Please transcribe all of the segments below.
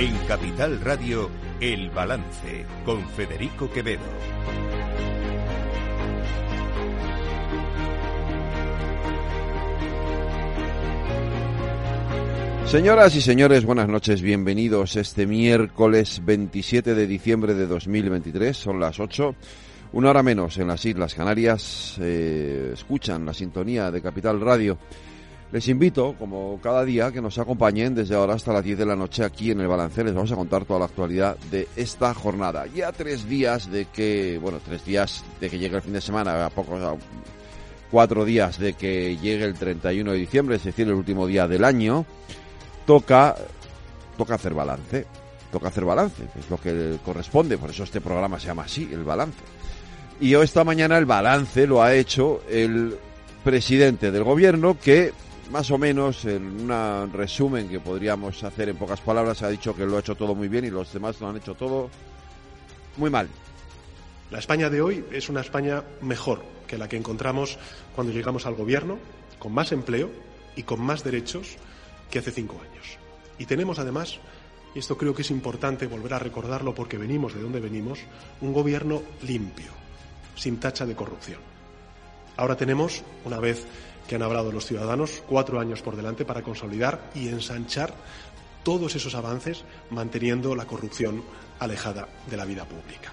En Capital Radio, El Balance, con Federico Quevedo. Señoras y señores, buenas noches, bienvenidos este miércoles 27 de diciembre de 2023, son las 8, una hora menos en las Islas Canarias, eh, escuchan la sintonía de Capital Radio. Les invito, como cada día, que nos acompañen desde ahora hasta las 10 de la noche aquí en el Balance. Les vamos a contar toda la actualidad de esta jornada. Ya tres días de que, bueno, tres días de que llegue el fin de semana, a pocos, cuatro días de que llegue el 31 de diciembre, es decir, el último día del año toca, toca hacer balance. Toca hacer balance, es lo que corresponde, por eso este programa se llama así, el balance. Y hoy esta mañana el balance lo ha hecho el presidente del gobierno que más o menos en un resumen que podríamos hacer en pocas palabras ha dicho que lo ha hecho todo muy bien y los demás lo han hecho todo muy mal. La España de hoy es una España mejor que la que encontramos cuando llegamos al gobierno, con más empleo y con más derechos que hace cinco años. Y tenemos además, y esto creo que es importante volver a recordarlo porque venimos de donde venimos, un gobierno limpio, sin tacha de corrupción. Ahora tenemos, una vez que han hablado los ciudadanos, cuatro años por delante para consolidar y ensanchar todos esos avances manteniendo la corrupción alejada de la vida pública.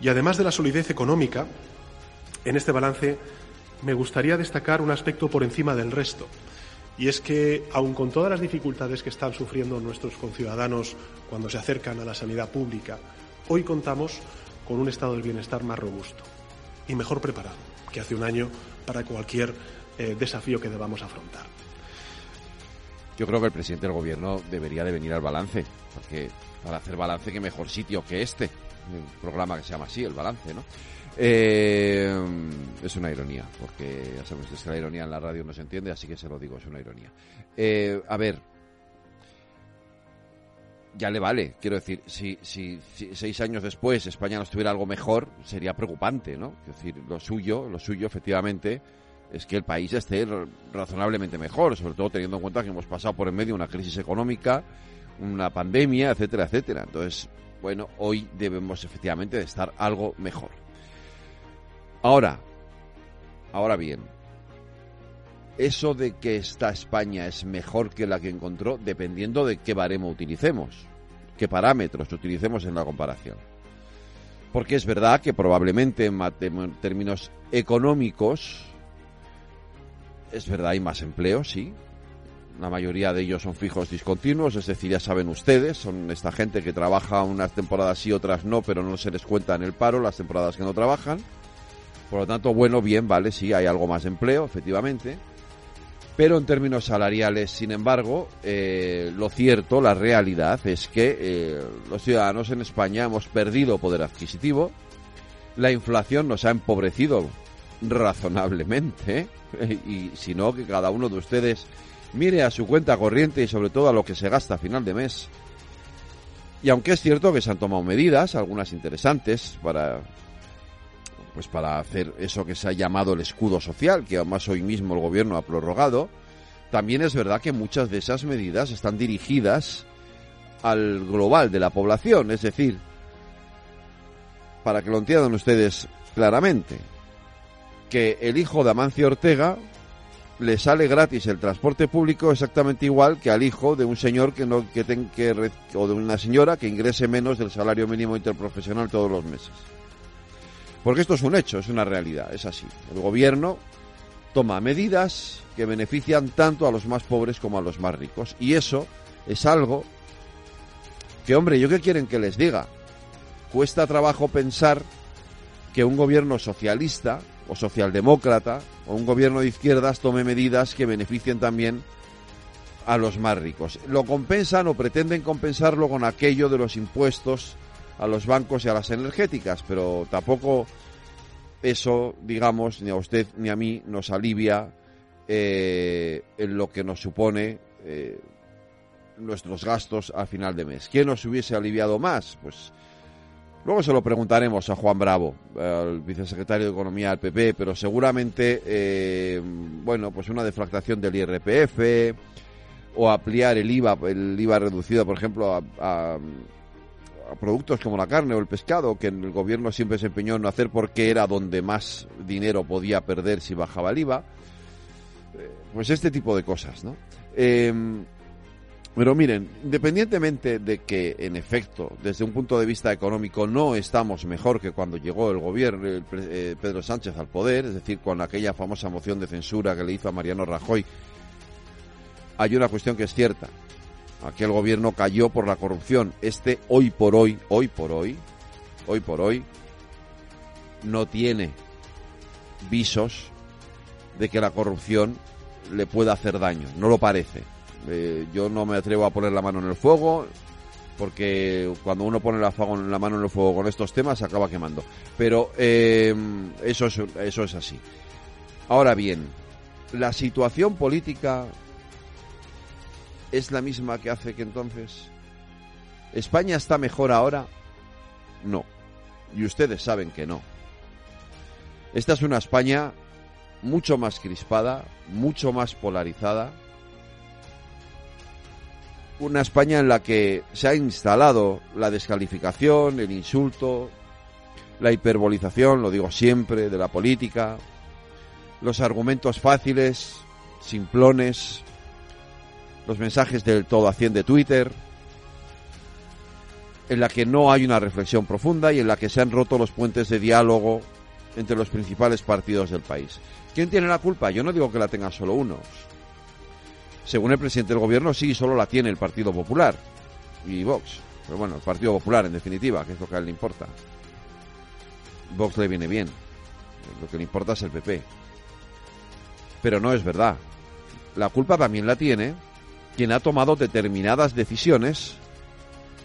Y además de la solidez económica, en este balance me gustaría destacar un aspecto por encima del resto, y es que, aun con todas las dificultades que están sufriendo nuestros conciudadanos cuando se acercan a la sanidad pública, hoy contamos con un estado del bienestar más robusto y mejor preparado que hace un año para cualquier eh, desafío que debamos afrontar. Yo creo que el presidente del gobierno debería de venir al balance, porque para hacer balance qué mejor sitio que este, un programa que se llama así, el balance, ¿no? Eh, es una ironía, porque ya sabemos que la ironía en la radio no se entiende, así que se lo digo, es una ironía. Eh, a ver, ya le vale, quiero decir, si, si, seis años después España no estuviera algo mejor, sería preocupante, ¿no? Es decir, lo suyo, lo suyo efectivamente es que el país esté razonablemente mejor, sobre todo teniendo en cuenta que hemos pasado por en medio una crisis económica, una pandemia, etcétera, etcétera. Entonces, bueno, hoy debemos efectivamente de estar algo mejor. Ahora, ahora bien, eso de que esta España es mejor que la que encontró dependiendo de qué baremo utilicemos, qué parámetros utilicemos en la comparación. Porque es verdad que probablemente en términos económicos, es verdad, hay más empleo, sí. La mayoría de ellos son fijos discontinuos, es decir, ya saben ustedes, son esta gente que trabaja unas temporadas sí, otras no, pero no se les cuenta en el paro las temporadas que no trabajan. Por lo tanto, bueno, bien, vale, sí, hay algo más de empleo, efectivamente. Pero en términos salariales, sin embargo, eh, lo cierto, la realidad es que eh, los ciudadanos en España hemos perdido poder adquisitivo, la inflación nos ha empobrecido razonablemente, ¿eh? y si no, que cada uno de ustedes mire a su cuenta corriente y sobre todo a lo que se gasta a final de mes. Y aunque es cierto que se han tomado medidas, algunas interesantes, para pues para hacer eso que se ha llamado el escudo social, que además hoy mismo el gobierno ha prorrogado, también es verdad que muchas de esas medidas están dirigidas al global de la población, es decir, para que lo entiendan ustedes claramente, que el hijo de Amancio Ortega le sale gratis el transporte público exactamente igual que al hijo de un señor que no que, que o de una señora que ingrese menos del salario mínimo interprofesional todos los meses. Porque esto es un hecho, es una realidad, es así. El gobierno toma medidas que benefician tanto a los más pobres como a los más ricos. Y eso es algo que, hombre, ¿yo qué quieren que les diga? Cuesta trabajo pensar que un gobierno socialista o socialdemócrata o un gobierno de izquierdas tome medidas que beneficien también a los más ricos. Lo compensan o pretenden compensarlo con aquello de los impuestos a los bancos y a las energéticas, pero tampoco eso, digamos, ni a usted ni a mí nos alivia eh, en lo que nos supone eh, nuestros gastos a final de mes. ¿Quién nos hubiese aliviado más? Pues luego se lo preguntaremos a Juan Bravo, al vicesecretario de Economía del PP, pero seguramente, eh, bueno, pues una deflactación del IRPF, o ampliar el IVA, el IVA reducido, por ejemplo, a, productos como la carne o el pescado, que el gobierno siempre se empeñó en no hacer porque era donde más dinero podía perder si bajaba el IVA. Eh, pues este tipo de cosas, ¿no? Em, pero miren, independientemente de que, en efecto, desde un punto de vista económico no estamos mejor que cuando llegó el gobierno, el, eh, Pedro Sánchez al poder, es decir, con aquella famosa moción de censura que le hizo a Mariano Rajoy, hay una cuestión que es cierta. Aquel gobierno cayó por la corrupción. Este, hoy por hoy, hoy por hoy, hoy por hoy, no tiene visos de que la corrupción le pueda hacer daño. No lo parece eh, yo no me atrevo a poner la mano en el fuego porque cuando uno pone la, mano en el fuego con estos temas se acaba quemando. Pero eh, eso, es, eso es así. Ahora bien, la situación política es la misma que hace que entonces. ¿España está mejor ahora? No. Y ustedes saben que no. Esta es una España mucho más crispada, mucho más polarizada, una España en la que se ha instalado la descalificación, el insulto, la hiperbolización, lo digo siempre, de la política, los argumentos fáciles, simplones, los mensajes del todo a 100 de Twitter, en la que no hay una reflexión profunda y en la que se han roto los puentes de diálogo entre los principales partidos del país. ¿Quién tiene la culpa? Yo no digo que la tenga solo uno. Según el presidente del gobierno, sí, solo la tiene el Partido Popular y Vox. Pero bueno, el Partido Popular, en definitiva, que es lo que a él le importa. Vox le viene bien. Lo que le importa es el PP. Pero no es verdad. La culpa también la tiene quien ha tomado determinadas decisiones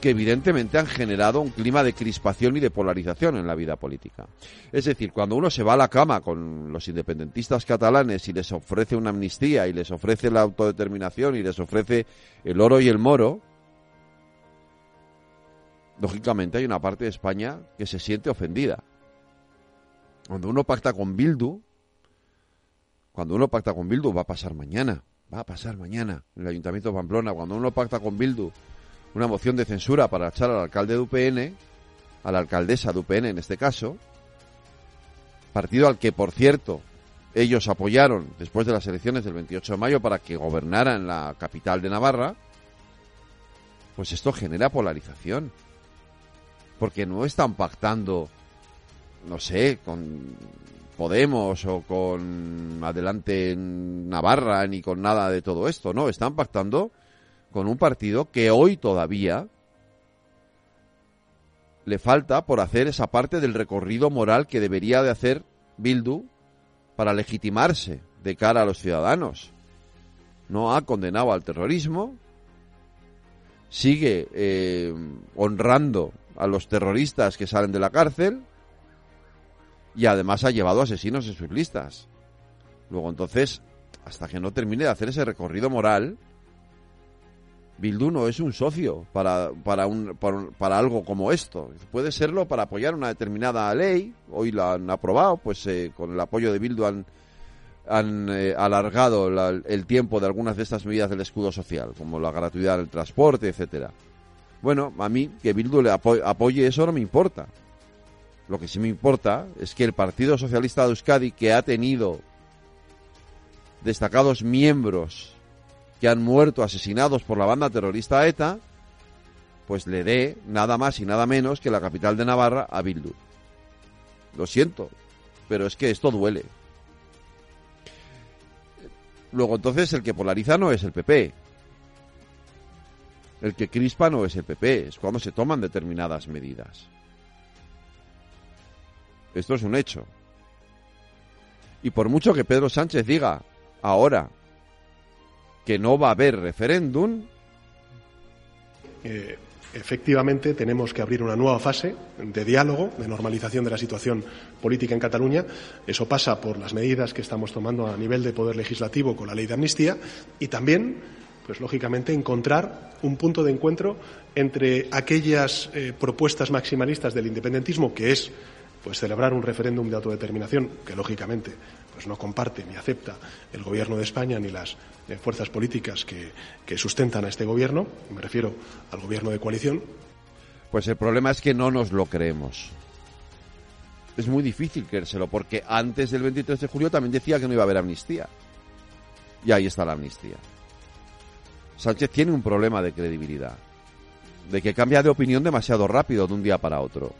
que evidentemente han generado un clima de crispación y de polarización en la vida política. Es decir, cuando uno se va a la cama con los independentistas catalanes y les ofrece una amnistía y les ofrece la autodeterminación y les ofrece el oro y el moro, lógicamente hay una parte de España que se siente ofendida. Cuando uno pacta con Bildu, cuando uno pacta con Bildu va a pasar mañana, va a pasar mañana en el Ayuntamiento de Pamplona, cuando uno pacta con Bildu una moción de censura para echar al alcalde de UPN, a la alcaldesa de UPN en este caso, partido al que, por cierto, ellos apoyaron después de las elecciones del 28 de mayo para que gobernara en la capital de Navarra, pues esto genera polarización. Porque no están pactando, no sé, con Podemos o con Adelante Navarra ni con nada de todo esto, no, están pactando con un partido que hoy todavía le falta por hacer esa parte del recorrido moral que debería de hacer Bildu para legitimarse de cara a los ciudadanos. No ha condenado al terrorismo, sigue eh, honrando a los terroristas que salen de la cárcel y además ha llevado asesinos en sus listas. Luego entonces, hasta que no termine de hacer ese recorrido moral, Bildu no es un socio para, para, un, para, algo como esto. Puede serlo para apoyar una determinada ley. Hoy la han aprobado, pues eh, con el apoyo de Bildu han, han eh, alargado el tiempo de algunas de estas medidas del escudo social, como la gratuidad del transporte, etcétera. Bueno, a mí que Bildu le apoye eso no me importa. Lo que sí me importa es que el Partido Socialista de Euskadi, que ha tenido destacados miembros que han muerto asesinados por la banda terrorista ETA, pues le dé nada más y nada menos que la capital de Navarra a Bildu. Lo siento, pero es que esto duele. Luego entonces el que polariza no es el PP. El que crispa no es el PP, es cuando se toman determinadas medidas. Esto es un hecho. Y por mucho que Pedro Sánchez diga ahora que no va a haber referéndum. Eh, efectivamente, tenemos que abrir una nueva fase de diálogo, de normalización de la situación política en Cataluña. Eso pasa por las medidas que estamos tomando a nivel de poder legislativo con la ley de amnistía y también pues lógicamente encontrar un punto de encuentro entre aquellas eh, propuestas maximalistas del independentismo, que es pues celebrar un referéndum de autodeterminación que lógicamente pues no comparte ni acepta el gobierno de España ni las eh, fuerzas políticas que, que sustentan a este gobierno, me refiero al gobierno de coalición. Pues el problema es que no nos lo creemos. Es muy difícil creérselo porque antes del 23 de julio también decía que no iba a haber amnistía. Y ahí está la amnistía. Sánchez tiene un problema de credibilidad, de que cambia de opinión demasiado rápido de un día para otro.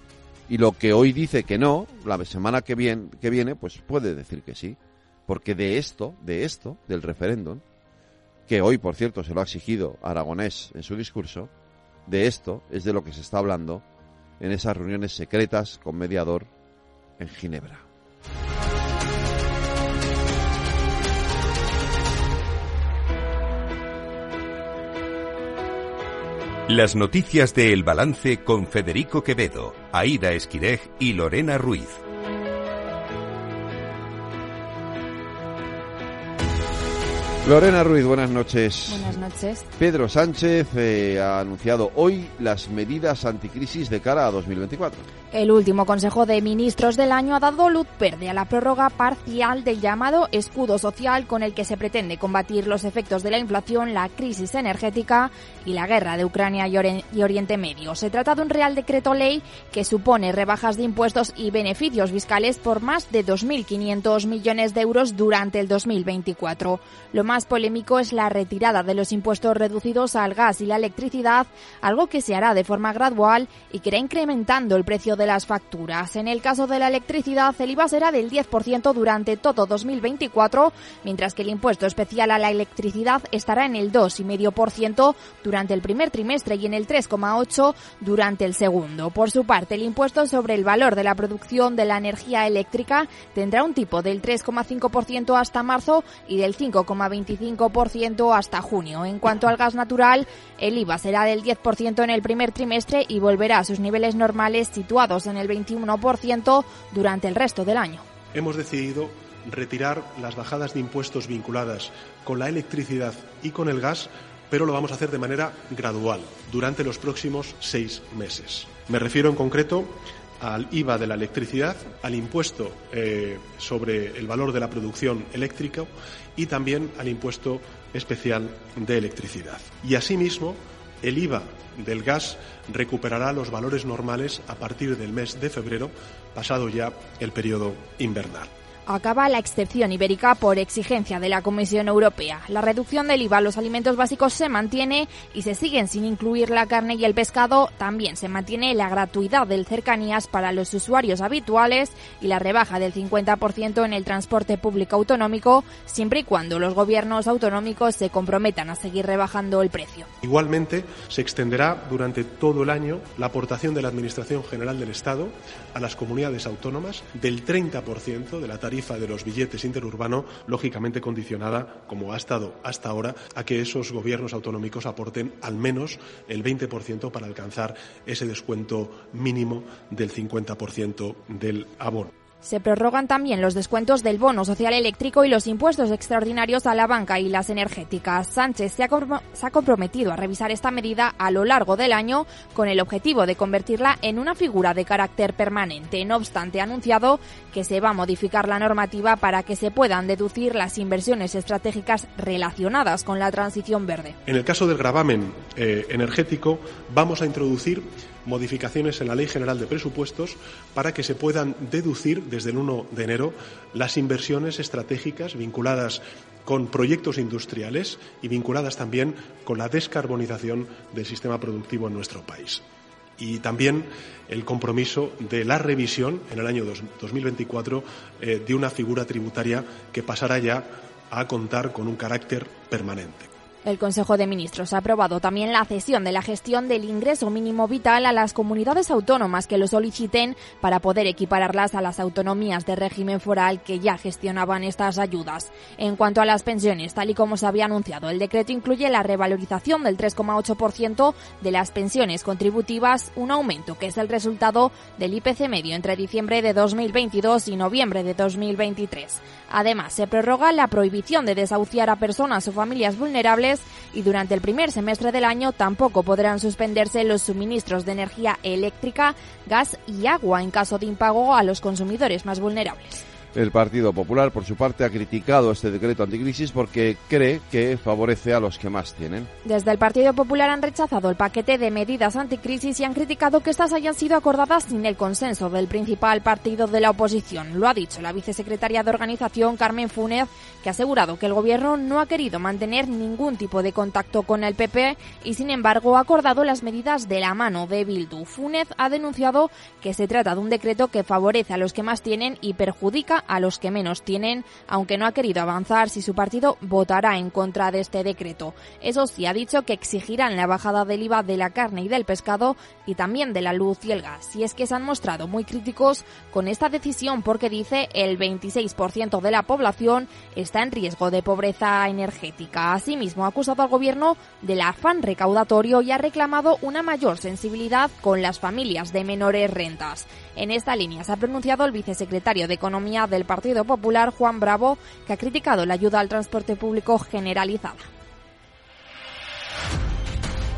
Y lo que hoy dice que no, la semana que viene, que viene pues puede decir que sí. Porque de esto, de esto, del referéndum, que hoy, por cierto, se lo ha exigido Aragonés en su discurso, de esto es de lo que se está hablando en esas reuniones secretas con mediador en Ginebra. Las noticias de El Balance con Federico Quevedo, Aida Esquirej y Lorena Ruiz. Lorena Ruiz, buenas noches. Buenas noches. Pedro Sánchez eh, ha anunciado hoy las medidas anticrisis de cara a 2024. El último Consejo de Ministros del año ha dado luz verde a la prórroga parcial del llamado escudo social con el que se pretende combatir los efectos de la inflación, la crisis energética y la guerra de Ucrania y, Oriente Medio. Se trata de un Real Decreto Ley que supone rebajas de impuestos y beneficios fiscales por más de 2.500 millones de euros durante el 2024. Lo más polémico es la retirada de los impuestos reducidos al gas y la electricidad, algo que se hará de forma gradual y que irá incrementando el precio de las facturas. En el caso de la electricidad, el IVA será del 10% durante todo 2024, mientras que el impuesto especial a la electricidad estará en el 2,5% durante el primer trimestre y en el 3,8% durante el segundo. Por su parte, el impuesto sobre el valor de la producción de la energía eléctrica tendrá un tipo del 3,5% hasta marzo y del 5,25% hasta junio. En cuanto al gas natural, el IVA será del 10% en el primer trimestre y volverá a sus niveles normales situados en el 21% durante el resto del año. Hemos decidido retirar las bajadas de impuestos vinculadas con la electricidad y con el gas, pero lo vamos a hacer de manera gradual durante los próximos seis meses. Me refiero en concreto al IVA de la electricidad, al impuesto eh, sobre el valor de la producción eléctrica y también al impuesto especial de electricidad. Y asimismo, el IVA del gas recuperará los valores normales a partir del mes de febrero, pasado ya el periodo invernal acaba la excepción ibérica por exigencia de la Comisión Europea. La reducción del IVA a los alimentos básicos se mantiene y se siguen sin incluir la carne y el pescado. También se mantiene la gratuidad del cercanías para los usuarios habituales y la rebaja del 50% en el transporte público autonómico, siempre y cuando los gobiernos autonómicos se comprometan a seguir rebajando el precio. Igualmente, se extenderá durante todo el año la aportación de la Administración General del Estado a las comunidades autónomas del 30% de la tarifa de los billetes interurbano, lógicamente condicionada, como ha estado hasta ahora, a que esos gobiernos autonómicos aporten al menos el 20% para alcanzar ese descuento mínimo del 50% del abono. Se prorrogan también los descuentos del bono social eléctrico y los impuestos extraordinarios a la banca y las energéticas. Sánchez se ha, comprometido a revisar esta medida a lo largo del año con el objetivo de convertirla en una figura de carácter permanente. No obstante, ha anunciado que se va a modificar la normativa para que se puedan deducir las inversiones estratégicas relacionadas con la transición verde. En el caso del gravamen eh, energético, vamos a introducir modificaciones en la Ley General de Presupuestos para que se puedan deducir desde el 1 de enero las inversiones estratégicas vinculadas con proyectos industriales y vinculadas también con la descarbonización del sistema productivo en nuestro país. Y también el compromiso de la revisión en el año 2024 eh, de una figura tributaria que pasará ya a contar con un carácter permanente. El Consejo de Ministros ha aprobado también la cesión de la gestión del ingreso mínimo vital a las comunidades autónomas que lo soliciten para poder equipararlas a las autonomías de régimen foral que ya gestionaban estas ayudas. En cuanto a las pensiones, tal y como se había anunciado, el decreto incluye la revalorización del 3,8% de las pensiones contributivas, un aumento que es el resultado del IPC medio entre diciembre de 2022 y noviembre de 2023. Además, se prorroga la prohibición de desahuciar a personas o familias vulnerables y durante el primer semestre del año tampoco podrán suspenderse los suministros de energía eléctrica, gas y agua en caso de impago a los consumidores más vulnerables. El Partido Popular, por su parte, ha criticado este decreto anticrisis porque cree que favorece a los que más tienen. Desde el Partido Popular han rechazado el paquete de medidas anticrisis y han criticado que estas hayan sido acordadas sin el consenso del principal partido de la oposición. Lo ha dicho la vicesecretaria de organización, Carmen Funes, que ha asegurado que el Gobierno no ha querido mantener ningún tipo de contacto con el PP y, sin embargo, ha acordado las medidas de la mano de Bildu. Funes ha denunciado que se trata de un decreto que favorece a los que más tienen y perjudica a los que menos tienen, aunque no ha querido avanzar si su partido votará en contra de este decreto. Eso sí, ha dicho que exigirán la bajada del IVA de la carne y del pescado y también de la luz y el gas. Y es que se han mostrado muy críticos con esta decisión porque dice el 26% de la población está en riesgo de pobreza energética. Asimismo, ha acusado al gobierno del afán recaudatorio y ha reclamado una mayor sensibilidad con las familias de menores rentas. En esta línea se ha pronunciado el vicesecretario de Economía del Partido Popular, Juan Bravo, que ha criticado la ayuda al transporte público generalizada.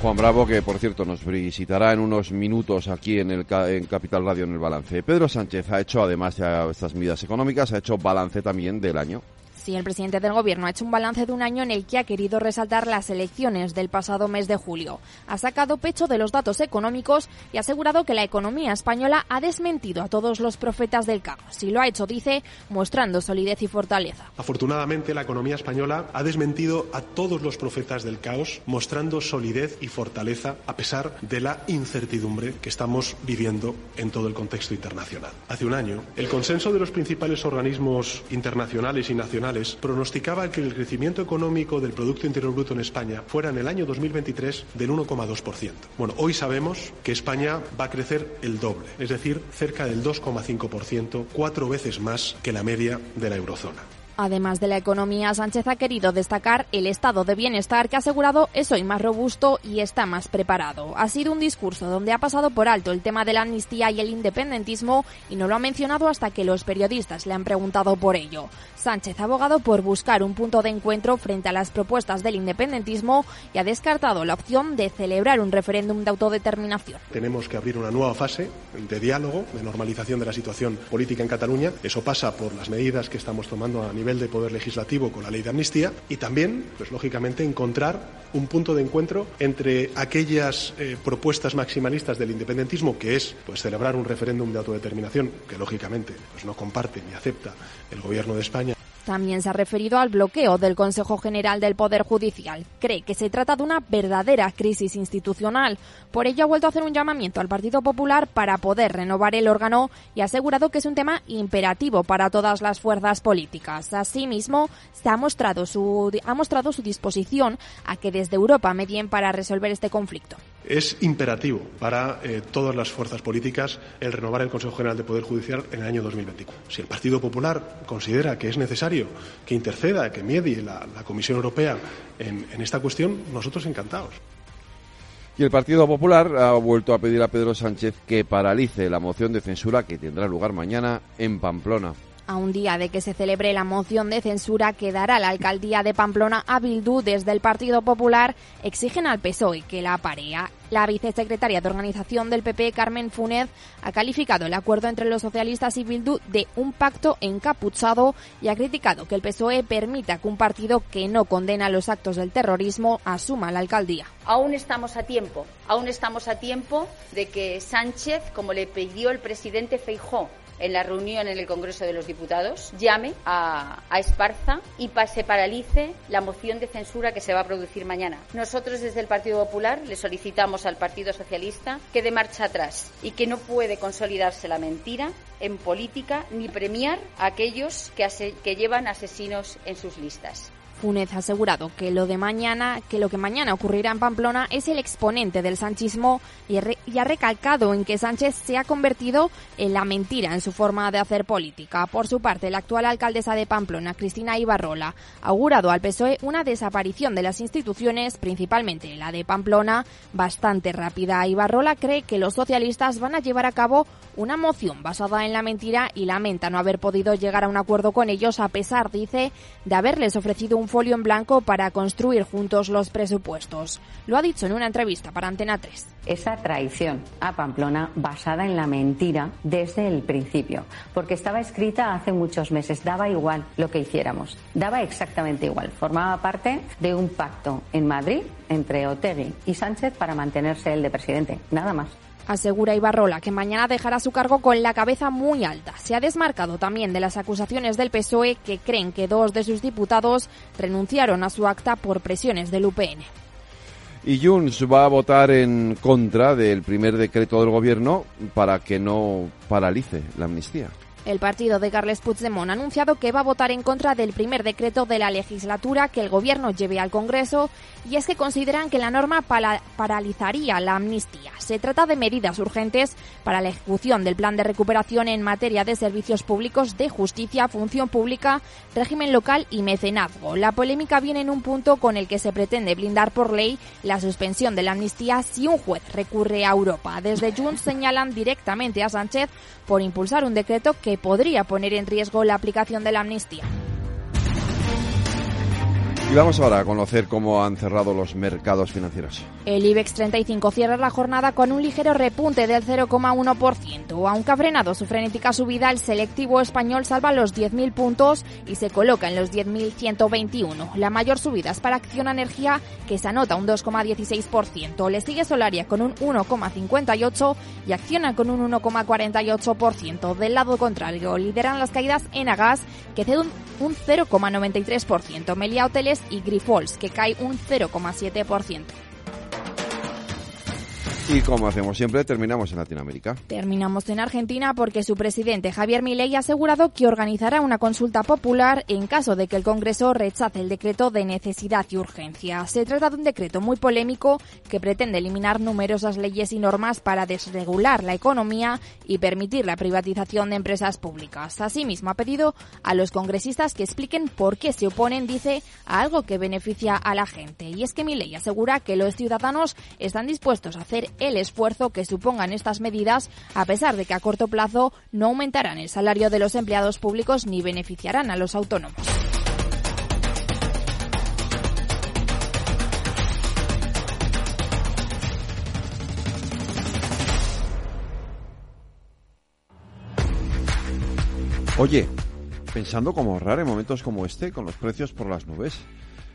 Juan Bravo, que por cierto nos visitará en unos minutos aquí en, el, en Capital Radio en el balance. Pedro Sánchez ha hecho, además de estas medidas económicas, ha hecho balance también del año. Sí, el presidente del Gobierno ha hecho un balance de un año en el que ha querido resaltar las elecciones del pasado mes de julio. Ha sacado pecho de los datos económicos y ha asegurado que la economía española ha desmentido a todos los profetas del caos. Y lo ha hecho, dice, mostrando solidez y fortaleza. Afortunadamente, la economía española ha desmentido a todos los profetas del caos, mostrando solidez y fortaleza a pesar de la incertidumbre que estamos viviendo en todo el contexto internacional. Hace un año, el consenso de los principales organismos internacionales y nacionales pronosticaba que el crecimiento económico del Producto Interior Bruto en España fuera en el año 2023 del 1,2%. Bueno, hoy sabemos que España va a crecer el doble, es decir, cerca del 2,5%, cuatro veces más que la media de la eurozona. Además de la economía, Sánchez ha querido destacar el estado de bienestar que ha asegurado es hoy más robusto y está más preparado. Ha sido un discurso donde ha pasado por alto el tema de la amnistía y el independentismo y no lo ha mencionado hasta que los periodistas le han preguntado por ello. Sánchez ha abogado por buscar un punto de encuentro frente a las propuestas del independentismo y ha descartado la opción de celebrar un referéndum de autodeterminación. Tenemos que abrir una nueva fase de diálogo, de normalización de la situación política en Cataluña. Eso pasa por las medidas que estamos tomando a nivel de poder legislativo con la ley de amnistía y también, pues lógicamente, encontrar un punto de encuentro entre aquellas eh, propuestas maximalistas del independentismo, que es pues celebrar un referéndum de autodeterminación, que lógicamente pues no comparte ni acepta el Gobierno de España también se ha referido al bloqueo del Consejo General del Poder Judicial. Cree que se trata de una verdadera crisis institucional. Por ello ha vuelto a hacer un llamamiento al Partido Popular para poder renovar el órgano y ha asegurado que es un tema imperativo para todas las fuerzas políticas. Asimismo, ha mostrado su, ha mostrado su disposición a que desde Europa medien para resolver este conflicto. Es imperativo para eh, todas las fuerzas políticas el renovar el Consejo General del Poder Judicial en el año 2024. Si el Partido Popular considera que es necesario que interceda, que medie la, Comisión Europea en, en esta cuestión, nosotros encantados. Y el Partido Popular ha vuelto a pedir a Pedro Sánchez que paralice la moción de censura que tendrá lugar mañana en Pamplona. A un día de que se celebre la moción de censura que dará la alcaldía de Pamplona a Bildu desde el Partido Popular, exigen al PSOE que la aparea. La vicesecretaria de organización del PP, Carmen Funet, ha calificado el acuerdo entre los socialistas y Bildu de un pacto encapuchado y ha criticado que el PSOE permita que un partido que no condena los actos del terrorismo asuma la alcaldía. Aún estamos a tiempo, aún estamos a tiempo de que Sánchez, como le pidió el presidente Feijó, en la reunión en el Congreso de los Diputados llame a, Esparza y se paralice la moción de censura que se va a producir mañana. Nosotros desde el Partido Popular le solicitamos al Partido Socialista que dé marcha atrás y que no puede consolidarse la mentira en política ni premiar a aquellos que, que llevan asesinos en sus listas. Funes ha asegurado que lo de mañana, que lo que mañana ocurrirá en Pamplona es el exponente del sanchismo y, ha recalcado en que Sánchez se ha convertido en la mentira en su forma de hacer política. Por su parte, la actual alcaldesa de Pamplona, Cristina Ibarrola, ha augurado al PSOE una desaparición de las instituciones, principalmente la de Pamplona, bastante rápida. Ibarrola cree que los socialistas van a llevar a cabo una moción basada en la mentira y lamenta no haber podido llegar a un acuerdo con ellos a pesar, dice, de haberles ofrecido un folio en blanco para construir juntos los presupuestos. Lo ha dicho en una entrevista para Antena 3. Esa traición a Pamplona basada en la mentira desde el principio, porque estaba escrita hace muchos meses, daba igual lo que hiciéramos, daba exactamente igual, formaba parte de un pacto en Madrid entre Otegui y Sánchez para mantenerse el de presidente, nada más. Asegura Ibarrola que mañana dejará su cargo con la cabeza muy alta. Se ha desmarcado también de las acusaciones del PSOE que creen que dos de sus diputados renunciaron a su acta por presiones del UPN. Y Junts va a votar en contra del primer decreto del gobierno para que no paralice la amnistía. El partido de Carles Puigdemont ha anunciado que va a votar en contra del primer decreto de la legislatura que el gobierno lleve al Congreso y es que consideran que la norma paralizaría la amnistía. Se trata de medidas urgentes para la ejecución del plan de recuperación en materia de servicios públicos de justicia, función pública, régimen local y mecenazgo. La polémica viene en un punto con el que se pretende blindar por ley la suspensión de la amnistía si un juez recurre a Europa. Desde Junts señalan directamente a Sánchez por impulsar un decreto que podría poner en riesgo la aplicación de la amnistía. Y vamos ahora a conocer cómo han cerrado los mercados financieros. El IBEX 35 cierra la jornada con un ligero repunte del 0,1%. Aunque ha frenado su frenética subida, el selectivo español salva los 10.000 puntos y se coloca en los 10.121. La mayor subida es para Acción Energía, que se anota un 2,16%. Le sigue Solaria con un 1,58% y Acciona con un 1,48%. Del lado contrario, lideran las caídas en Agas, que cede un, un 0,93%. Melia Hoteles y Grifols, que cae un 0,7%. Y como hacemos siempre, terminamos en Latinoamérica. Terminamos en Argentina porque su presidente Javier Milei ha asegurado que organizará una consulta popular en caso de que el Congreso rechace el decreto de necesidad y urgencia. Se trata de un decreto muy polémico que pretende eliminar numerosas leyes y normas para desregular la economía y permitir la privatización de empresas públicas. Asimismo, ha pedido a los congresistas que expliquen por qué se oponen, dice, a algo que beneficia a la gente. Y es que Milei asegura que los ciudadanos están dispuestos a hacer el esfuerzo que supongan estas medidas, a pesar de que a corto plazo no aumentarán el salario de los empleados públicos ni beneficiarán a los autónomos. Oye, pensando cómo ahorrar en momentos como este, con los precios por las nubes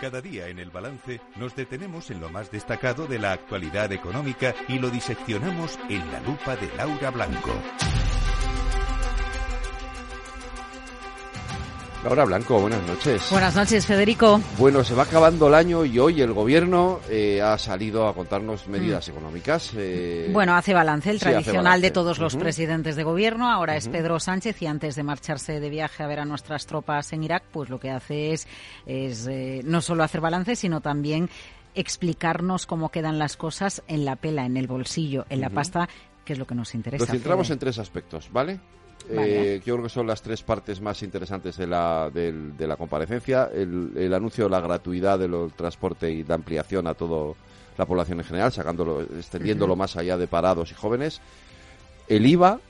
Cada día en el balance nos detenemos en lo más destacado de la actualidad económica y lo diseccionamos en la lupa de Laura Blanco. Laura Blanco, buenas noches. Buenas noches, Federico. Bueno, se va acabando el año y hoy el gobierno eh, ha salido a contarnos medidas económicas. eh, Bueno, hace balance, el sí, tradicional balance. de todos los presidentes de gobierno. Ahora es Pedro Sánchez y antes de marcharse de viaje a ver a nuestras tropas en Irak, pues lo que hace es, es eh, no solo hacer balance, sino también explicarnos cómo quedan las cosas en la pela, en el bolsillo, en la pasta, que es lo que nos interesa. Nos centramos Fede. en tres aspectos, ¿vale? Vale. Eh, yo creo que son las tres partes más interesantes de la, del- de la comparecencia. El, el anuncio de la gratuidad del transporte y la ampliación a toda la población en general, sacándolo, extendiéndolo más allá de parados y jóvenes. El IVA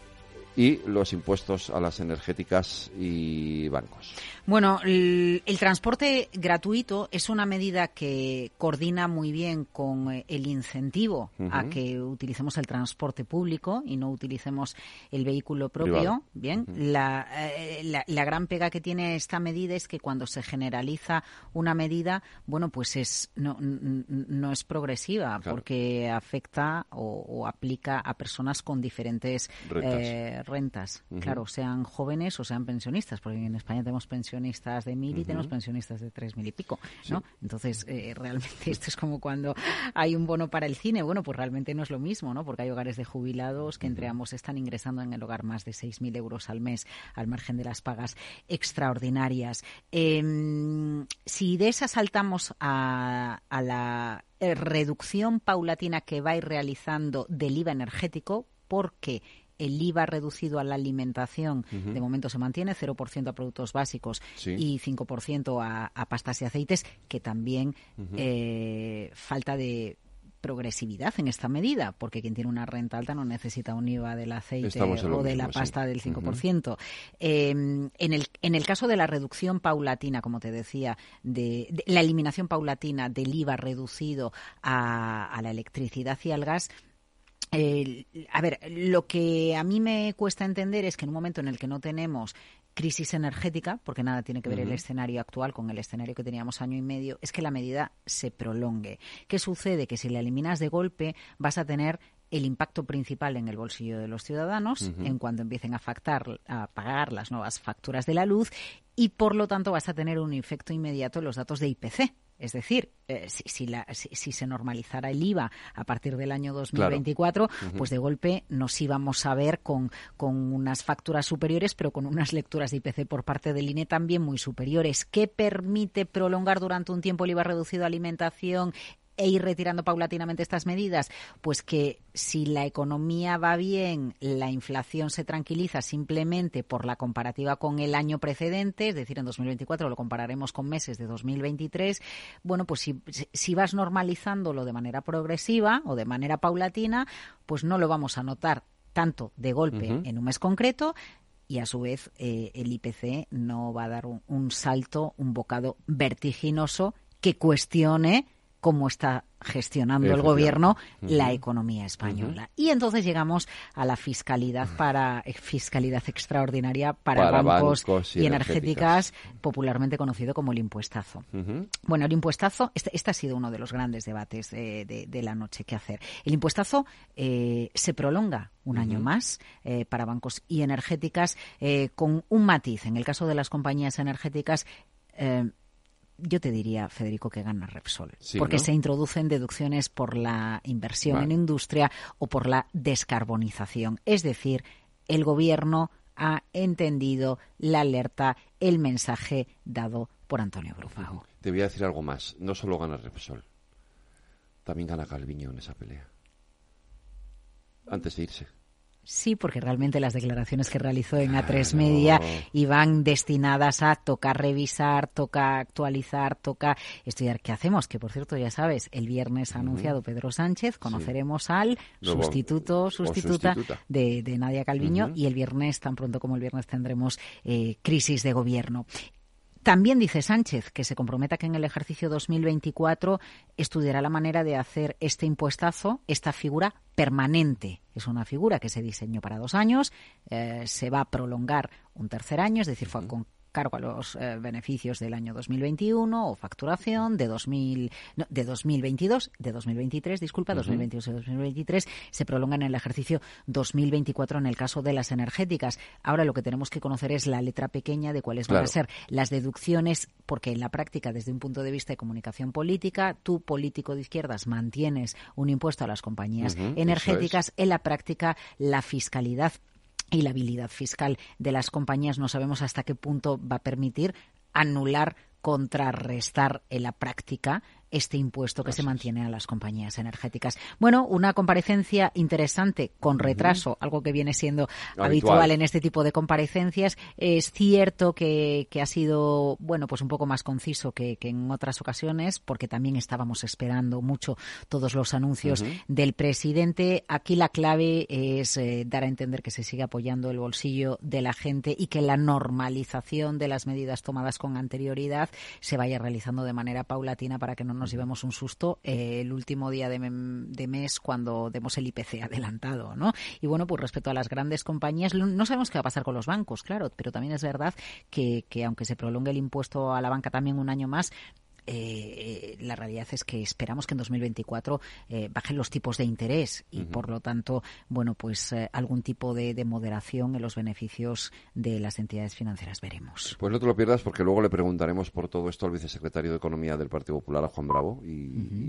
y los impuestos a las energéticas y bancos. Bueno, el, el transporte gratuito es una medida que coordina muy bien con eh, el incentivo a que utilicemos el transporte público y no utilicemos el vehículo propio. Privado. Bien, la, eh, la, la gran pega que tiene esta medida es que cuando se generaliza una medida, bueno, pues es no, no es progresiva Claro. porque afecta o, o aplica a personas con diferentes Rentas. eh, rentas, claro, sean jóvenes o sean pensionistas, porque en España tenemos pensionistas de mil y tenemos pensionistas de tres mil y pico, ¿no? Entonces, eh, realmente esto es como cuando hay un bono para el cine. Bueno, pues realmente no es lo mismo, ¿no? Porque hay hogares de jubilados que entre ambos están ingresando en el hogar más de seis mil euros al mes, al margen de las pagas extraordinarias. Em, si de esa saltamos a, a la eh, reducción paulatina que va a ir realizando del IVA energético, porque el IVA reducido a la alimentación de momento se mantiene, 0% a productos básicos y 5% a, a, pastas y aceites, que también eh, falta de progresividad en esta medida, porque quien tiene una renta alta no necesita un IVA del aceite o de la pasta del 5%. Em, en, el, en el caso de la reducción paulatina, como te decía, de, la eliminación paulatina del IVA reducido a, a la electricidad y al gas, a ver, lo que a mí me cuesta entender es que en un momento en el que no tenemos crisis energética, porque nada tiene que ver el escenario actual con el escenario que teníamos año y medio, es que la medida se prolongue. ¿Qué sucede? Que si la eliminas de golpe vas a tener el impacto principal en el bolsillo de los ciudadanos en cuanto empiecen a, a pagar las nuevas facturas de la luz y por lo tanto vas a tener un efecto inmediato en los datos de IPC es decir, eh, si, si, se normalizara el IVA a partir del año 2024, pues de golpe nos íbamos a ver con, con unas facturas superiores, pero con unas lecturas de IPC por parte del INE también muy superiores. ¿Qué permite prolongar durante un tiempo el IVA reducido a alimentación e ir retirando paulatinamente estas medidas? Pues que si la economía va bien, la inflación se tranquiliza simplemente por la comparativa con el año precedente, es decir, en 2024 lo compararemos con meses de 2023, bueno, pues si, si vas normalizándolo de manera progresiva o de manera paulatina, pues no lo vamos a notar tanto de golpe en un mes concreto, y a su vez eh, el IPC no va a dar un salto, un bocado vertiginoso que cuestione cómo está gestionando el gobierno la economía española. Y entonces llegamos a la fiscalidad para eh, fiscalidad extraordinaria para, bancos, y, energéticas, popularmente conocido como el impuestazo. Bueno, el impuestazo, este, este, ha sido uno de los grandes debates de, la noche que hacer. El impuestazo eh, se prolonga un año más eh, para bancos y energéticas con un matiz. En el caso de las compañías energéticas, yo te diría, Federico, que gana Repsol, porque se introducen deducciones por la inversión en industria o por la descarbonización. Es decir, el gobierno ha entendido la alerta, el mensaje dado por Antonio Brufao. Te voy a decir algo más. No solo gana Repsol, también gana Calviño en esa pelea. Antes de irse. Sí, porque realmente las declaraciones que realizó en A3 Media iban destinadas a tocar revisar, toca actualizar, toca estudiar. Qué hacemos. Que por cierto, ya sabes, el viernes ha anunciado Pedro Sánchez, conoceremos al sustituto, sustituta, De, Nadia Calviño y el viernes, tan pronto como el viernes, tendremos eh, crisis de gobierno. También dice Sánchez que se comprometa que en el ejercicio 2024 estudiará la manera de hacer este impuestazo, esta figura permanente. Es una figura que se diseñó para dos años, eh, se va a prolongar un tercer año, es decir, fue con cargo a los eh, beneficios del año 2021 o facturación de 2000 de 2022 de 2023 disculpa 2022 y 2023 se prolongan en el ejercicio 2024 en el caso de las energéticas. Ahora lo que tenemos que conocer es la letra pequeña de cuáles van a ser las deducciones porque en la práctica desde un punto de vista de comunicación política tú político de izquierdas mantienes un impuesto a las compañías energéticas. En la práctica la fiscalidad y la habilidad fiscal de las compañías. No sabemos hasta qué punto va a permitir anular contrarrestar en la práctica este impuesto que se mantiene a las compañías energéticas. Bueno, una comparecencia interesante con retraso, algo que viene siendo habitual. en este tipo de comparecencias. Es cierto que, ha sido, bueno, pues un poco más conciso que, en otras ocasiones, porque también estábamos esperando mucho todos los anuncios del presidente. Aquí la clave es eh, dar a entender que se sigue apoyando el bolsillo de la gente y que la normalización de las medidas tomadas con anterioridad se vaya realizando de manera paulatina para que no nos llevemos un susto eh, el último día de, mes cuando demos el IPC adelantado, ¿no? Y bueno, pues respecto a las grandes compañías, no sabemos qué va a pasar con los bancos, claro, pero también es verdad que, que aunque se prolongue el impuesto a la banca también un año más, eh, la realidad es que esperamos que en 2024 eh, bajen los tipos de interés y, por lo tanto, bueno, pues eh, algún tipo de, moderación en los beneficios de las entidades financieras veremos. Pues no te lo pierdas porque luego le preguntaremos por todo esto al vicesecretario de Economía del Partido Popular, a Juan Bravo, y,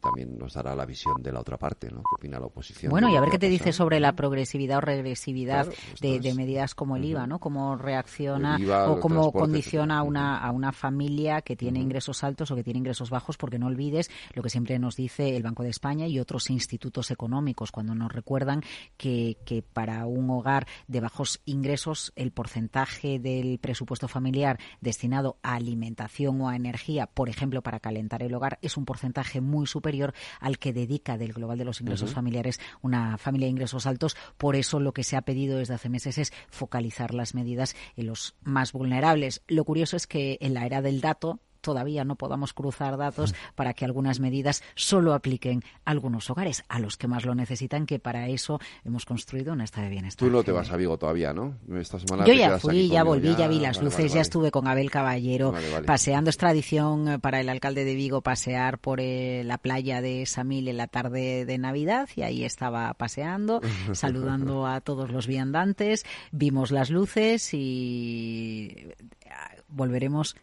también nos dará la visión de la otra parte, ¿no? ¿Qué opina la oposición? Bueno, y a ver qué te dice sobre la progresividad o regresividad de, medidas como el IVA, ¿no? Cómo reacciona o cómo condiciona a una, a una familia que tiene ingresos altos o que tiene ingresos bajos, porque no olvides lo que siempre nos dice el Banco de España y otros institutos económicos cuando nos recuerdan que, que para un hogar de bajos ingresos el porcentaje del presupuesto familiar destinado a alimentación o a energía, por ejemplo, para calentar el hogar, es un porcentaje muy superior al que dedica del global de los ingresos familiares una familia de ingresos altos. Por eso lo que se ha pedido desde hace meses es focalizar las medidas en los más vulnerables. Lo curioso es que en la era del dato todavía no podamos cruzar datos para que algunas medidas solo apliquen a algunos hogares, a los que más lo necesitan, que para eso hemos construido un estado de bienestar. Tú no te vas a Vigo todavía, ¿no? Esta semana Yo ya fui, ya volví, ya, vi las luces, ya estuve con Abel Caballero paseando. Es tradición eh, para el alcalde de Vigo pasear por eh, la playa de Samil en la tarde de Navidad y ahí estaba paseando, saludando a todos los viandantes. Vimos las luces y eh, volveremos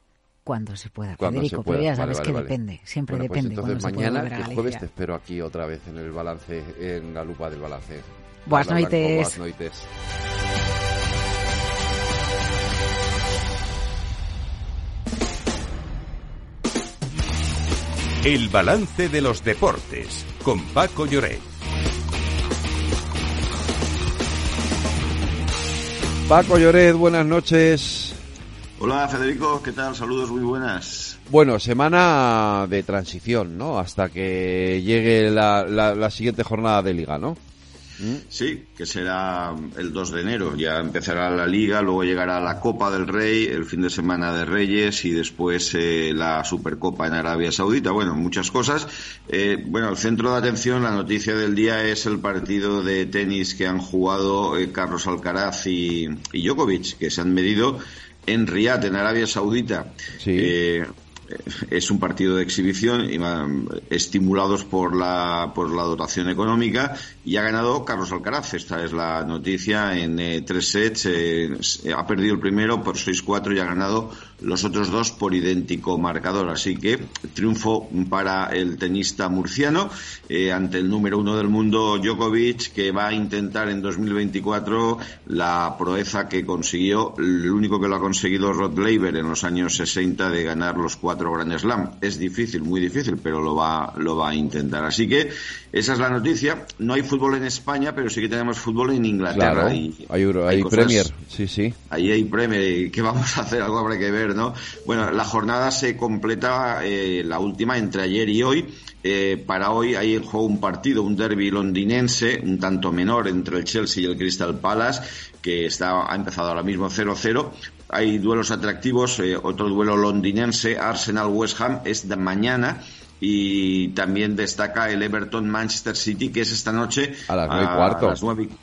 cuando se pueda, Federico, pero ya sabes que depende, siempre pues depende. entonces mañana, el jueves, te espero aquí otra vez en el balance, en la lupa del balance. Buenas noches. Buenas noches. El balance de los deportes con Paco Lloret. Paco Lloret, buenas noches. Hola Federico, ¿qué tal? Saludos muy buenas. Bueno, semana de transición, ¿no? Hasta que llegue la, la, siguiente jornada de liga, ¿no? ¿Mm? Sí, que será el 2 de enero. Ya empezará la liga, luego llegará la Copa del Rey, el fin de semana de Reyes y después eh, la Supercopa en Arabia Saudita. Bueno, muchas cosas. Eh, bueno, el centro de atención, la noticia del día es el partido de tenis que han jugado eh, Carlos Alcaraz y, y Djokovic, que se han medido en Riyadh, en Arabia Saudita. Eh, es un partido de exhibición estimulados por la, por la dotación económica y ha ganado Carlos Alcaraz. Esta es la noticia en eh, tres sets. Eh, ha perdido el primero por 6-4 y ha ganado los otros dos por idéntico marcador. Así que triunfo para el tenista murciano eh, ante el número uno del mundo, Djokovic, que va a intentar en 2024 la proeza que consiguió, el único que lo ha conseguido Rod Laver en los años 60 de ganar los cuatro Grand Slam. Es difícil, muy difícil, pero lo va, lo va a intentar. Así que esa es la noticia. No hay fútbol en España, pero sí que tenemos fútbol en Inglaterra. hay, hay, Premier, sí, sí. Ahí hay Premier. ¿Qué vamos a hacer? Algo habrá que ver, ¿no? Bueno, la jornada se completa, eh, la última, entre ayer y hoy. Eh, para hoy hay juego un partido, un derby londinense, un tanto menor entre el Chelsea y el Crystal Palace, que está, ha empezado ahora mismo 0-0 hay duelos atractivos, eh, otro duelo londinense, Arsenal-West Ham, es mañana y también destaca el Everton Manchester City que es esta noche a las nueve y cuarto.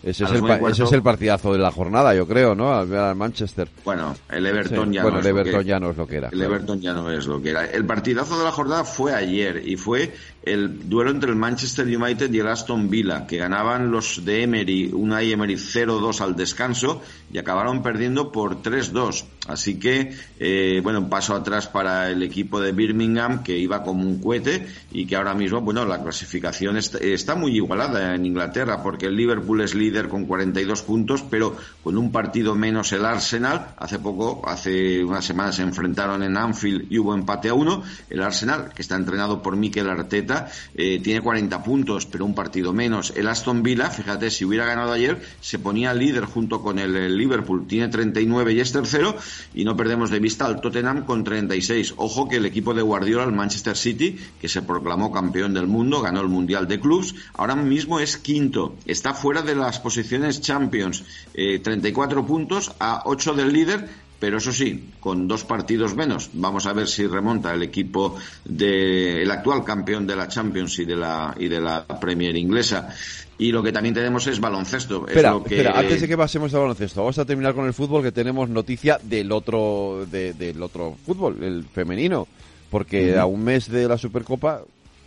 ese, es el, ese es el partidazo de la jornada, yo creo, ¿no? Al Manchester. Bueno, el Everton ya bueno, no el Everton ya no es lo que era. El Everton ya no es lo que era. El partidazo de la jornada fue ayer y fue el duelo entre el Manchester United y el Aston Villa, que ganaban los de Emery, una Emery 0-2 al descanso y acabaron perdiendo por 3-2. Así que, eh, bueno, un paso atrás para el equipo de Birmingham, que iba como un cohete y que ahora mismo, bueno, la clasificación está, muy igualada en Inglaterra, porque el Liverpool es líder con 42 puntos, pero con un partido menos el Arsenal. Hace poco, hace unas semanas se enfrentaron en Anfield y hubo empate a uno. El Arsenal, que está entrenado por Mikel Arteta, eh, tiene 40 puntos, pero un partido menos. El Aston Villa, fíjate, si hubiera ganado ayer, se ponía líder junto con el, Liverpool. Tiene 39 y es tercero. Y no perdemos de vista al Tottenham con 36. Ojo que el equipo de Guardiola, el Manchester City, que se proclamó campeón del mundo, ganó el Mundial de Clubs, ahora mismo es quinto. Está fuera de las posiciones Champions. 34 eh, puntos a 8 del líder pero eso sí, con dos partidos menos. Vamos a ver si remonta el equipo del actual campeón de la Champions y de la, y de la Premier inglesa. Y lo que también tenemos es baloncesto. Espera, lo que... espera, antes de que pasemos al baloncesto, vamos a terminar con el fútbol, que tenemos noticia del otro, del otro fútbol, el femenino. porque a un mes de la Supercopa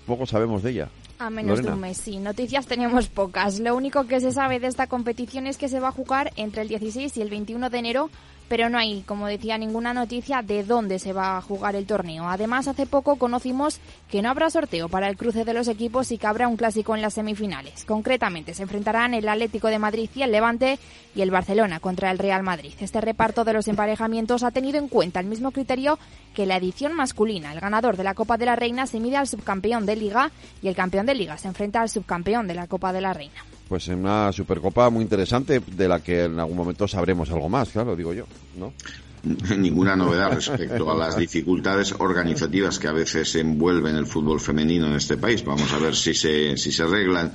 poco sabemos de ella. A menos de un mes, sí. Noticias tenemos pocas. Lo único que se sabe de esta competición es que se va a jugar entre el 16 y el 21 de enero pero no hay, como decía, ninguna noticia de dónde se va a jugar el torneo. Además, hace poco conocimos que no habrá sorteo para el cruce de los equipos y que habrá un clásico en las semifinales. Concretamente, se enfrentarán el Atlético de Madrid y el Levante y el Barcelona contra el Real Madrid. Este reparto de los emparejamientos ha tenido en cuenta el mismo criterio que la edición masculina. El ganador de la Copa de la Reina se mide al subcampeón de Liga y el campeón de Liga se enfrenta al subcampeón de la Copa de la Reina pues en una Supercopa muy interesante de la que en algún momento sabremos algo más, claro, digo yo, ¿no? ninguna novedad respecto a las dificultades organizativas que a veces envuelven el fútbol femenino en este país. Vamos a ver si se, si se arreglan.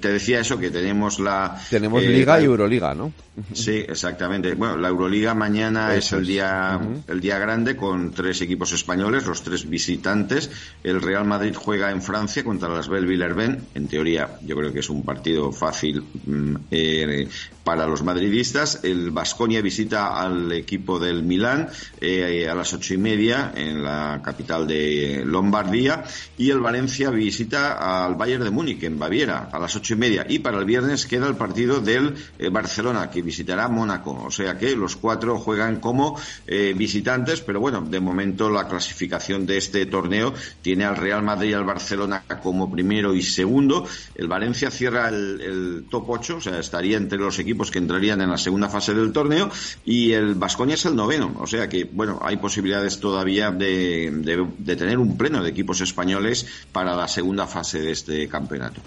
Te decía eso, que tenemos la... Tenemos eh, Liga y Euroliga, ¿no? Sí, exactamente. Bueno, la Euroliga mañana es el día, el día grande con tres equipos españoles, los tres visitantes. El Real Madrid juega en Francia contra las Bell Villerben. En teoría, yo creo que es un partido fácil mm, eh, para los madridistas. El Vasconia visita al equipo del Milán eh, a las ocho y media en la capital de Lombardía y el Valencia visita al Bayern de Múnich en Baviera a las ocho y media y para el viernes queda el partido del eh, Barcelona que visitará Mónaco. O sea que los cuatro juegan como eh, visitantes, pero bueno, de momento la clasificación de este torneo tiene al Real Madrid y al Barcelona como primero y segundo. El Valencia cierra el, top 8, o sea, estaría entre los equipos que entrarían en la segunda fase del torneo y el Vasconia es el noveno. O sea que, bueno, hay posibilidades todavía de, de, tener un pleno de equipos españoles para la segunda fase de este campeonato.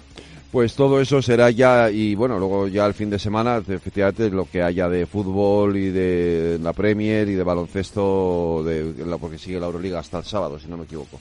Pues todo eso será ya, y bueno, luego ya el fin de semana, efectivamente, lo que haya de fútbol y de la Premier y de baloncesto, de, porque sigue la Euroliga hasta el sábado, si no me equivoco.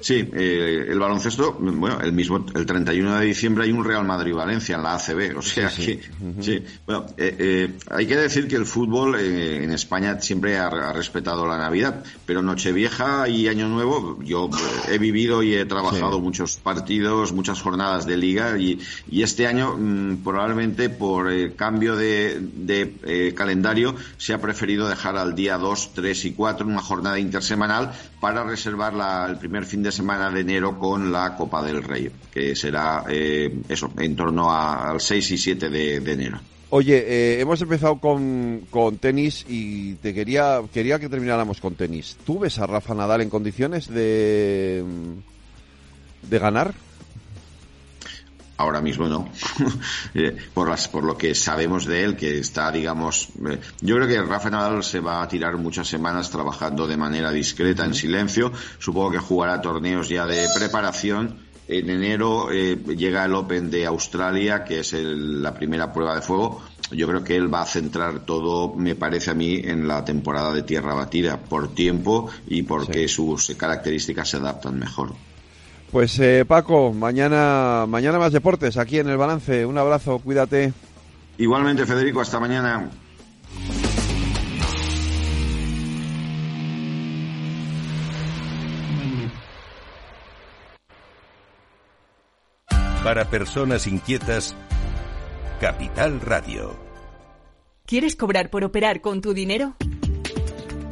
Sí, eh, el baloncesto, bueno, el mismo, el 31 de diciembre hay un Real Madrid-Valencia en la ACB, o sea que, sí, bueno, eh, eh, hay que decir que el fútbol en España siempre ha, respetado la Navidad, pero Nochevieja y Año Nuevo, yo he vivido y he trabajado muchos partidos, muchas jornadas de liga y, y este año mm, probablemente por el cambio de, de calendario se ha preferido dejar al día 2, 3 y 4 una jornada intersemanal para reservar la, el primer fin de semana de enero con la Copa del Rey, que será eh, eso, en torno al 6 y 7 de, enero. Oye, eh, hemos empezado con, con, tenis y te quería quería que termináramos con tenis. ¿Tú ves a Rafa Nadal en condiciones de de ganar? Ahora mismo no. Eh, por, las, por lo que sabemos de él, que está, digamos, eh, yo creo que Rafa Nadal se va a tirar muchas semanas trabajando de manera discreta, en silencio. Supongo que jugará torneos ya de preparación. En enero eh, llega el Open de Australia, que es la primera prueba de fuego. Yo creo que él va a centrar todo, me parece a mí, en la temporada de tierra batida, por tiempo y porque sus características se adaptan mejor. Pues eh, Paco, mañana, mañana más deportes aquí en el balance. Un abrazo, cuídate. Igualmente, Federico, hasta mañana. Para personas inquietas, Capital Radio. ¿Quieres cobrar por operar con tu dinero?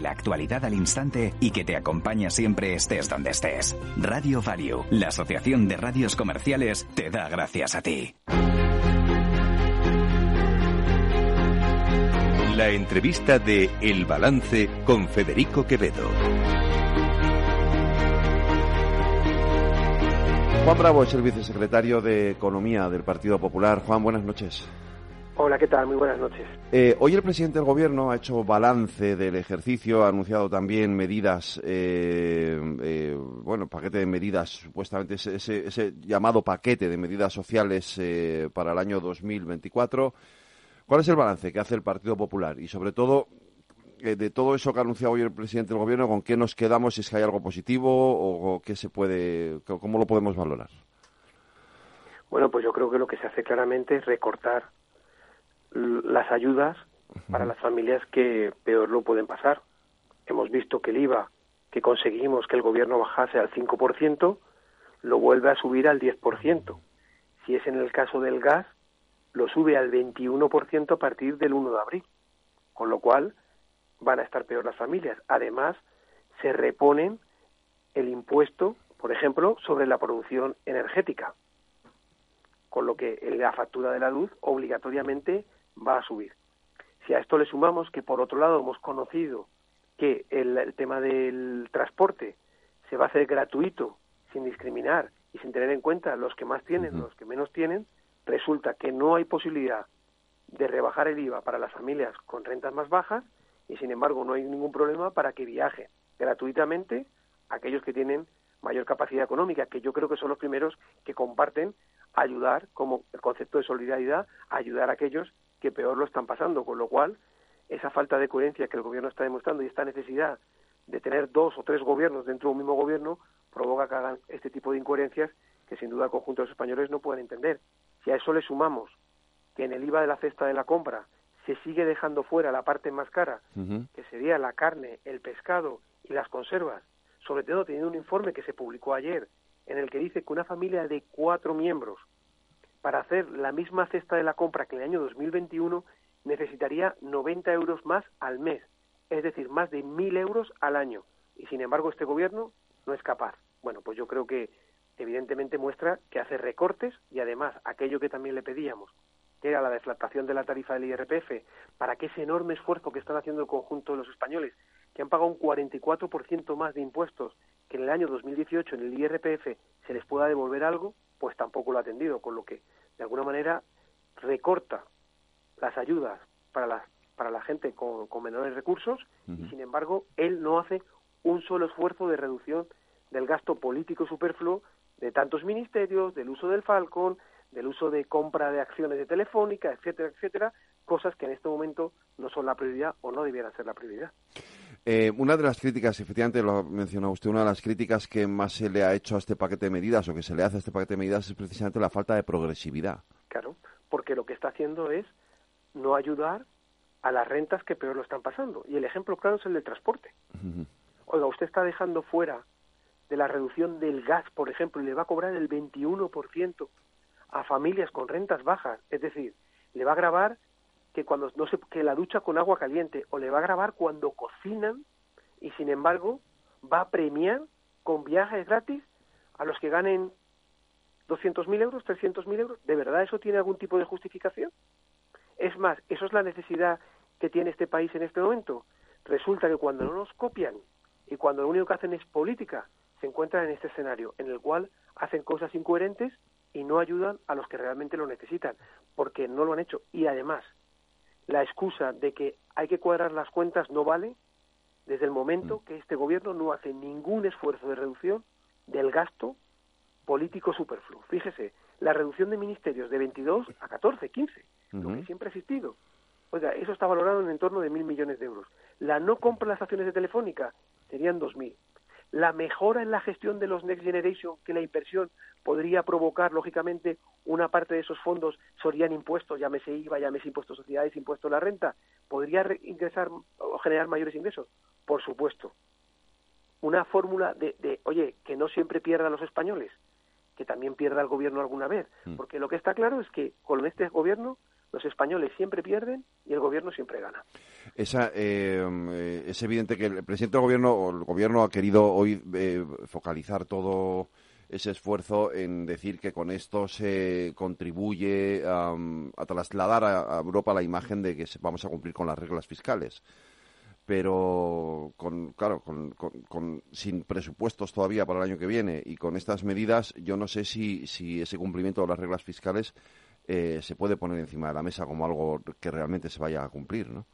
La actualidad al instante y que te acompaña siempre estés donde estés. Radio Value, la Asociación de Radios Comerciales, te da gracias a ti. La entrevista de El Balance con Federico Quevedo. Juan Bravo es el vicesecretario de Economía del Partido Popular. Juan, buenas noches. Hola, ¿qué tal? Muy buenas noches. Eh, hoy el presidente del Gobierno ha hecho balance del ejercicio, ha anunciado también medidas, eh, eh, bueno, paquete de medidas, supuestamente ese, ese, llamado paquete de medidas sociales para el año 2024. ¿Cuál es el balance que hace el Partido Popular? Y sobre todo, de todo eso que ha anunciado hoy el presidente del Gobierno, ¿con qué nos quedamos? Si es que hay algo positivo o, qué se puede, cómo lo podemos valorar. Bueno, pues yo creo que lo que se hace claramente es recortar las ayudas para las familias que peor lo pueden pasar. Hemos visto que el IVA que conseguimos que el gobierno bajase al 5%, lo vuelve a subir al 10%. Si es en el caso del gas, lo sube al 21% a partir del 1 de abril. Con lo cual, van a estar peor las familias. Además, se reponen el impuesto, por ejemplo, sobre la producción energética. Con lo que la factura de la luz obligatoriamente va a subir. Si a esto le sumamos que, por otro lado, hemos conocido que el, tema del transporte se va a hacer gratuito, sin discriminar y sin tener en cuenta los que más tienen, los que menos tienen, resulta que no hay posibilidad de rebajar el IVA para las familias con rentas más bajas y, sin embargo, no hay ningún problema para que viajen gratuitamente aquellos que tienen mayor capacidad económica, que yo creo que son los primeros que comparten ayudar, como el concepto de solidaridad, ayudar a aquellos que peor lo están pasando, con lo cual esa falta de coherencia que el gobierno está demostrando y esta necesidad de tener dos o tres gobiernos dentro de un mismo gobierno provoca que hagan este tipo de incoherencias que sin duda el conjunto de los españoles no pueden entender. Si a eso le sumamos que en el IVA de la cesta de la compra se sigue dejando fuera la parte más cara, que sería la carne, el pescado y las conservas, sobre todo teniendo un informe que se publicó ayer en el que dice que una familia de cuatro miembros para hacer la misma cesta de la compra que en el año 2021 necesitaría 90 euros más al mes, es decir, más de 1.000 euros al año. Y sin embargo este gobierno no es capaz. Bueno, pues yo creo que evidentemente muestra que hace recortes y además aquello que también le pedíamos, que era la deflactación de la tarifa del IRPF, para que ese enorme esfuerzo que están haciendo el conjunto de los españoles, que han pagado un 44% más de impuestos que en el año 2018 en el IRPF, se les pueda devolver algo, pues tampoco lo ha atendido, con lo que de alguna manera recorta las ayudas para la, para la gente con, menores recursos y sin embargo él no hace un solo esfuerzo de reducción del gasto político superfluo de tantos ministerios, del uso del Falcon, del uso de compra de acciones de Telefónica, etcétera, etcétera, cosas que en este momento no son la prioridad o no debieran ser la prioridad. Eh, una de las críticas, efectivamente lo ha mencionado usted, una de las críticas que más se le ha hecho a este paquete de medidas o que se le hace a este paquete de medidas es precisamente la falta de progresividad. Claro, porque lo que está haciendo es no ayudar a las rentas que peor lo están pasando. Y el ejemplo claro es el del transporte. Oiga, usted está dejando fuera de la reducción del gas, por ejemplo, y le va a cobrar el 21% a familias con rentas bajas. Es decir, le va a grabar que cuando no se, que la ducha con agua caliente o le va a grabar cuando cocinan y sin embargo va a premiar con viajes gratis a los que ganen 200.000 euros, 300.000 euros. ¿De verdad eso tiene algún tipo de justificación? Es más, eso es la necesidad que tiene este país en este momento. Resulta que cuando no nos copian y cuando lo único que hacen es política, se encuentran en este escenario en el cual hacen cosas incoherentes y no ayudan a los que realmente lo necesitan, porque no lo han hecho. Y además, la excusa de que hay que cuadrar las cuentas no vale desde el momento mm. que este gobierno no hace ningún esfuerzo de reducción del gasto político superfluo. Fíjese, la reducción de ministerios de 22 a 14, 15, lo que siempre ha existido. Oiga, eso está valorado en, en torno de mil millones de euros. La no compra de las acciones de Telefónica serían dos mil la mejora en la gestión de los Next Generation, que la inversión podría provocar, lógicamente, una parte de esos fondos serían impuestos, llámese IVA, llámese impuestos sociedades, impuesto a la renta, ¿podría ingresar o generar mayores ingresos? Por supuesto. Una fórmula de, de, oye, que no siempre pierdan los españoles, que también pierda el gobierno alguna vez, mm. porque lo que está claro es que con este gobierno los españoles siempre pierden y el gobierno siempre gana. Esa, eh, es evidente que el presidente del gobierno o el gobierno ha querido hoy eh, focalizar todo ese esfuerzo en decir que con esto se contribuye a trasladar a, Europa la imagen de que vamos a cumplir con las reglas fiscales. Pero, con, claro, con, sin presupuestos todavía para el año que viene y con estas medidas, yo no sé si ese cumplimiento de las reglas fiscales eh, se puede poner encima de la mesa como algo que realmente se vaya a cumplir, ¿no?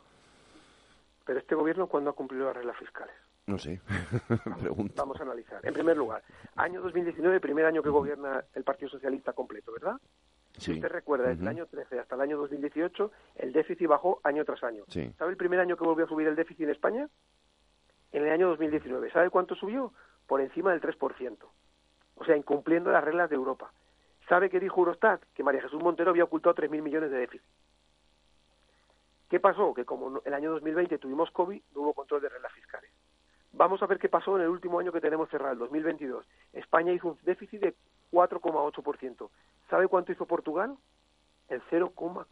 Pero este gobierno, ¿cuándo ha cumplido las reglas fiscales? No sé, Vamos, vamos a analizar. En primer lugar, año 2019, primer año que gobierna el Partido Socialista completo, ¿verdad? Si usted recuerda, desde el año 13 hasta el año 2018, el déficit bajó año tras año. ¿Sabe el primer año que volvió a subir el déficit en España? En el año 2019. ¿Sabe cuánto subió? Por encima del 3%. O sea, incumpliendo las reglas de Europa. ¿Sabe qué dijo Eurostat? Que María Jesús Montero había ocultado 3.000 millones de déficit. ¿Qué pasó? Que como el año 2020 tuvimos COVID, no hubo control de reglas fiscales. Vamos a ver qué pasó en el último año que tenemos cerrado, el 2022. España hizo un déficit de 4,8%. ¿Sabe cuánto hizo Portugal? El 0,4.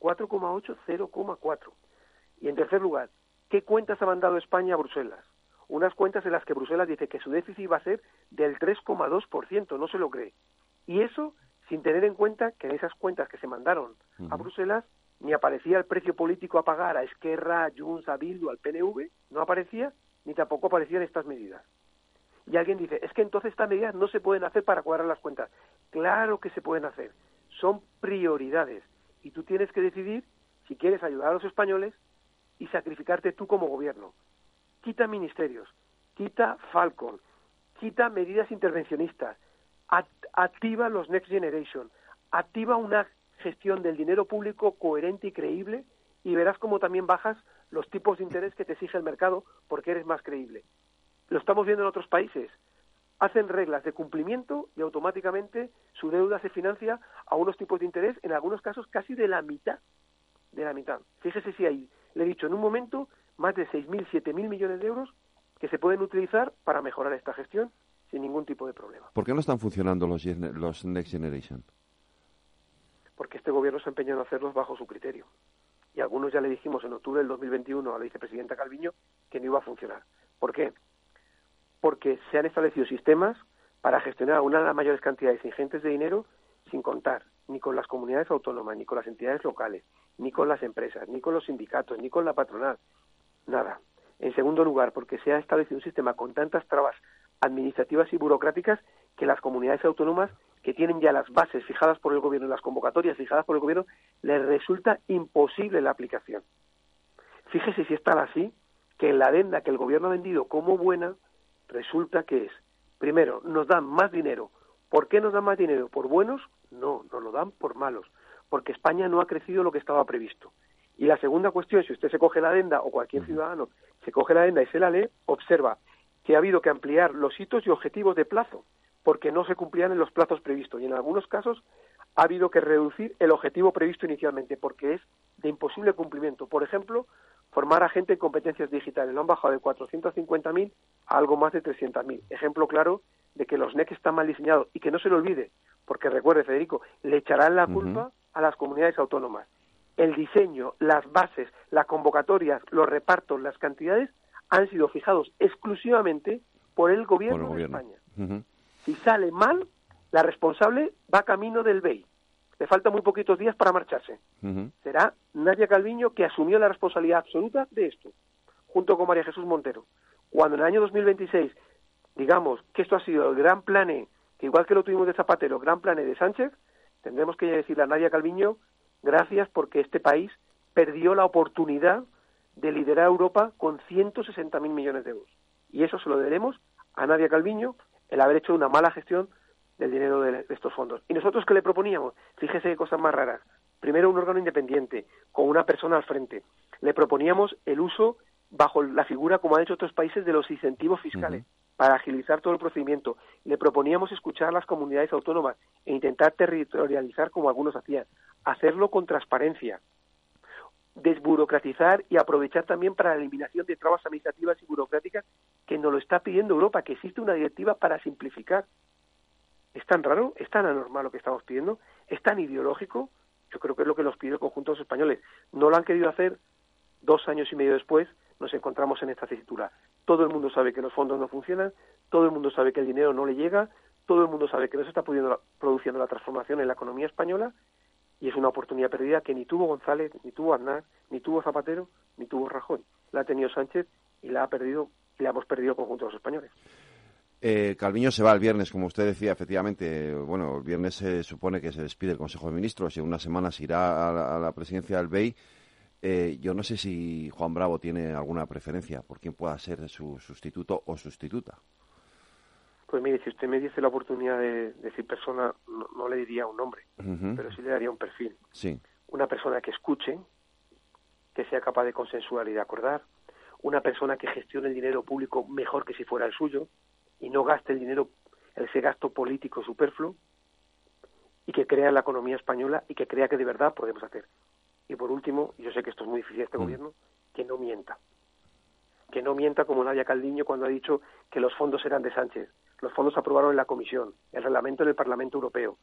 4,8, 0,4. Y en tercer lugar, ¿qué cuentas ha mandado España a Bruselas? Unas cuentas en las que Bruselas dice que su déficit va a ser del 3,2%, no se lo cree. Y eso sin tener en cuenta que en esas cuentas que se mandaron a Bruselas ni aparecía el precio político a pagar a Esquerra, a Junts, a Bildu, al PNV, no aparecía, ni tampoco aparecían estas medidas. Y alguien dice, es que entonces estas medidas no se pueden hacer para cuadrar las cuentas. Claro que se pueden hacer. Son prioridades. Y tú tienes que decidir si quieres ayudar a los españoles y sacrificarte tú como gobierno. Quita ministerios, quita Falcon, quita medidas intervencionistas, activa los Next Generation, activa una gestión del dinero público coherente y creíble y verás cómo también bajas los tipos de interés que te exige el mercado porque eres más creíble. Lo estamos viendo en otros países. Hacen reglas de cumplimiento y automáticamente su deuda se financia a unos tipos de interés, en algunos casos casi de la mitad. De la mitad. Fíjese si hay, le he dicho, en un momento más de 6.000, 7.000 millones de euros que se pueden utilizar para mejorar esta gestión sin ningún tipo de problema. ¿Por qué no están funcionando los, los Next Generation? porque este gobierno se empeñó en hacerlos bajo su criterio. Y algunos ya le dijimos en octubre del 2021 a la vicepresidenta Calviño que no iba a funcionar. ¿Por qué? Porque se han establecido sistemas para gestionar una de las mayores cantidades ingentes de dinero sin contar ni con las comunidades autónomas, ni con las entidades locales, ni con las empresas, ni con los sindicatos, ni con la patronal. Nada. En segundo lugar, porque se ha establecido un sistema con tantas trabas administrativas y burocráticas que las comunidades autónomas que tienen ya las bases fijadas por el gobierno y las convocatorias fijadas por el gobierno, les resulta imposible la aplicación. Fíjese si está así, que en la adenda que el gobierno ha vendido como buena, resulta que es, primero, nos dan más dinero. ¿Por qué nos dan más dinero? ¿Por buenos? No, nos lo dan por malos, porque España no ha crecido lo que estaba previsto. Y la segunda cuestión, si usted se coge la adenda o cualquier ciudadano se coge la adenda y se la lee, observa que ha habido que ampliar los hitos y objetivos de plazo porque no se cumplían en los plazos previstos y en algunos casos ha habido que reducir el objetivo previsto inicialmente porque es de imposible cumplimiento. Por ejemplo, formar a gente en competencias digitales. Lo han bajado de 450.000 a algo más de 300.000. Ejemplo claro de que los NEC están mal diseñados y que no se lo olvide, porque recuerde, Federico, le echarán la culpa a las comunidades autónomas. El diseño, las bases, las convocatorias, los repartos, las cantidades han sido fijados exclusivamente por el gobierno, de España. Si sale mal, la responsable va camino del BEI. Le faltan muy poquitos días para marcharse. Será Nadia Calviño que asumió la responsabilidad absoluta de esto, junto con María Jesús Montero. Cuando en el año 2026 digamos que esto ha sido el gran plane, que igual que lo tuvimos de Zapatero, gran plane de Sánchez, tendremos que decirle a Nadia Calviño gracias porque este país perdió la oportunidad de liderar Europa con 160.000 millones de euros. Y eso se lo debemos a Nadia Calviño, el haber hecho una mala gestión del dinero de, estos fondos. ¿Y nosotros qué le proponíamos? Fíjese qué cosas más raras. Primero, un órgano independiente, con una persona al frente. Le proponíamos el uso, bajo la figura, como han hecho otros países, de los incentivos fiscales. para agilizar todo el procedimiento. Le proponíamos escuchar a las comunidades autónomas e intentar territorializar como algunos hacían. Hacerlo con transparencia, desburocratizar y aprovechar también para la eliminación de trabas administrativas y burocráticas que nos lo está pidiendo Europa, que existe una directiva para simplificar. ¿Es tan raro? ¿Es tan anormal lo que estamos pidiendo? ¿Es tan ideológico? Yo creo que es lo que nos pide el conjunto de los españoles. No lo han querido hacer dos años y medio después, nos encontramos en esta tesitura. Todo el mundo sabe que los fondos no funcionan, todo el mundo sabe que el dinero no le llega, todo el mundo sabe que no se está produciendo la transformación en la economía española y es una oportunidad perdida que ni tuvo González, ni tuvo Aznar, ni tuvo Zapatero, ni tuvo Rajoy. La ha tenido Sánchez y la ha perdido y la hemos perdido conjunto los españoles. Eh, Calviño se va el viernes, como usted decía, efectivamente. Bueno, el viernes se supone que se despide el Consejo de Ministros y en unas semanas irá a la, presidencia del BEI. Eh, yo no sé si Juan Bravo tiene alguna preferencia por quién pueda ser su sustituto o sustituta. Pues mire, si usted me dice la oportunidad de decir persona, no, le diría un nombre, pero sí le daría un perfil. Sí. Una persona que escuche, que sea capaz de consensuar y de acordar, una persona que gestione el dinero público mejor que si fuera el suyo, y no gaste el dinero, ese gasto político superfluo, y que crea la economía española y que crea que de verdad podemos hacer. Y por último, yo sé que esto es muy difícil este mm. gobierno, que no mienta. Que no mienta como Nadia Caldiño cuando ha dicho que los fondos eran de Sánchez. Los fondos se aprobaron en la Comisión, el reglamento en el Parlamento Europeo.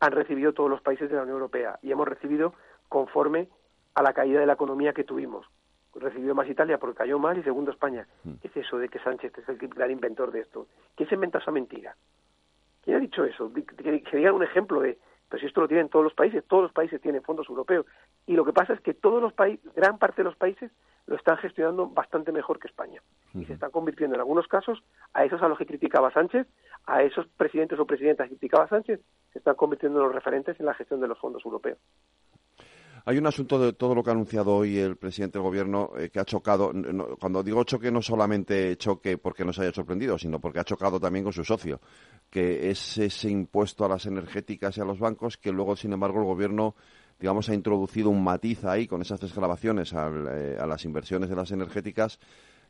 Han recibido todos los países de la Unión Europea y hemos recibido conforme a la caída de la economía que tuvimos recibió más Italia porque cayó mal y segundo España. Mm. ¿Qué es eso de que Sánchez es el gran inventor de esto? ¿Quién se inventa esa mentira? ¿Quién ha dicho eso? Que, digan un ejemplo de, pero si esto lo tienen todos los países, todos los países tienen fondos europeos. Y lo que pasa es que todos los países, gran parte de los países, lo están gestionando bastante mejor que España. Y se están convirtiendo en algunos casos a esos a los que criticaba Sánchez, a esos presidentes o presidentas que criticaba Sánchez, se están convirtiendo en los referentes en la gestión de los fondos europeos. Hay un asunto de todo lo que ha anunciado hoy el presidente del gobierno eh, que ha chocado. cuando digo choque, no solamente choque porque nos haya sorprendido, sino porque ha chocado también con su socio, que es ese impuesto a las energéticas y a los bancos que luego, sin embargo, el gobierno digamos, ha introducido un matiz ahí con esas desgrabaciones eh, a las inversiones de las energéticas,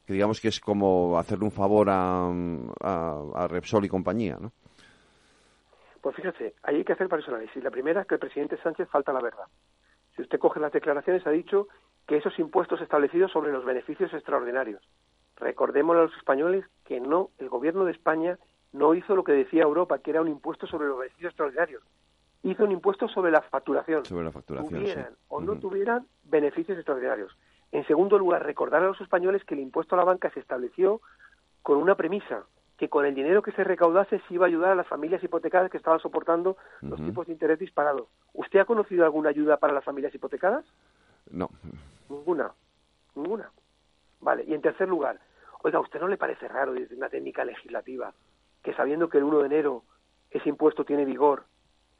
que digamos que es como hacerle un favor a, a, Repsol y compañía, ¿no? Pues fíjate, ahí hay que hacer varios análisis. La primera es que el presidente Sánchez falta la verdad. Si usted coge las declaraciones, ha dicho que esos impuestos establecidos sobre los beneficios extraordinarios. Recordemos a los españoles que no, el gobierno de España no hizo lo que decía Europa, que era un impuesto sobre los beneficios extraordinarios. Hizo un impuesto sobre la facturación. Sobre la facturación. Tuvieran o no tuvieran beneficios extraordinarios. En segundo lugar, recordar a los españoles que el impuesto a la banca se estableció con una premisa, que con el dinero que se recaudase se iba a ayudar a las familias hipotecadas que estaban soportando los tipos de interés disparados. ¿Usted ha conocido alguna ayuda para las familias hipotecadas? No. Ninguna. Ninguna. Vale. Y en tercer lugar, oiga, ¿a usted no le parece raro desde una técnica legislativa que sabiendo que el 1 de enero ese impuesto tiene vigor,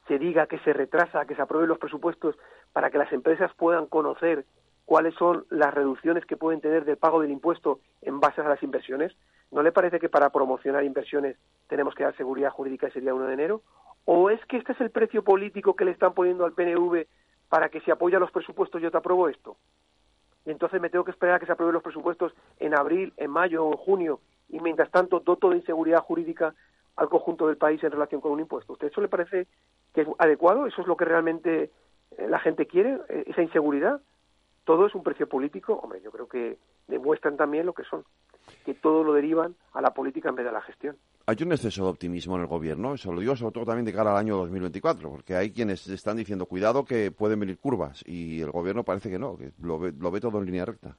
se diga que se retrasa, que se aprueben los presupuestos para que las empresas puedan conocer cuáles son las reducciones que pueden tener del pago del impuesto en base a las inversiones? ¿No le parece que para promocionar inversiones tenemos que dar seguridad jurídica ese día 1 de enero? ¿O es que este es el precio político que le están poniendo al PNV para que si apoya los presupuestos yo te apruebo esto? Y entonces me tengo que esperar a que se aprueben los presupuestos en abril, en mayo o en junio y mientras tanto doto de inseguridad jurídica al conjunto del país en relación con un impuesto. ¿Usted eso le parece que es adecuado? ¿Eso es lo que realmente eh, la gente quiere? Eh, ¿Esa inseguridad? ¿Todo es un precio político? Hombre, yo creo que demuestran también lo que son que todo lo derivan a la política en vez de a la gestión. Hay un exceso de optimismo en el gobierno, eso lo digo sobre todo también de cara al año 2024, porque hay quienes están diciendo, cuidado que pueden venir curvas, y el gobierno parece que no, que lo ve, lo ve todo en línea recta.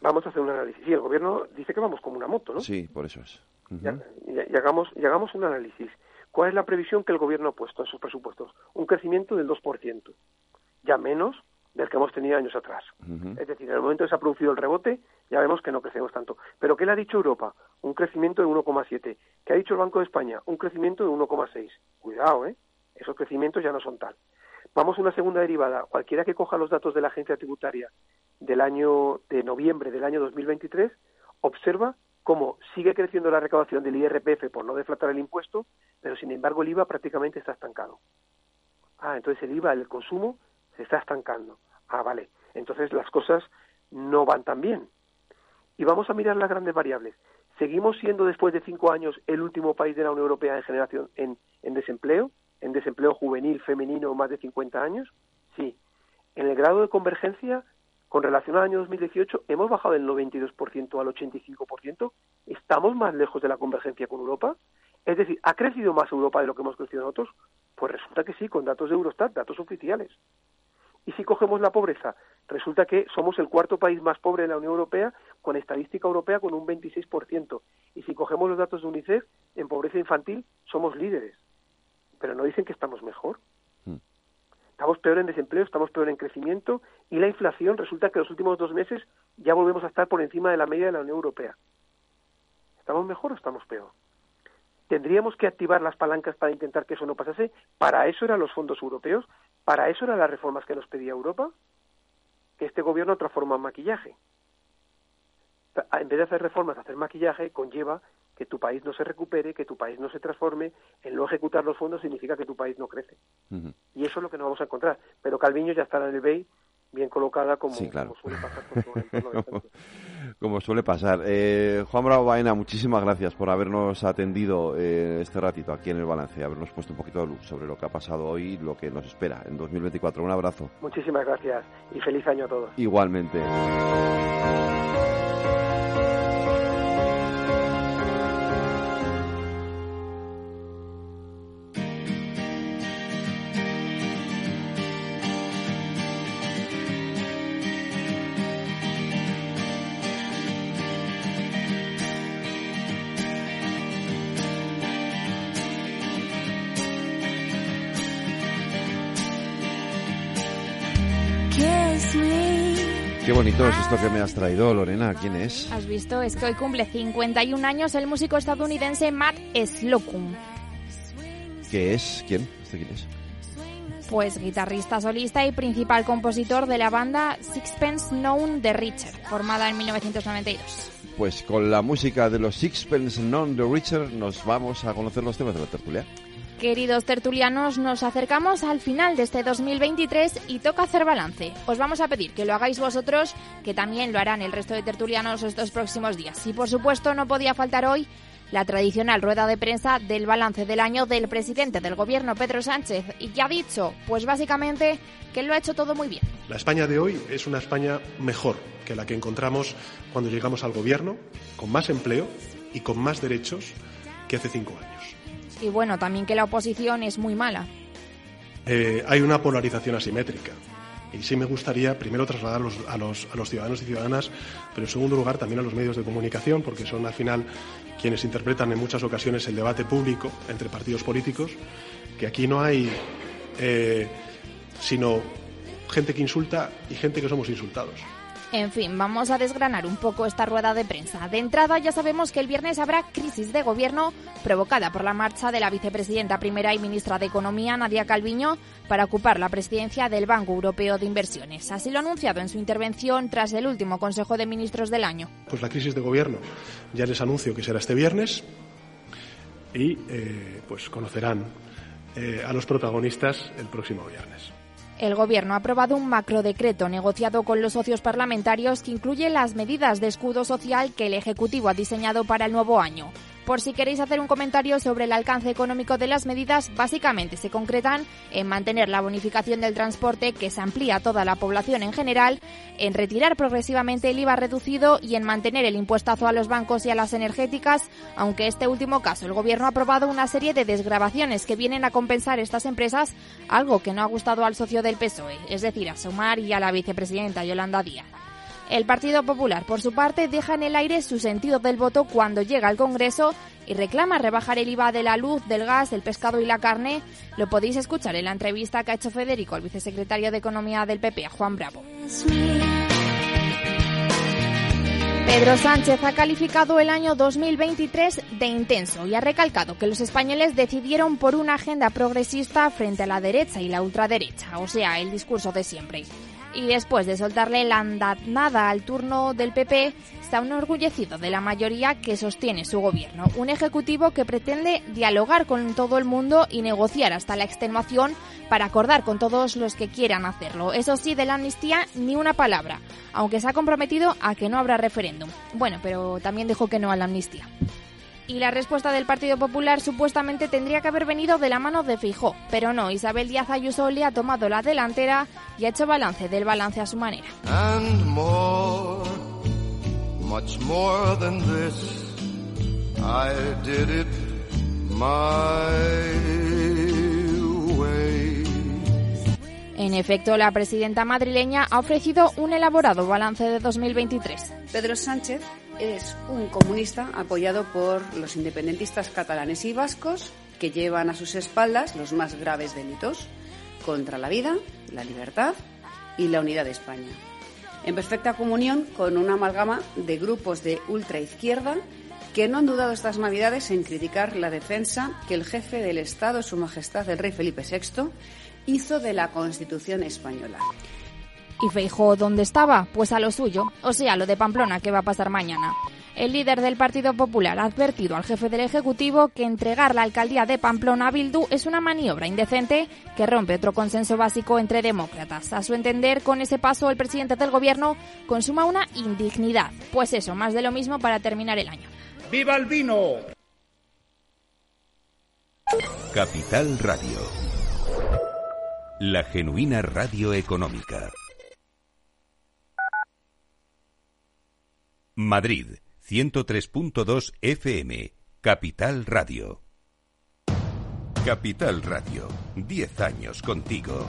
Vamos a hacer un análisis. Sí, el gobierno dice que vamos como una moto, ¿no? Sí, por eso es. y, hagamos, y hagamos un análisis. ¿Cuál es la previsión que el gobierno ha puesto en sus presupuestos? Un crecimiento del 2%. Ya menos del que hemos tenido años atrás. Es decir, en el momento que se ha producido el rebote, ya vemos que no crecemos tanto. Pero ¿qué le ha dicho Europa? Un crecimiento de 1,7. ¿Qué ha dicho el Banco de España? Un crecimiento de 1,6. Cuidado, ¿eh? Esos crecimientos ya no son tal. Vamos a una segunda derivada. Cualquiera que coja los datos de la agencia tributaria del año de noviembre del año 2023 observa cómo sigue creciendo la recaudación del IRPF por no deflatar el impuesto, pero sin embargo el IVA prácticamente está estancado. Ah, entonces el IVA del consumo se está estancando. Ah, vale. Entonces las cosas no van tan bien. Y vamos a mirar las grandes variables. ¿Seguimos siendo después de cinco años el último país de la Unión Europea en generación en, en desempleo? ¿En desempleo juvenil, femenino, más de 50 años? Sí. En el grado de convergencia, con relación al año 2018, hemos bajado del 92% al 85%. ¿Estamos más lejos de la convergencia con Europa? Es decir, ¿ha crecido más Europa de lo que hemos crecido nosotros? Pues resulta que sí, con datos de Eurostat, datos oficiales. Y si cogemos la pobreza, resulta que somos el cuarto país más pobre de la Unión Europea, con estadística europea con un 26%. Y si cogemos los datos de UNICEF, en pobreza infantil somos líderes. Pero no dicen que estamos mejor. Hmm. Estamos peor en desempleo, estamos peor en crecimiento y la inflación resulta que en los últimos dos meses ya volvemos a estar por encima de la media de la Unión Europea. ¿Estamos mejor o estamos peor? ¿Tendríamos que activar las palancas para intentar que eso no pasase? ¿Para eso eran los fondos europeos? ¿Para eso eran las reformas que nos pedía Europa? Que este gobierno transforma en maquillaje. En vez de hacer reformas, hacer maquillaje conlleva que tu país no se recupere, que tu país no se transforme, el no ejecutar los fondos significa que tu país no crece. Y eso es lo que nos vamos a encontrar. Pero Calviño ya estará en el BEI bien colocada como, suele pasar como suele pasar. Eh, Juan Bravo Baena, muchísimas gracias por habernos atendido eh, este ratito aquí en el balance, habernos puesto un poquito de luz sobre lo que ha pasado hoy y lo que nos espera en 2024. Un abrazo. Muchísimas gracias y feliz año a todos. Igualmente. Esto que me has traído, Lorena. ¿Quién es? Has visto, es que hoy cumple 51 años el músico estadounidense Matt Slocum. ¿Qué es? ¿Quién? ¿Este quién es? Pues guitarrista solista y principal compositor de la banda Sixpence Known the Richer, formada en 1992. Pues con la música de los Sixpence Known the Richer nos vamos a conocer los temas de la tertulia. Queridos tertulianos, nos acercamos al final de este 2023 y toca hacer balance. Os vamos a pedir que lo hagáis vosotros, que también lo harán el resto de tertulianos estos próximos días. Y por supuesto no podía faltar hoy la tradicional rueda de prensa del balance del año del presidente del gobierno, Pedro Sánchez. ¿Y qué ha dicho? Pues básicamente que lo ha hecho todo muy bien. La España de hoy es una España mejor que la que encontramos cuando llegamos al gobierno, con más empleo y con más derechos que hace cinco años. Y bueno, también que la oposición es muy mala. Eh, hay una polarización asimétrica. Y sí me gustaría primero trasladar a los, a los ciudadanos y ciudadanas, pero en segundo lugar también a los medios de comunicación, porque son al final quienes interpretan en muchas ocasiones el debate público entre partidos políticos, que aquí no hay eh, sino gente que insulta y gente que somos insultados. En fin, vamos a desgranar un poco esta rueda de prensa. De entrada ya sabemos que el viernes habrá crisis de gobierno provocada por la marcha de la vicepresidenta primera y ministra de Economía, Nadia Calviño, para ocupar la presidencia del Banco Europeo de Inversiones. Así lo ha anunciado en su intervención tras el último Consejo de Ministros del año. Pues la crisis de gobierno ya les anuncio que será este viernes y eh, pues conocerán eh, a los protagonistas el próximo viernes. El Gobierno ha aprobado un macrodecreto negociado con los socios parlamentarios que incluye las medidas de escudo social que el Ejecutivo ha diseñado para el nuevo año. Por si queréis hacer un comentario sobre el alcance económico de las medidas, básicamente se concretan en mantener la bonificación del transporte que se amplía a toda la población en general, en retirar progresivamente el IVA reducido y en mantener el impuestazo a los bancos y a las energéticas, aunque este último caso el Gobierno ha aprobado una serie de desgrabaciones que vienen a compensar estas empresas, algo que no ha gustado al socio del PSOE, es decir, a Sumar y a la vicepresidenta Yolanda Díaz. El Partido Popular, por su parte, deja en el aire su sentido del voto cuando llega al Congreso y reclama rebajar el IVA de la luz, del gas, el pescado y la carne. Lo podéis escuchar en la entrevista que ha hecho Federico, el vicesecretario de Economía del PP, Juan Bravo. Pedro Sánchez ha calificado el año 2023 de intenso y ha recalcado que los españoles decidieron por una agenda progresista frente a la derecha y la ultraderecha, o sea, el discurso de siempre y después de soltarle la andanada al turno del PP, está enorgullecido de la mayoría que sostiene su gobierno. Un ejecutivo que pretende dialogar con todo el mundo y negociar hasta la extenuación para acordar con todos los que quieran hacerlo. Eso sí, de la amnistía ni una palabra, aunque se ha comprometido a que no habrá referéndum. Bueno, pero también dijo que no a la amnistía y la respuesta del Partido Popular supuestamente tendría que haber venido de la mano de Fijó, pero no, Isabel Díaz Ayuso le ha tomado la delantera y ha hecho balance del balance a su manera. En efecto, la presidenta madrileña ha ofrecido un elaborado balance de 2023. Pedro Sánchez es un comunista apoyado por los independentistas catalanes y vascos que llevan a sus espaldas los más graves delitos contra la vida, la libertad y la unidad de España. En perfecta comunión con una amalgama de grupos de ultraizquierda que no han dudado estas Navidades en criticar la defensa que el jefe del Estado, Su Majestad el Rey Felipe VI, hizo de la Constitución española. ¿Y Feijó dónde estaba? Pues a lo suyo, o sea, lo de Pamplona que va a pasar mañana. El líder del Partido Popular ha advertido al jefe del Ejecutivo que entregar la alcaldía de Pamplona a Bildu es una maniobra indecente que rompe otro consenso básico entre demócratas. A su entender, con ese paso el presidente del gobierno consuma una indignidad. Pues eso, más de lo mismo para terminar el año. ¡Viva el vino! Capital Radio. La genuina radio económica. Madrid, 103.2 FM, Capital Radio. Capital Radio, 10 años contigo.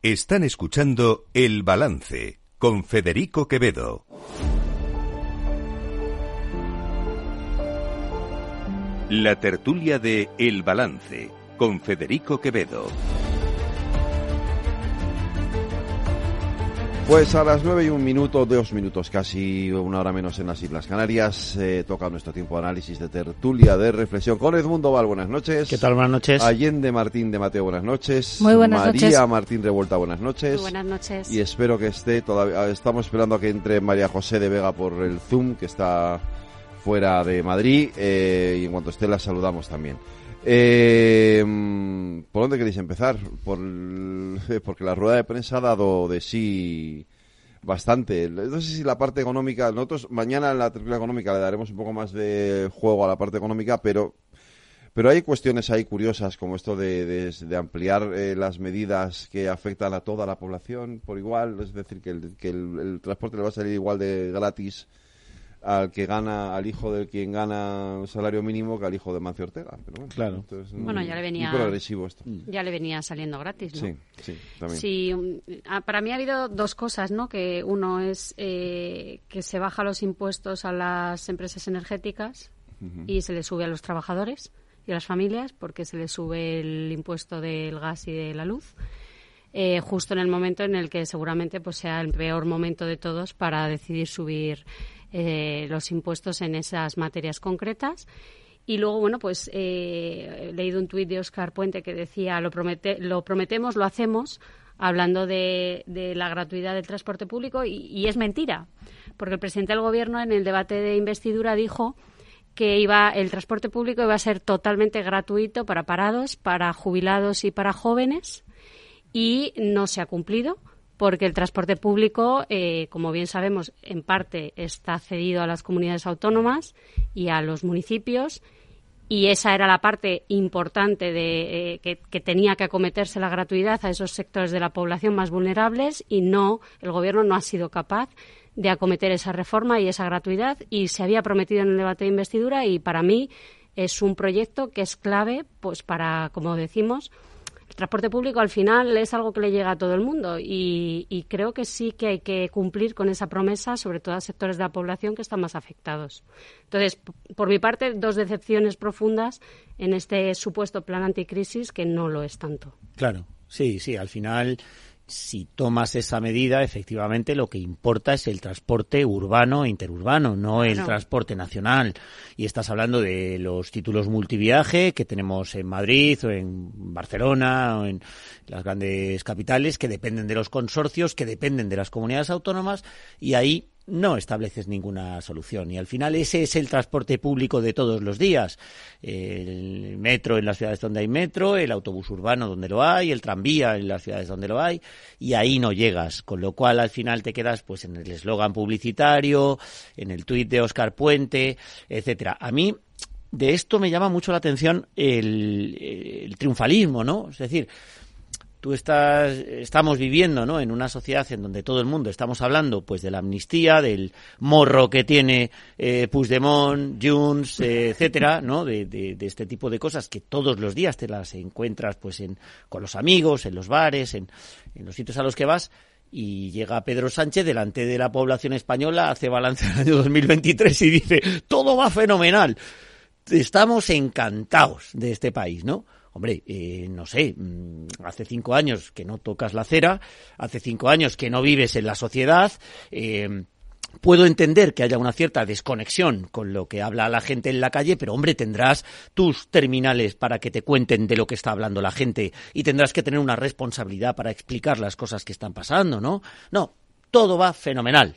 Están escuchando El Balance con Federico Quevedo. La tertulia de El Balance con Federico Quevedo. Pues a las nueve y un minuto, dos minutos casi, una hora menos en las Islas Canarias, eh, toca nuestro tiempo de análisis de tertulia, de reflexión con Edmundo Val, buenas noches. ¿Qué tal? Buenas noches. Allende Martín de Mateo, buenas noches. Muy buenas María noches. Martín Revuelta, buenas noches. Muy buenas noches. Y espero que esté todavía, estamos esperando a que entre María José de Vega por el Zoom, que está fuera de Madrid, eh, y en cuanto esté la saludamos también. Eh, ¿Por dónde queréis empezar? Por porque la rueda de prensa ha dado de sí bastante. No sé si la parte económica, nosotros mañana en la tertulia económica le daremos un poco más de juego a la parte económica, pero pero hay cuestiones ahí curiosas como esto de, ampliar eh, las medidas que afectan a toda la población por igual, es decir, que el, que el transporte le va a salir igual de gratis al que gana, al hijo de quien gana salario mínimo que al hijo de Mancio Ortega. Pero bueno, Claro. esto es Bueno, un- ya le venía- un progresivo esto. Ya le venía saliendo gratis, ¿no? Sí, sí, también. Sí, um, ah, para mí ha habido dos cosas, ¿no? Que uno es eh, que se baja los impuestos a las empresas energéticas y se le sube a los trabajadores y a las familias porque se le sube el impuesto del gas y de la luz. eh, justo en el momento en el que seguramente pues sea el peor momento de todos para decidir subir eh, los impuestos en esas materias concretas. Y luego, bueno, pues eh, he leído un tuit de Oscar Puente que decía, lo, promete, lo prometemos, lo hacemos, hablando de, la gratuidad del transporte público, y, y es mentira, porque el presidente del Gobierno en el debate de investidura dijo que iba el transporte público iba a ser totalmente gratuito para parados, para jubilados y para jóvenes, y no se ha cumplido porque el transporte público, eh, como bien sabemos, en parte está cedido a las comunidades autónomas y a los municipios y esa era la parte importante de eh, que, tenía que acometerse la gratuidad a esos sectores de la población más vulnerables y no el gobierno no ha sido capaz de acometer esa reforma y esa gratuidad y se había prometido en el debate de investidura y para mí es un proyecto que es clave pues para como decimos transporte público al final es algo que le llega a todo el mundo y, y creo que sí que hay que cumplir con esa promesa, sobre todo a sectores de la población que están más afectados. Entonces, por mi parte, dos decepciones profundas en este supuesto plan anticrisis que no lo es tanto. Claro, sí, sí, al final si tomas esa medida, efectivamente lo que importa es el transporte urbano e interurbano, no el transporte nacional. Y estás hablando de los títulos multiviaje que tenemos en Madrid o en Barcelona o en las grandes capitales que dependen de los consorcios, que dependen de las comunidades autónomas y ahí no estableces ninguna solución. Y al final ese es el transporte público de todos los días. El metro en las ciudades donde hay metro, el autobús urbano donde lo hay, el tranvía en las ciudades donde lo hay, y ahí no llegas. Con lo cual al final te quedas pues en el eslogan publicitario, en el tuit de Oscar Puente, etcétera. A mí de esto me llama mucho la atención el, el triunfalismo, ¿no? Es decir, tú estás, estamos viviendo, ¿no? En una sociedad en donde todo el mundo estamos hablando, pues, de la amnistía, del morro que tiene eh, Puigdemont, Junts, eh, etcétera, ¿no? De, este tipo de cosas que todos los días te las encuentras, pues, en, con los amigos, en los bares, en, en los sitios a los que vas. Y llega Pedro Sánchez delante de la población española, hace balance del año 2023 y dice, todo va fenomenal. Estamos encantados de este país, ¿no? Hombre, eh, no sé, mm, hace cinco años que no tocas la cera, hace cinco años que no vives en la sociedad. Eh, puedo entender que haya una cierta desconexión con lo que habla la gente en la calle, pero hombre, tendrás tus terminales para que te cuenten de lo que está hablando la gente y tendrás que tener una responsabilidad para explicar las cosas que están pasando, ¿no? No, todo va fenomenal.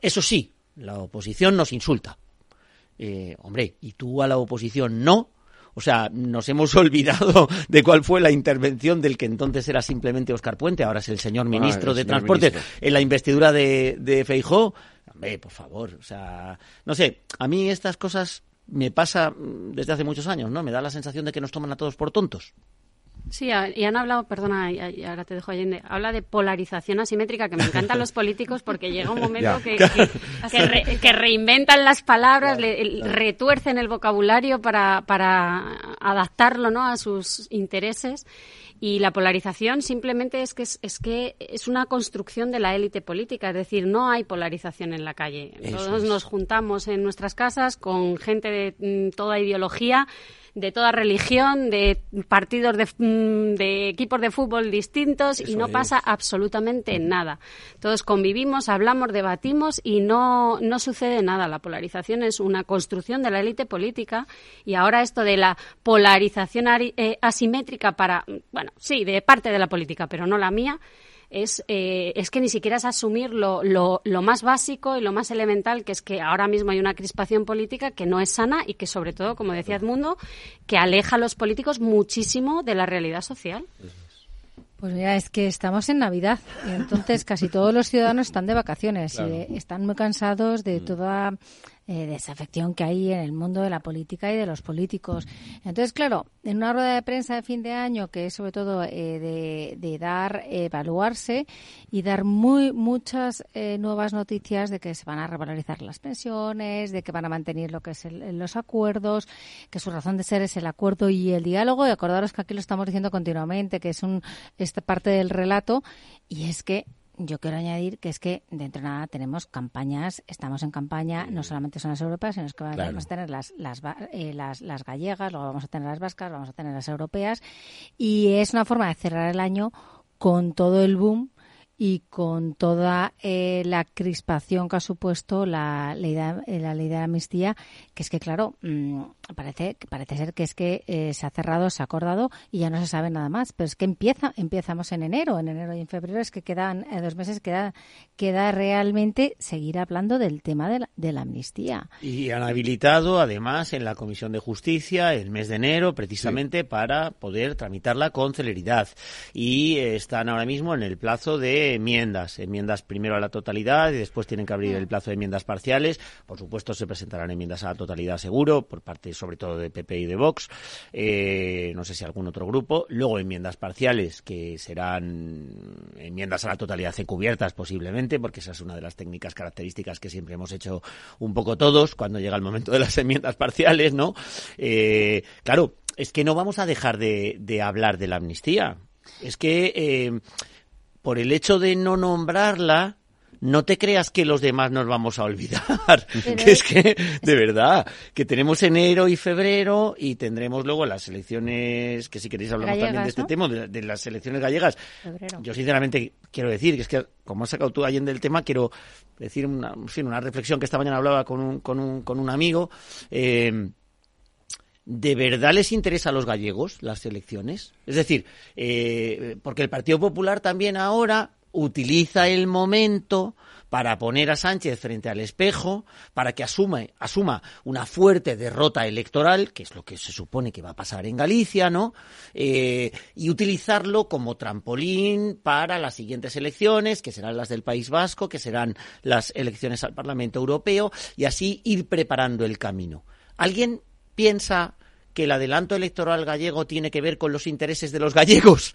Eso sí, la oposición nos insulta. Eh, hombre, y tú a la oposición no, o sea, nos hemos olvidado de cuál fue la intervención del que entonces era simplemente Oscar Puente, ahora es el señor ministro de Transporte, en la investidura de, de Feijó. Hombre, por favor, o sea, no sé, a mí estas cosas me pasa desde hace muchos años, ¿no? Me da la sensación de que nos toman a todos por tontos. Sí, y han hablado, perdona, y ahora te dejo Allende, habla de polarización asimétrica, que me encantan los políticos porque llega un momento que, que, reinventan las palabras, retuercen el vocabulario para, para adaptarlo ¿no? a sus intereses. Y la polarización simplemente es que es, es, que es una construcción de la élite política, es decir, no hay polarización en la calle. Todos nos juntamos en nuestras casas con gente de mm, toda ideología de toda religión, de partidos de, mm, de equipos de fútbol distintos y no pasa absolutamente nada. Todos convivimos, hablamos, debatimos y no, no sucede nada. La polarización es una construcción de la élite política y ahora esto de la polarización eh, asimétrica para, bueno, sí, de parte de la política, pero no la mía, es, eh, es que ni siquiera es asumir lo, lo, lo, más básico y lo más elemental, que es que ahora mismo hay una crispación política que no es sana y que, sobre todo, como decía Edmundo, que aleja a los políticos muchísimo de la realidad social. Pues mira, es que estamos en Navidad y entonces casi todos los ciudadanos están de vacaciones y están muy cansados de toda eh, desafección que hay en el mundo de la política y de los políticos. Entonces, claro, en una rueda de prensa de fin de año que es sobre todo eh, de, dar, evaluarse y dar muy muchas eh, nuevas noticias de que se van a revalorizar las pensiones, de que van a mantener lo que es los acuerdos, que su razón de ser es el acuerdo y el diálogo. Y acordaros que aquí lo estamos diciendo continuamente, que es un esta parte del relato y es que yo quiero añadir que es que dentro de nada tenemos campañas, estamos en campaña, no solamente son las europeas, sino que vamos a tener las, las, eh, las, las, gallegas, luego vamos a tener las vascas, vamos a tener las europeas, y es una forma de cerrar el año con todo el boom y con toda eh, la crispación que ha supuesto la ley, de, la ley de la amnistía, que es que, claro, mmm, parece, parece ser que es que eh, se ha cerrado, se ha acordado y ya no se sabe nada más. Pero es que empieza, empezamos en enero, en enero y en febrero, es que quedan eh, dos meses, queda, queda realmente seguir hablando del tema de la, de la amnistía. Y han habilitado, además, en la Comisión de Justicia el mes de enero, precisamente sí. para poder tramitarla con celeridad. Y eh, están ahora mismo en el plazo de enmiendas. Enmiendas primero a la totalidad y después tienen que abrir el plazo de enmiendas parciales. Por supuesto, se presentarán enmiendas a la totalidad seguro por parte, sobre todo, de PP y de Vox. Eh, no sé si algún otro grupo. Luego enmiendas parciales, que serán enmiendas a la totalidad encubiertas posiblemente, porque esa es una de las técnicas características que siempre hemos hecho un poco todos cuando llega el momento de las enmiendas parciales, ¿no? Eh, claro, es que no vamos a dejar de, hablar de la amnistía. Es que eh, por el hecho de no nombrarla, no te creas que los demás nos vamos a olvidar. que es que, de verdad, que tenemos enero y febrero y tendremos luego las elecciones, que si queréis hablamos también de este tema, de, las elecciones gallegas. Yo sinceramente quiero decir que es que, como has sacado tú ayer del tema, quiero decir una, una reflexión que esta mañana hablaba con un, con un, con un amigo. Eh, ¿De verdad les interesa a los gallegos las elecciones? Es decir, eh, porque el Partido Popular también ahora utiliza el momento para poner a Sánchez frente al espejo, para que asuma, una fuerte derrota electoral, que es lo que se supone que va a pasar en Galicia, ¿no? Eh, y utilizarlo como trampolín para las siguientes elecciones, que serán las del País Vasco, que serán las elecciones al Parlamento Europeo, y así ir preparando el camino. ¿Alguien piensa que el adelanto electoral gallego tiene que ver con los intereses de los gallegos?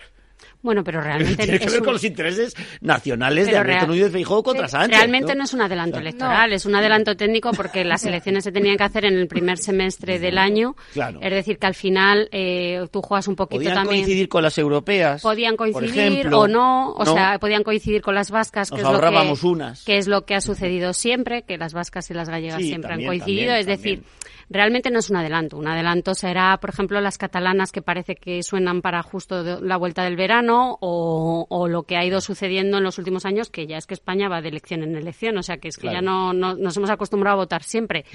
Bueno, pero realmente tiene que ver con los intereses nacionales de Alberto Núñez Feijóo contra Sánchez. Realmente ¿no? es un adelanto electoral, es un adelanto técnico porque las elecciones se tenían que hacer en el primer semestre del año. Claro. Es decir, que al final eh, tú juegas un poquito podían también. Podían coincidir con las europeas. Podían coincidir o no, o sea, podían coincidir con las vascas, que es lo que, unas. que es lo que ha sucedido siempre, que las vascas y las gallegas siempre han coincidido. es decir, realmente no es un adelanto. Un adelanto será, por ejemplo, las catalanas que parece que suenan para justo la vuelta del verano o, lo que ha ido sucediendo en los últimos años, que ya es que España va de elección en elección, o sea que es que ya no, nos hemos acostumbrado a votar siempre.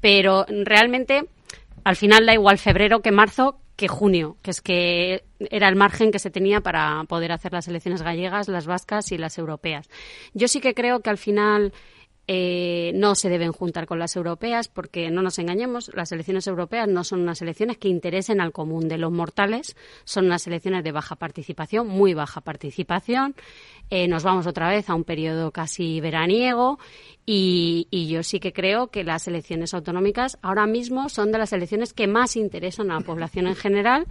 Pero realmente, al final da igual febrero que marzo que junio, que es que era el margen que se tenía para poder hacer las elecciones gallegas, las vascas y las europeas. Yo sí que creo que al final eh, no se deben juntar con las europeas porque no nos engañemos, las elecciones europeas no son unas elecciones que interesen al común de los mortales, son unas elecciones de baja participación, muy baja participación. Eh, nos vamos otra vez a un periodo casi veraniego y, y, yo sí que creo que las elecciones autonómicas ahora mismo son de las elecciones que más interesan a la población en general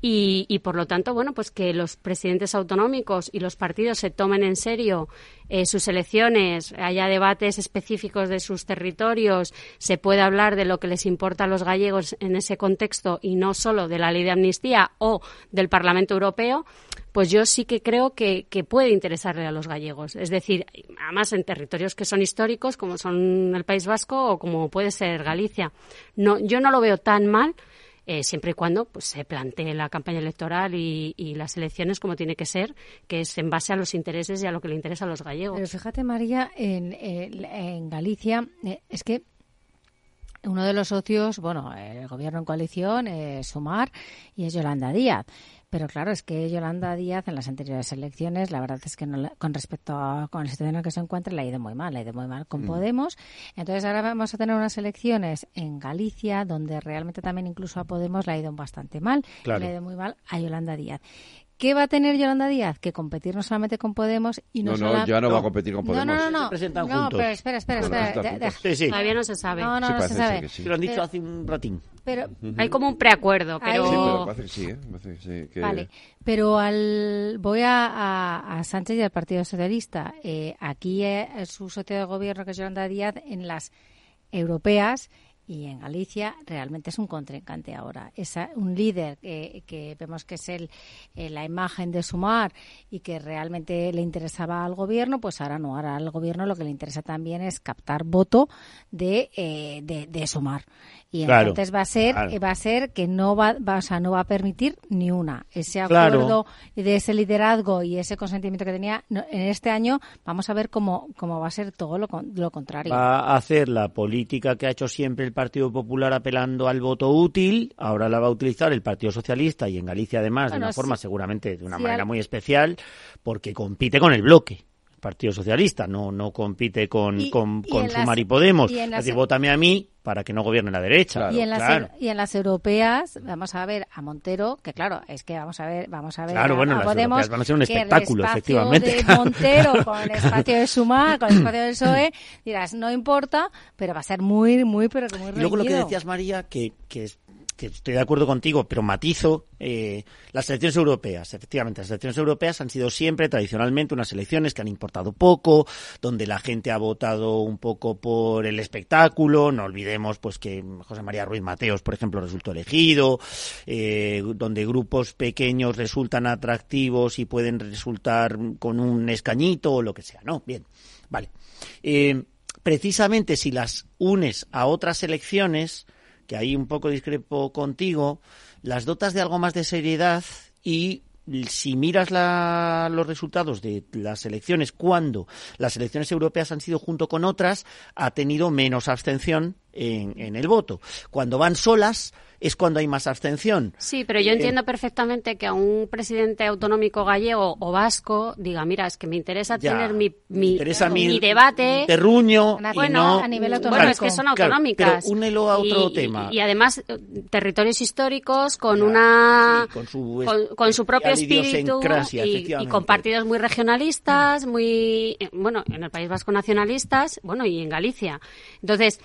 y, y, por lo tanto, bueno, pues que los presidentes autonómicos y los partidos se tomen en serio eh, sus elecciones, haya debates específicos de sus territorios, se pueda hablar de lo que les importa a los gallegos en ese contexto y no solo de la ley de amnistía o del Parlamento Europeo, pues yo sí que creo que, que puede interesarle a los gallegos. Es decir, además en territorios que son históricos, como son el País Vasco o como puede ser Galicia. No, yo no lo veo tan mal eh, siempre y cuando pues, se plantee la campaña electoral y, las elecciones como tiene que ser, que es en base a los intereses y a lo que le interesa a los gallegos. Pero fíjate, María, en, en Galicia eh, es que uno de los socios, bueno, el gobierno en coalición es Sumar y es Yolanda Díaz. Pero claro, es que Yolanda Díaz en las anteriores elecciones, la verdad es que no, con respecto a con el situación en el que se encuentra, le ha ido muy mal, le ha ido muy mal con mm. Podemos. Entonces ahora vamos a tener unas elecciones en Galicia donde realmente también incluso a Podemos le ha ido bastante mal, le ha ido muy mal a Yolanda Díaz. ¿Qué va a tener Yolanda Díaz? Que competir no solamente con Podemos y no, no No, ya no, va a competir con Podemos. No, no, no. Se no, no pero espera, espera, espera. Sí, sí. Todavía no se sabe. No, no, no se sabe. Lo han dicho hace un ratín. Pero, Hay como un preacuerdo, pero... Sí, pero parece que sí, ¿eh? Parece que sí que... Vale, pero al... voy a, a, a Sánchez y al Partido Socialista. Eh, aquí eh, su socio de gobierno, que es Yolanda Díaz, en las europeas y en Galicia realmente es un contrincante ahora. Es un líder que, vemos que es el, eh, la imagen de Sumar y que realmente le interesaba al gobierno, pues ahora no, ahora al gobierno lo que le interesa también es captar voto de, eh, de, Sumar. Y entonces va a ser va a ser que no va, va, o no va a permitir ni una. Ese acuerdo de ese liderazgo y ese consentimiento que tenía en este año, vamos a ver cómo, cómo va a ser todo lo, lo contrario. Va a hacer la política que ha hecho siempre el Partido Popular apelando al voto útil, ahora la va a utilizar el Partido Socialista y en Galicia además de una forma seguramente de una manera muy especial porque compite con el bloque. Partido Socialista, no no compite con, con, Sumar y Podemos. Y decir, vótame a mí para que no gobierne la derecha. y, en las, y en las europeas, vamos a ver a Montero, que claro, es que vamos a ver, vamos a ver claro, bueno, las Podemos, van a ser un espectáculo, el efectivamente. de Montero con el espacio de Sumar, con el espacio del PSOE, dirás, no importa, pero va a ser muy, muy, pero muy Y luego lo que decías, María, que, que es estoy de acuerdo contigo, pero matizo eh, las elecciones europeas. Efectivamente, las elecciones europeas han sido siempre, tradicionalmente, unas elecciones que han importado poco, donde la gente ha votado un poco por el espectáculo. No olvidemos pues que José María Ruiz Mateos, por ejemplo, resultó elegido, eh, donde grupos pequeños resultan atractivos y pueden resultar con un escañito o lo que sea. No, bien, vale. Eh, precisamente si las unes a otras elecciones, que ahí un poco discrepo contigo, las dotas de algo más de seriedad y si miras los resultados de las elecciones, cuando las elecciones europeas han sido junto con otras, ha tenido menos abstención en, el voto. Cuando van solas es cuando hay más abstención. Sí, pero yo eh, entiendo perfectamente que a un presidente autonómico gallego o vasco diga, mira, es que me interesa tener mi, mi, debate. Terruño. Bueno, a nivel autonómico. Bueno, es que son autonómicas. pero únelo a otro tema. Y, además, eh, territorios históricos con una. con, su, con, su propio espíritu. Y, y, con partidos muy regionalistas, muy. Eh, bueno, en el País Vasco nacionalistas, bueno, y en Galicia. Entonces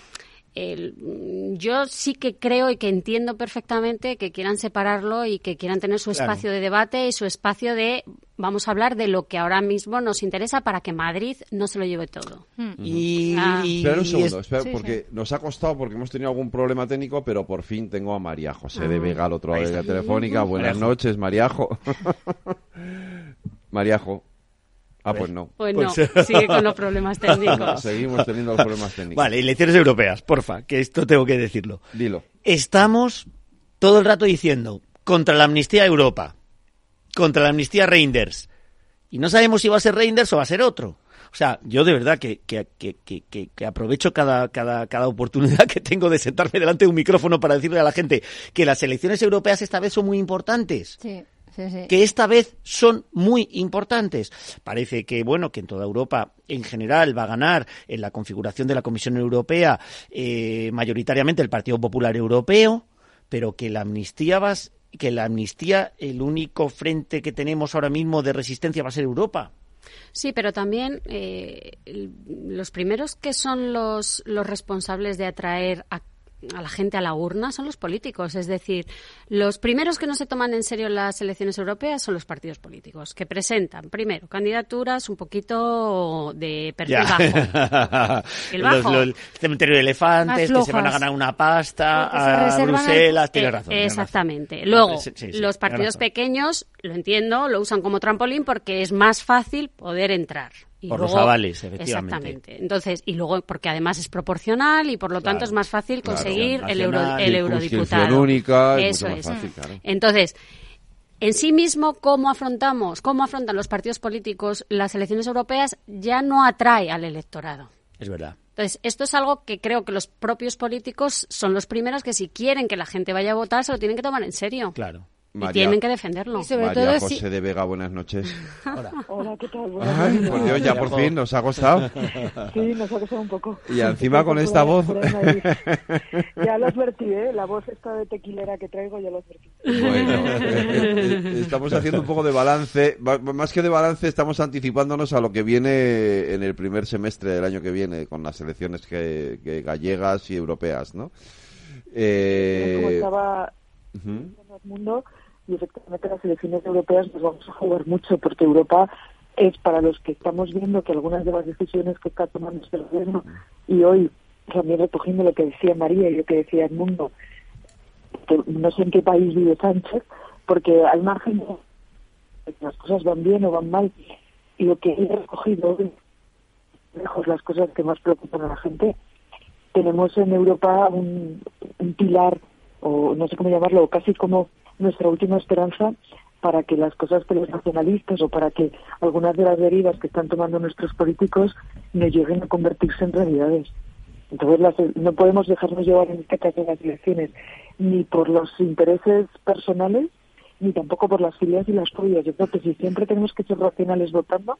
el, yo sí que creo y que entiendo perfectamente que quieran separarlo y que quieran tener su espacio de debate y su espacio de vamos a hablar de lo que ahora mismo nos interesa para que Madrid no se lo lleve todo. Y, ah. espera un segundo, porque nos ha costado porque hemos tenido algún problema técnico, pero por fin tengo a María José de ah. Vega al otro lado de la telefónica. Buenas noches, Mariajo. Mariajo. Ah, pues no. Pues, no, pues sigue con los problemas técnicos. Seguimos teniendo los problemas técnicos. Vale, elecciones europeas, porfa, que esto tengo que decirlo. Dilo. Estamos todo el rato diciendo contra la amnistía Europa, contra la amnistía Reinders, y no sabemos si va a ser Reinders o va a ser otro. O sea, yo de verdad que, que, que, que, aprovecho cada, cada, cada oportunidad que tengo de sentarme delante de un micrófono para decirle a la gente que las elecciones europeas esta vez son muy importantes. Sí que esta vez son muy importantes. Parece que, bueno, que en toda Europa en general va a ganar en la configuración de la Comisión Europea eh, mayoritariamente el Partido Popular Europeo, pero que la amnistía va que la amnistía, el único frente que tenemos ahora mismo de resistencia va a ser Europa. Sí, pero también eh, los primeros que son los, los responsables de atraer a a la gente a la urna son los políticos. Es decir, los primeros que no se toman en serio las elecciones europeas son los partidos políticos, que presentan, primero, candidaturas un poquito de perfil bajo. el, bajo. el cementerio de elefantes, que se van a ganar una pasta a Bruselas, tiene razón. Exactamente. Luego, los partidos pequeños, lo entiendo, lo usan como trampolín porque es más fácil poder entrar por los avales, efectivamente. Exactamente. Entonces, y luego, porque además es proporcional y por lo tanto es más fácil conseguir el, euro, el eurodiputado. única, Eso es. Entonces, en sí mismo, cómo afrontamos, cómo afrontan los partidos políticos las elecciones europeas ya no atrae al electorado. Es verdad. Entonces, esto es algo que creo que los propios políticos son los primeros que si quieren que la gente vaya a votar, se lo tienen que tomar en serio. Claro y tienen que defenderlo. sobre María José de Vega, buenas noches. Hola. Hola, ¿qué tal? Ay, por Dios, ya por fin nos ha costado. Sí, nos ha costado un poco. Y encima con esta voz. ya lo advertí, ¿eh? La voz esta de tequilera que traigo ya lo advertí. Bueno, eh, eh, estamos haciendo un poco de balance. Más que de balance, estamos anticipándonos a lo que viene en el primer semestre del año que viene con las elecciones que, gallegas y europeas, ¿no? Eh... Como estaba... en el mundo y efectivamente las elecciones europeas nos vamos a jugar mucho porque Europa es para los que estamos viendo que algunas de las decisiones que está tomando este gobierno y hoy también recogiendo lo que decía María y lo que decía el mundo no sé en qué país vive Sánchez porque al margen de que las cosas van bien o van mal y lo que he recogido hoy lejos las cosas que más preocupan a la gente tenemos en Europa un, un pilar o no sé cómo llamarlo casi como nuestra última esperanza para que las cosas que los nacionalistas o para que algunas de las derivas que están tomando nuestros políticos no lleguen a convertirse en realidades. Entonces no podemos dejarnos llevar en este caso las elecciones ni por los intereses personales ni tampoco por las filias y las fobias. Yo creo que si siempre tenemos que ser racionales votando,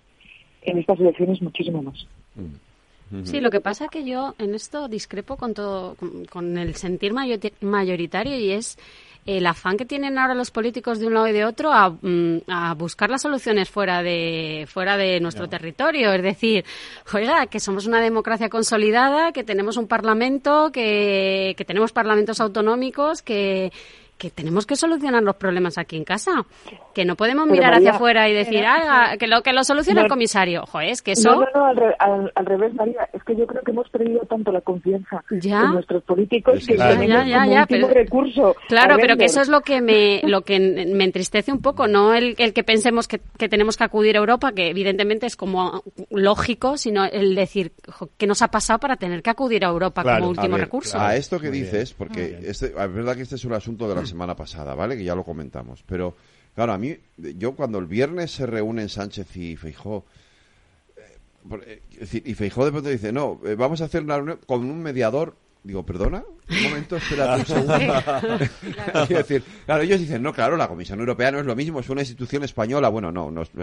en estas elecciones muchísimo más. Mm. Sí, lo que pasa que yo en esto discrepo con todo, con, el sentir mayoritario y es el afán que tienen ahora los políticos de un lado y de otro a, mm, buscar las soluciones fuera de fuera de nuestro territorio, es decir, oiga, que somos una democracia consolidada, que tenemos un parlamento, que, que tenemos parlamentos autonómicos, que que tenemos que solucionar los problemas aquí en casa. Que no podemos mirar hacia afuera y decir, ah, que lo que lo solucione el comisario. Ojo, es que eso... No, no, al, revés, María. Es que yo creo que hemos perdido tanto la confianza en nuestros políticos que ya, ya, ya, ya, pero, recurso. Claro, pero que eso es lo que me lo que me entristece un poco, no el, el que pensemos que, que, tenemos que acudir a Europa, que evidentemente es como lógico, sino el decir, ¿qué nos ha pasado para tener que acudir a Europa como último recurso? A esto que dices, porque este, es verdad que este es un asunto de las semana pasada, ¿vale? Que ya lo comentamos. Pero, claro, a mí, yo cuando el viernes se reúnen Sánchez y Feijó, eh, eh, y Feijó de pronto dice, no, eh, vamos a hacer una reunión con un mediador Digo, ¿perdona? Un momento, espera un segundo. claro. decir, claro, ellos dicen, no, claro, la Comisión Europea no es lo mismo, es una institución española. Bueno, no, no es,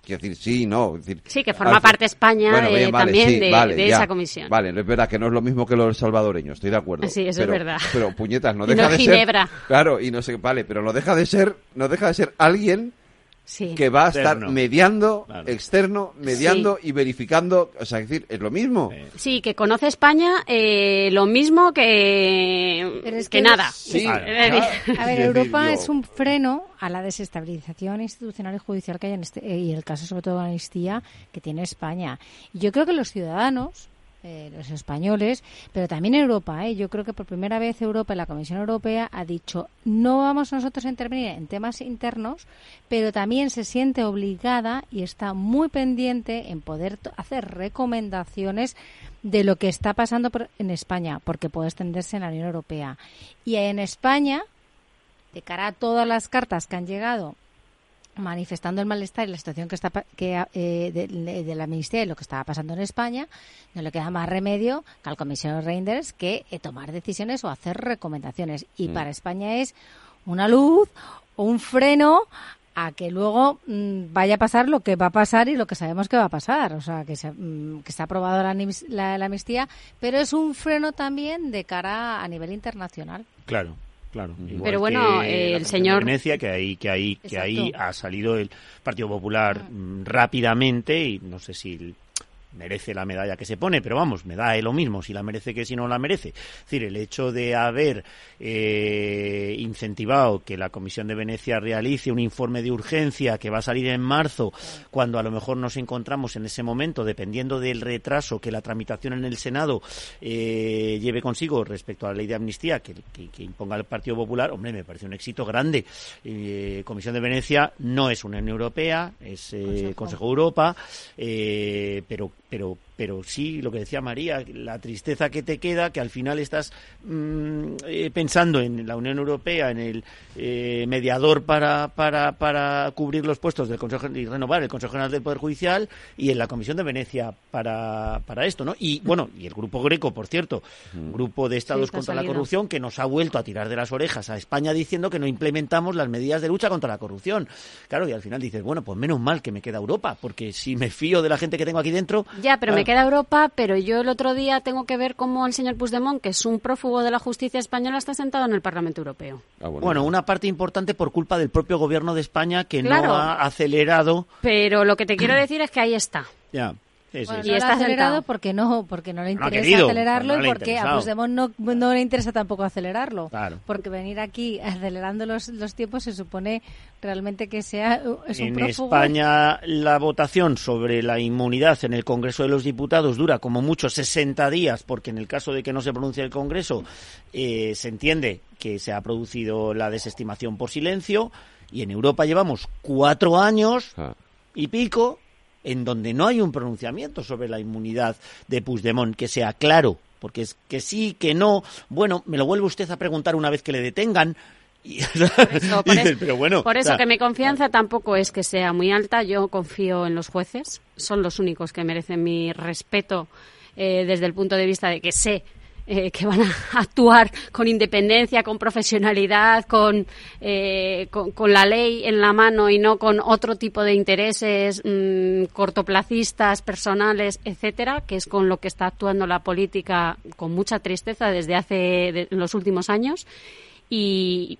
quiero decir, sí, no. decir, sí, que forma parte España también de, esa comisión. Vale, es verdad que no es lo mismo que los salvadoreños, estoy de acuerdo. Sí, eso es verdad. Pero, puñetas, no deja de Ginebra. ser... Claro, y no sé, vale, pero no deja de ser, no deja de ser alguien que va a estar mediando, externo, mediando y verificando, o sea, es decir, es lo mismo. Sí, que conoce España eh, lo mismo que, que, nada. A ver, Europa es un freno a la desestabilización institucional y judicial que hay en este, y el caso sobre todo de amnistía que tiene España. Yo creo que los ciudadanos eh, los españoles, pero también Europa. ¿eh? Yo creo que por primera vez Europa, la Comisión Europea, ha dicho no vamos nosotros a intervenir en temas internos, pero también se siente obligada y está muy pendiente en poder hacer recomendaciones de lo que está pasando en España, porque puede extenderse en la Unión Europea. Y en España, de cara a todas las cartas que han llegado manifestando el malestar y la situación que está que, eh, de, la Ministeria y lo que estaba pasando en España, no le queda más remedio que al comisionado Reinders que eh, tomar decisiones o hacer recomendaciones. Y mm. para España es una luz o un freno a que luego mm, vaya a pasar lo que va a pasar y lo que sabemos que va a pasar. O sea, que se, mm, que se ha aprobado la, la, la amnistía, pero es un freno también de cara a nivel internacional. Claro. Claro, pero bueno, el señor Venecia que ahí que ahí que ahí ha salido el Partido Popular mm, rápidamente y no sé si merece la medalla que se pone, pero vamos, me da lo mismo si la merece que si no la merece. Es decir, el hecho de haber eh, incentivado que la Comisión de Venecia realice un informe de urgencia que va a salir en marzo, cuando a lo mejor nos encontramos en ese momento, dependiendo del retraso que la tramitación en el Senado eh, lleve consigo respecto a la ley de amnistía que, imponga el Partido Popular, hombre, me parece un éxito grande. Eh, Comisión de Venecia no es una Unión Europea, es Consejo de Europa, pero pero pero sí, lo que decía María, la tristeza que te queda, que al final estás mm, eh, pensando en la Unión Europea, en el eh, mediador para, para, para cubrir los puestos del Consejo y renovar el Consejo General del Poder Judicial y en la Comisión de Venecia para, para esto, ¿no? Y bueno, y el Grupo Greco, por cierto, Grupo de Estados contra la Corrupción, que nos ha vuelto a tirar de las orejas a España diciendo que no implementamos las medidas de lucha contra la corrupción. Claro, y al final dices, bueno, pues menos mal que me queda Europa, porque si me fío de la gente que tengo aquí dentro... Ya, pero me queda Europa, pero yo el otro día tengo que ver cómo el señor Puigdemont, que es un prófugo de la justicia española, está sentado en el Parlamento Europeo. Ah, bueno. una parte importante por culpa del propio gobierno de España que no ha acelerado. Pero lo que te quiero decir es que ahí está. Ya y está acelerado porque no, porque no le interesa acelerarlo y porque a Puigdemont no, no le interesa tampoco acelerarlo. Porque venir aquí acelerando los, los tiempos se supone realmente que sea es un En España la votación sobre la inmunidad en el Congreso de los Diputados dura como mucho 60 días porque en el caso de que no se pronuncie el Congreso eh, se entiende que se ha producido la desestimación por silencio y en Europa llevamos cuatro años ah. y pico en donde no hay un pronunciamiento sobre la inmunidad de Puigdemont que sea claro, porque es que sí, que no, bueno, me lo vuelve usted a preguntar una vez que le detengan. Y, por, eso, pero bueno, por eso que mi confianza tampoco es que sea muy alta, yo confío en los jueces, son los únicos que merecen mi respeto eh, desde el punto de vista de que sé eh, que van a actuar con independencia, con profesionalidad, con, eh, con, la ley en la mano y no con otro tipo de intereses mm, cortoplacistas, personales, etcétera, que es con lo que está actuando la política con mucha tristeza desde hace los últimos años. Y,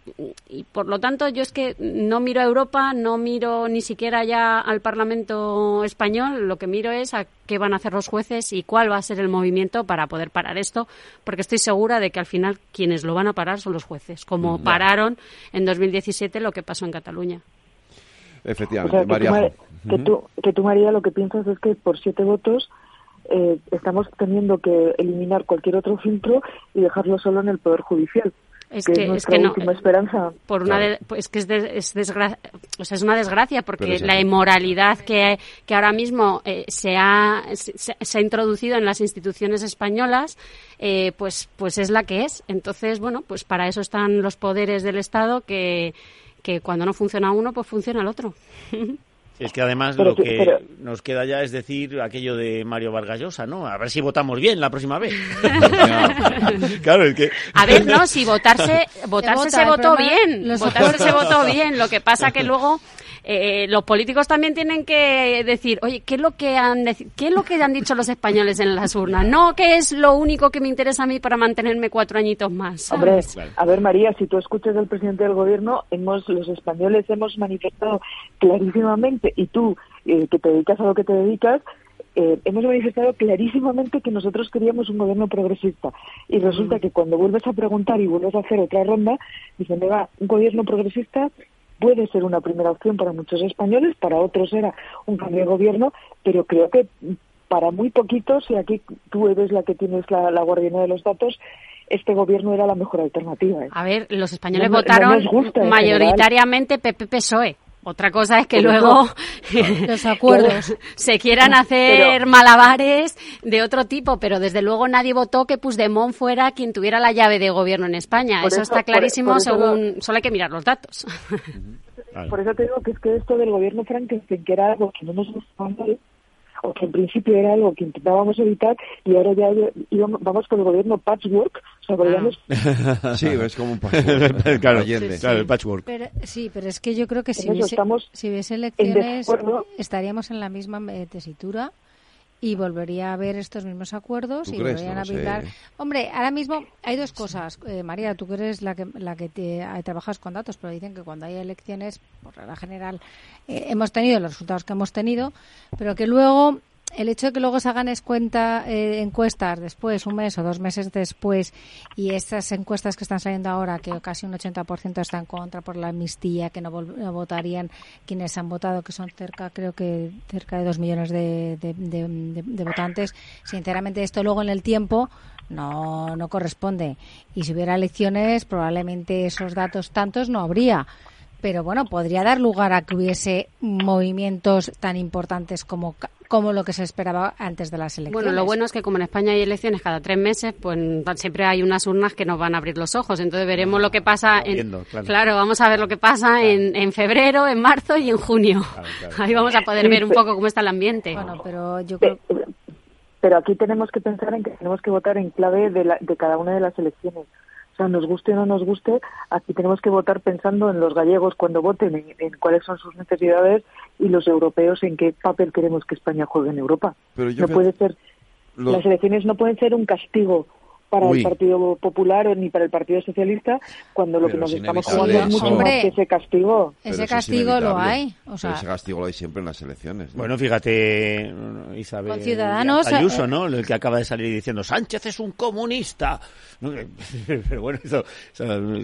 por lo tanto yo es que no miro a Europa, no miro ni siquiera ya al Parlamento español, lo que miro es a qué van a hacer los jueces y cuál va a ser el movimiento para poder parar esto, porque estoy segura de que al final quienes lo van a parar son los jueces, como pararon en 2017 lo que pasó en Cataluña. Efectivamente, María. Que, tú, que tú, María, lo que piensas es que por siete votos eh, estamos teniendo que eliminar cualquier otro filtro y dejarlo solo en el Poder Judicial es que, es, que no esperanza. por una pues que es, es, o sea, es una desgracia porque la inmoralidad que, que ahora mismo eh, se, ha, se, ha introducido en las instituciones españolas eh, pues pues es la que es. Entonces bueno pues para eso están los poderes del Estado que que cuando no funciona uno pues funciona el otro Es que además lo que nos queda ya es decir aquello de Mario Vargallosa, ¿no? A ver si votamos bien la próxima vez. claro, es que... A ver, no, si votarse, votarse se, votó bien, votarse se votó bien, lo que pasa que luego eh, los políticos también tienen que decir, oye, ¿qué es lo que han qué es lo que han dicho los españoles en las urnas? No, ¿qué es lo único que me interesa a mí para mantenerme cuatro añitos más? Hombre, a ver María, si tú escuchas al presidente del gobierno, hemos los españoles hemos manifestado clarísimamente y tú eh, que te dedicas a lo que te dedicas eh, hemos manifestado clarísimamente que nosotros queríamos un gobierno progresista. Y resulta que cuando vuelves a preguntar y vuelves a hacer otra ronda, dicen, va, un gobierno progresista puede ser una primera opción para muchos españoles, para otros era un cambio de gobierno, pero creo que para muy poquitos, y aquí tú eres la que tienes la, la guardiana de los datos, este gobierno era la mejor alternativa. ¿eh? A ver, los españoles votaron mayoritariamente PP-PSOE. Otra cosa es que luego los acuerdos se quieran hacer malabares de otro tipo, pero desde luego nadie votó que Puigdemont fuera quien tuviera la llave de gobierno en España. Eso, está clarísimo, según solo hay que mirar los datos. Por eso te digo que es que esto del gobierno Frankenstein, que era algo que no nos o que en principio era algo que intentábamos evitar y ahora ya íbamos, vamos con el gobierno patchwork. O sea, sí, es como un patchwork. claro, claro, el patchwork. Pero, sí, pero es que yo creo que si hubiese, si hubiese elecciones estaríamos en la misma tesitura y volvería a haber estos mismos acuerdos y volverían a habilitar. Hombre, ahora mismo hay dos cosas. Eh, María, tú que eres la que, la que te, eh, trabajas con datos, pero dicen que cuando hay elecciones, por regla general, eh, hemos tenido los resultados que hemos tenido, pero que luego el hecho de que luego se hagan cuenta, eh, encuestas después, un mes o dos meses después, y estas encuestas que están saliendo ahora, que casi un 80% están contra por la amnistía, que no, votarían quienes han votado, que son cerca, creo que cerca de dos millones de, de, votantes, sinceramente esto luego en el tiempo no, no corresponde. Y si hubiera elecciones, probablemente esos datos tantos no habría pero bueno, podría dar lugar a que hubiese movimientos tan importantes como como lo que se esperaba antes de las elecciones. Bueno, lo bueno es que como en España hay elecciones cada tres meses, pues siempre hay unas urnas que nos van a abrir los ojos. Entonces veremos lo que pasa. En, claro. vamos a ver lo que pasa en, en, febrero, en marzo y en junio. Ahí vamos a poder ver un poco cómo está el ambiente. Bueno, pero yo creo... Pero aquí tenemos que pensar en que tenemos que votar en clave de, de cada una de las elecciones. Sea, nos guste o no nos guste, aquí tenemos que votar pensando en los gallegos cuando voten, en, cuáles son sus necesidades y los europeos en qué papel queremos que España juegue en Europa. no puede ser, las elecciones no pueden ser un castigo para el Partido Popular ni para el Partido Socialista, cuando lo que nos estamos jugando es mucho más que ese castigo. Ese castigo lo hay. O sea, ese castigo lo hay siempre en las elecciones. Bueno, fíjate, Isabel Ciudadanos, Ayuso, eh, ¿no? El que acaba de salir diciendo, Sánchez es un comunista. Pero bueno, eso...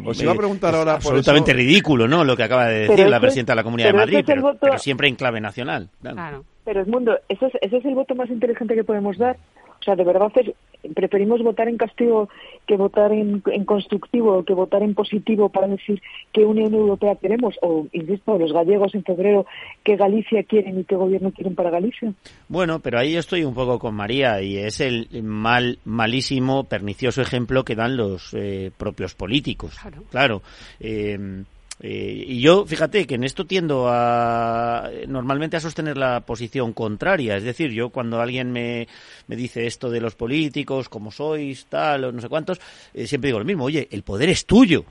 Os iba a preguntar ahora Absolutamente ridículo, ¿no? Lo que acaba de decir la presidenta de la Comunidad de Madrid, pero, siempre en clave nacional. Claro. Pero, es mundo, ese es, ese es el voto más inteligente que podemos dar. O sea, de verdad es, preferimos votar en castigo que votar en, constructivo, que votar en positivo para decir qué Unión Europea queremos, o, insisto, los gallegos en febrero, qué Galicia quieren y qué gobierno quieren para Galicia. Bueno, pero ahí yo estoy un poco con María y es el mal, malísimo, pernicioso ejemplo que dan los eh, propios políticos. Claro. claro eh, Eh, y yo, fíjate que en esto tiendo a normalmente a sostener la posición contraria. Es decir, yo cuando alguien me, me dice esto de los políticos, como sois, tal, o no sé cuántos, eh, siempre digo lo mismo. Oye, el poder es tuyo.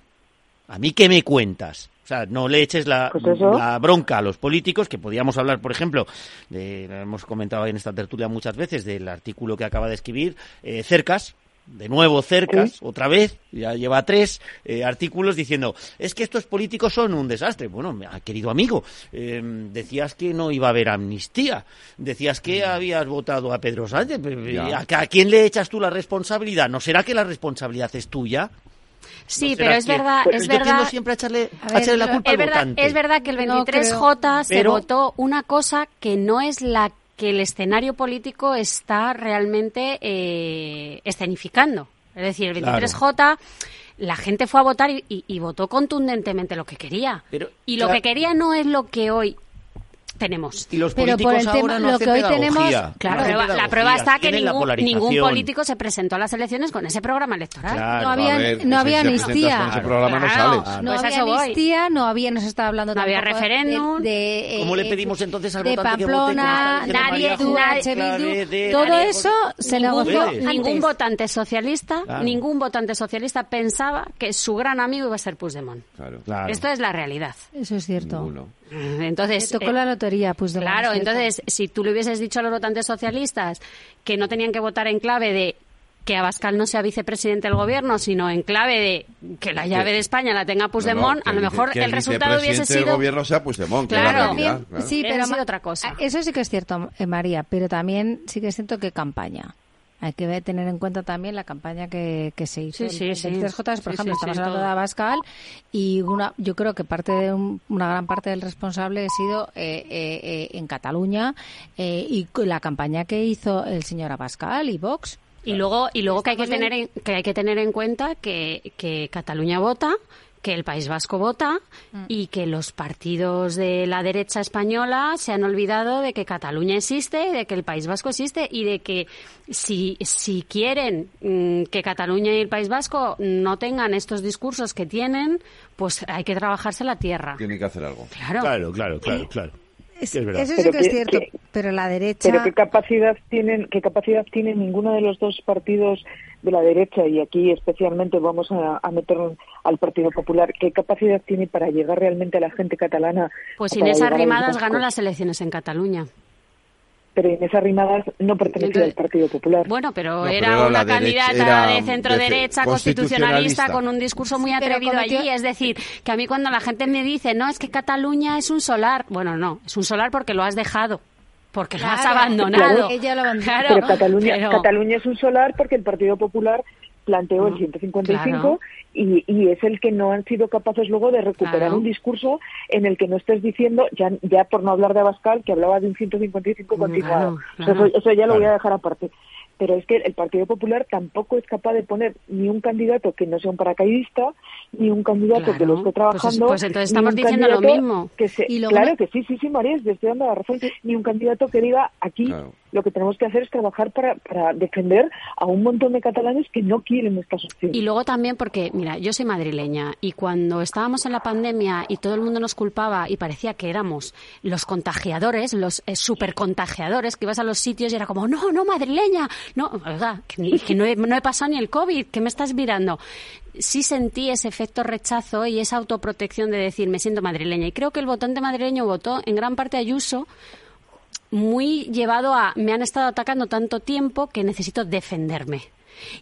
¿A mí qué me cuentas? O sea, no le eches la, Pues la bronca a los políticos, que podíamos hablar, por ejemplo, de, hemos comentado en esta tertulia muchas veces, del artículo que acaba de escribir eh, Cercas, de nuevo Cercas, otra vez, ya lleva tres eh, artículos diciendo, es que estos políticos son un desastre. Bueno, querido amigo, eh, decías que no iba a haber amnistía, decías que habías votado a Pedro Sánchez, Ya. ¿a, a quién le echas tú la responsabilidad? ¿No será que la responsabilidad es tuya? Sí, ¿No pero es que- verdad, Pero es yo verdad. siempre a echarle, a ver, echarle la culpa es al verdad, votante. es verdad que el No 23J se Pero- votó una cosa que no es la que el escenario político está realmente eh, escenificando. Es decir, el Claro. 23J, la gente fue a votar y, y- y votó contundentemente lo que quería. Pero, y lo claro. que quería no es lo que hoy tenemos. Y los Pero por políticos el tema- ahora no lo hacen que hoy pedagogía. tenemos- Claro, la prueba, la pedagogía, prueba está que ningún, ningún político se presentó a las elecciones con ese programa electoral. Claro. no había, ver, no si había amnistía. con ese programa no Claro. Pues había amnistía, no había, estaba hablando No había de- referéndum. de, eh, ¿Cómo le pedimos entonces al de votante que vote como está Pamplona, nadie- nadie- de- todo Nadie- eso se negoció ningún votante socialista, ningún votante socialista pensaba que su gran amigo iba a ser Puigdemont. Esto es la realidad. Eso es cierto. Ninguno. Entonces, tocó eh, la lotería, pues de claro, entonces si tú le hubieses dicho a los votantes socialistas que no tenían que votar en clave de que Abascal no sea vicepresidente del gobierno, sino en clave de que la llave Que- de España la tenga Puigdemont, no, que a lo el mejor vice- que el resultado hubiese sido gobierno sea Puigdemont, que es la Claro. realidad, También- claro. sí, pero sido otra cosa. Eso sí que es cierto, eh, María, pero también sí que es cierto que campaña. Hay que tener en cuenta también la campaña que, que se hizo. Sí, sí, en sí. 23J, por Sí, ejemplo, sí, estamos sí, hablando todo. de Abascal y una, yo creo que parte de un- una gran parte del responsable ha sido eh, eh, eh, en Cataluña eh, y la campaña que hizo el señor Abascal y Vox. Y luego, y luego que hay que tener en, que hay que tener en cuenta que, que Cataluña vota, que el País Vasco vota Mm. y que los partidos de la derecha española se han olvidado de que Cataluña existe, de que el País Vasco existe y de que si, si quieren mm, que Cataluña y el País Vasco no tengan estos discursos que tienen, pues hay que trabajarse la tierra. Tiene que hacer algo. Claro. Claro, claro, claro, claro. Es- Es verdad. eso sí Pero que es cierto, que- pero la derecha... Pero qué capacidad tienen, qué capacidad tiene ninguno de los dos partidos de la derecha y aquí especialmente vamos a, a meter al Partido Popular. ¿Qué capacidad tiene para llegar realmente a la gente catalana? Pues Inés Arrimadas ganó las elecciones en Cataluña. Pero Inés Arrimadas no pertenecía al Partido Popular. Bueno, pero No, pero era una derecha- candidata era de centro de- derecha, constitucionalista. con un discurso muy atrevido allí. Es decir, que a mí cuando la gente me dice, no, es que Cataluña es un solar. Bueno, no, es un solar porque lo has dejado, porque lo has Claro, abandonado. claro, ella lo abandonó. Claro, pero Cataluña, pero- Cataluña es un solar porque el Partido Popular planteó el Mm, 155 claro. y, y es el que no han sido capaces luego de recuperar Claro. un discurso en el que no estés diciendo, ya, ya por no hablar de Abascal, que hablaba de un 155 Mm, continuado. claro, claro. Eso, eso ya lo voy a Claro. dejar aparte. Pero es que el Partido Popular tampoco es capaz de poner ni un candidato que no sea un paracaidista, ni un candidato que lo esté Pues es- trabajando. pues entonces estamos diciendo lo mismo. Que se, Y luego claro que sí, sí, sí, María, estoy dando la razón. Ni un candidato que diga aquí Claro. Lo que tenemos que hacer es trabajar para, para defender a un montón de catalanes que no quieren estas opciones. Y luego también porque, mira, yo soy madrileña y cuando estábamos en la pandemia y todo el mundo nos culpaba y parecía que éramos los contagiadores, los eh, supercontagiadores, que ibas a los sitios y era como, no, no, madrileña, no, oiga, que no, he, no he pasado ni el COVID, que me estás mirando. Sí sentí ese efecto rechazo y esa autoprotección de decir, me siento madrileña. Y creo que el votante madrileño votó en gran parte a Ayuso muy llevado a me han estado atacando tanto tiempo que necesito defenderme.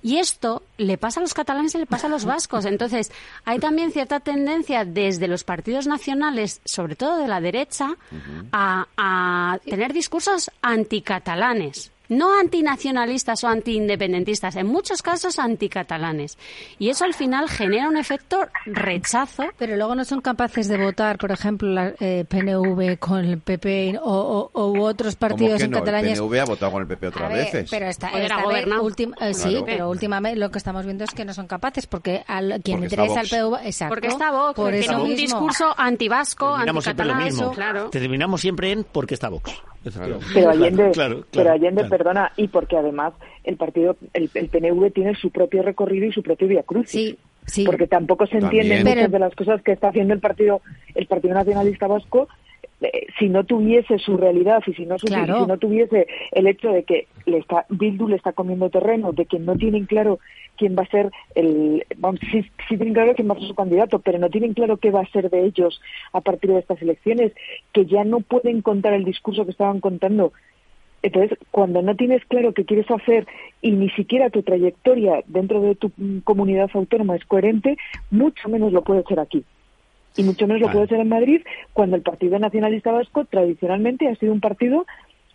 Y esto le pasa a los catalanes y le pasa a los vascos. Entonces, hay también cierta tendencia desde los partidos nacionales, sobre todo de la derecha, a, a tener discursos anticatalanes. No antinacionalistas o antiindependentistas, en muchos casos anticatalanes. Y eso al final genera un efecto rechazo Pero luego no son capaces de votar, por ejemplo, la eh, PNV con el PP o, u otros ¿Cómo partidos que en no? Cataluña. El PNV ha votado con el PP otras ver, veces. Pero esta, esta vez, última- eh, sí, Claro. pero últimamente lo que estamos viendo es que no son capaces, porque al, quien Porque interesa al. PV, exacto. Porque está Vox, por eso un mismo. discurso antivasco, Terminamos siempre lo anticatalán. mismo. Claro. Terminamos siempre en porque está Vox. Pero Allende, Claro, claro, pero Allende claro. perdona, y porque además el partido, el, el PNV tiene su propio recorrido y su propio via crucis. Sí, porque tampoco se entienden muchas de las cosas que está haciendo el partido el Partido Nacionalista Vasco eh, si no tuviese su realidad y si no, si no tuviese el hecho de que le está, Bildu le está comiendo terreno, de que no tienen claro quién va a ser el. Vamos, sí, sí, tienen claro quién va a ser su candidato, pero no tienen claro qué va a ser de ellos a partir de estas elecciones, que ya no pueden contar el discurso que estaban contando. Entonces, cuando no tienes claro qué quieres hacer y ni siquiera tu trayectoria dentro de tu comunidad autónoma es coherente, mucho menos lo puede ser aquí y mucho menos lo puede ser en Madrid, cuando el Partido Nacionalista Vasco tradicionalmente ha sido un partido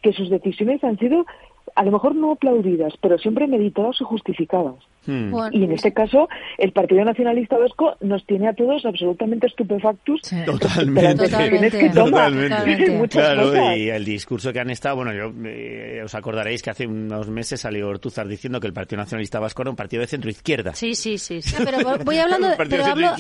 que sus decisiones han sido a lo mejor no aplaudidas, pero siempre meditadas y justificadas. Hmm. Y en este caso, el Partido Nacionalista Vasco nos tiene a todos absolutamente estupefactos. Totalmente. Totalmente. claro, y el discurso que han estado, bueno, yo eh, os acordaréis que hace unos meses salió Ortuzar diciendo que el Partido Nacionalista Vasco era un partido de centro-izquierda. Sí, sí, sí. pero voy hablando de, pero, hablo,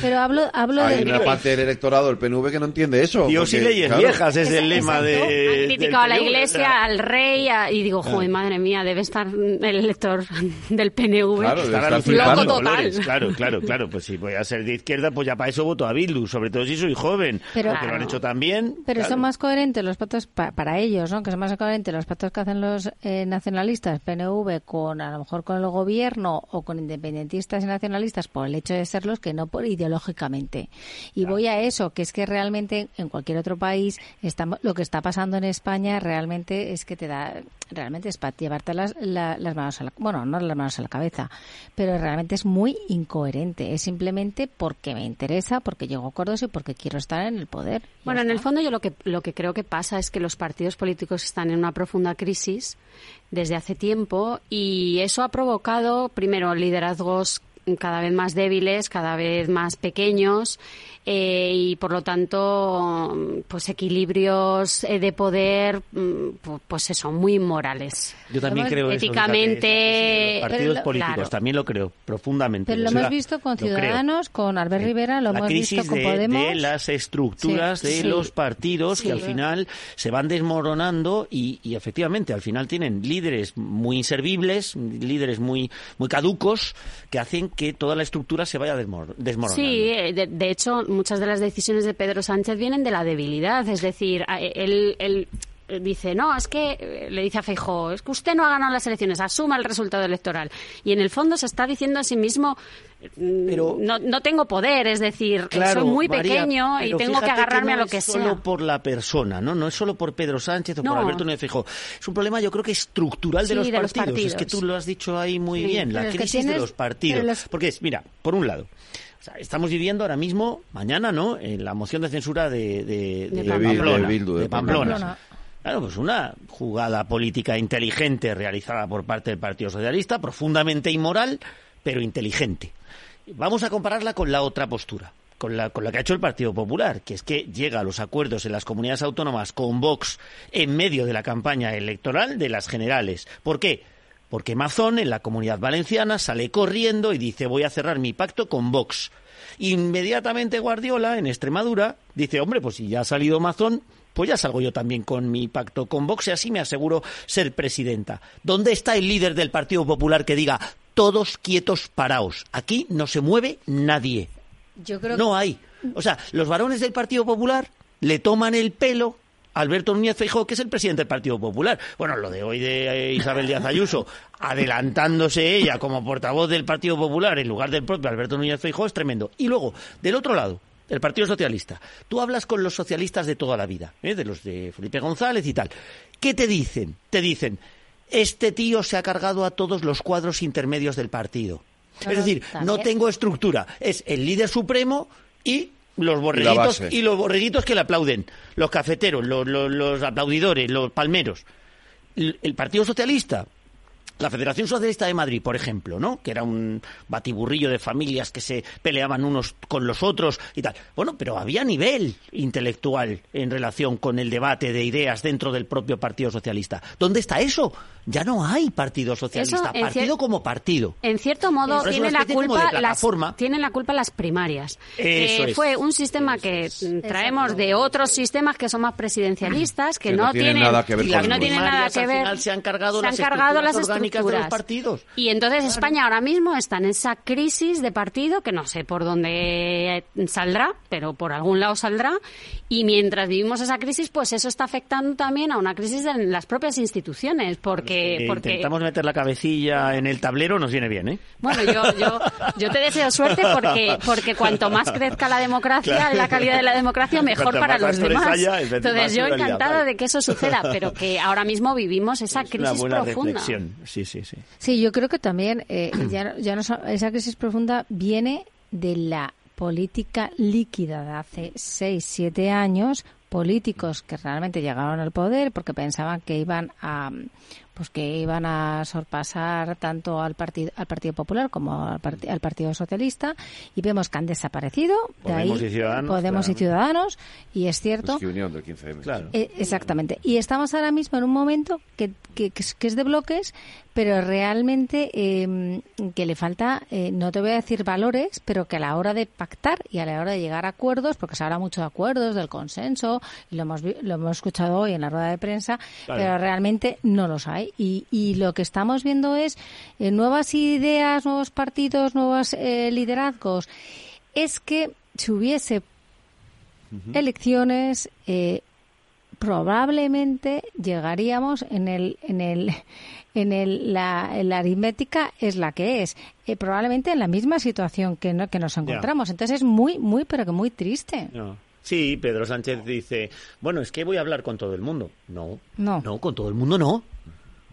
pero hablo, hablo Hay una parte del electorado del PNV que no entiende eso. Dios y leyes viejas es el lema de... Han criticado a la Iglesia, al rey, y digo, joder, madre mía, debe estar el elector del PNV Claro, total. Claro, claro, claro. Pues si voy a ser de izquierda, pues ya para eso voto a Bildu, sobre todo si soy joven, pero, porque lo han hecho también. Pero son más coherentes los pactos para ellos, ¿no? Que son más coherentes los pactos que hacen los eh, nacionalistas, PNV, con a lo mejor con el gobierno o con independentistas y nacionalistas por el hecho de serlos que no por ideológicamente. Y voy a eso, que es que realmente en cualquier otro país estamos, lo que está pasando en España realmente es que te da, realmente es para llevarte las, las manos a la, bueno, no las manos a la cabeza, pero realmente es muy incoherente. Es simplemente porque me interesa, porque llego a acuerdos y porque quiero estar en el poder. Bueno, en el fondo yo lo que, lo que creo que pasa es que los partidos políticos están en una profunda crisis desde hace tiempo y eso ha provocado, primero, liderazgos cada vez más débiles, cada vez más pequeños eh, y por lo tanto pues equilibrios eh, de poder mm, pues eso muy inmorales yo también creo éticamente eso, partidos políticos también lo creo profundamente pero lo hemos visto con Ciudadanos con Albert Rivera lo hemos visto con Podemos de las estructuras de los partidos que al final se van desmoronando y, y, efectivamente al final tienen líderes muy inservibles líderes muy muy caducos que hacen que toda la estructura se vaya desmoronando. Sí eh, de hecho muchas de las decisiones de Pedro Sánchez vienen de la debilidad, es decir, él, él dice, no, es que, eh, le dice a Feijóo, es que usted no ha ganado las elecciones, asuma el resultado electoral. Y en el fondo se está diciendo a sí mismo, mm, pero, no, no tengo poder, es decir, soy muy pequeño y tengo que agarrarme a lo que sea. No es solo por la persona, ¿no? No es solo por Pedro Sánchez o por Alberto Núñez Feijóo. Es un problema, yo creo que estructural de, los, partidos. Es que tú lo has dicho ahí muy bien, la crisis de los partidos. Porque es, mira, por un lado, estamos viviendo ahora mismo, mañana, ¿no? En la moción de censura de, de, Pamplona. Claro, pues una jugada política inteligente realizada por parte del Partido Socialista, profundamente inmoral, pero inteligente. Vamos a compararla con la otra postura, con la, con la que ha hecho el Partido Popular, que es que llega a los acuerdos en las comunidades autónomas con Vox en medio de la campaña electoral de las generales. ¿Por qué? Porque Mazón en la comunidad valenciana sale corriendo y dice voy a cerrar mi pacto con Vox. Inmediatamente Guardiola en Extremadura dice, hombre, pues si ya ha salido Mazón, pues ya salgo yo también con mi pacto con Vox y así me aseguro ser presidenta. ¿Dónde está el líder del Partido Popular que diga todos quietos paraos? Aquí no se mueve nadie. Yo creo no hay. O sea, los varones del Partido Popular le toman el pelo Alberto Núñez Feijóo, que es el presidente del Partido Popular. Bueno, lo de hoy de Isabel Díaz Ayuso, adelantándose ella como portavoz del Partido Popular en lugar del propio Alberto Núñez Feijóo es tremendo. Y luego, del otro lado, el Partido Socialista. Tú hablas con los socialistas de toda la vida, ¿eh? de los de Felipe González y tal. ¿Qué te dicen? Te dicen, este tío se ha cargado a todos los cuadros intermedios del partido. es decir, no tengo estructura. Es el líder supremo y los borreguitos y, los borreguitos que le aplauden, los cafeteros, los, los, aplaudidores, los palmeros. el Partido Socialista, la Federación Socialista de Madrid, por ejemplo, ¿no? Que era un batiburrillo de familias que se peleaban unos con los otros y tal. Bueno, pero había nivel intelectual en relación con el debate de ideas dentro del propio Partido Socialista. ¿Dónde está eso? Ya no hay Partido Socialista, partido como partido. En cierto modo tiene la culpa las tienen la culpa las primarias. Eh, fue un sistema que traemos de otros sistemas que son más presidencialistas, que, no, tienen nada que ver con no tienen nada que ver. se han cargado se han cargado las estructuras dinámicas de los partidos. Y entonces España ahora mismo está en esa crisis de partido que no sé por dónde saldrá, pero por algún lado saldrá. Y mientras vivimos esa crisis, pues eso está afectando también a una crisis en las propias instituciones, porque, Eh, porque Intentamos meter la cabecilla en el tablero, nos viene bien, ¿eh? bueno, yo, yo, yo te deseo suerte porque, porque cuanto más crezca la democracia, Claro. la calidad de la democracia, mejor Cuanto para los demás. haya, Entonces yo encantada vale. de que eso suceda, pero que ahora mismo vivimos esa Es una crisis buena profunda. reflexión. Sí, sí, sí. Sí, yo creo que también eh, ya, ya no esa crisis profunda viene de la política líquida de hace seis, siete años, políticos que realmente llegaron al poder porque pensaban que iban a pues que iban a sorpasar tanto al partido al Partido Popular como al, parti- al Partido Socialista y vemos que han desaparecido de Podemos ahí y Ciudadanos, Podemos y. Ciudadanos y es cierto Pues que unión del 15M. Claro. eh, exactamente. Y estamos ahora mismo en un momento que, que, que es, que es de bloques, pero realmente eh, que le falta, eh, no te voy a decir valores, pero que a la hora de pactar y a la hora de llegar a acuerdos, porque se habla mucho de acuerdos, del consenso, y lo hemos, vi- lo hemos escuchado hoy en la rueda de prensa, Claro. pero realmente no los hay. Y, y lo que estamos viendo es eh, nuevas ideas, nuevos partidos, nuevos eh, liderazgos. Es que si hubiese elecciones, eh, probablemente llegaríamos en el en el en el la, la aritmética es la que es eh, probablemente en la misma situación que no, que nos encontramos entonces es muy muy pero que muy triste No. Sí, Pedro Sánchez dice, bueno, es que voy a hablar con todo el mundo. No, no, no, con todo el mundo no.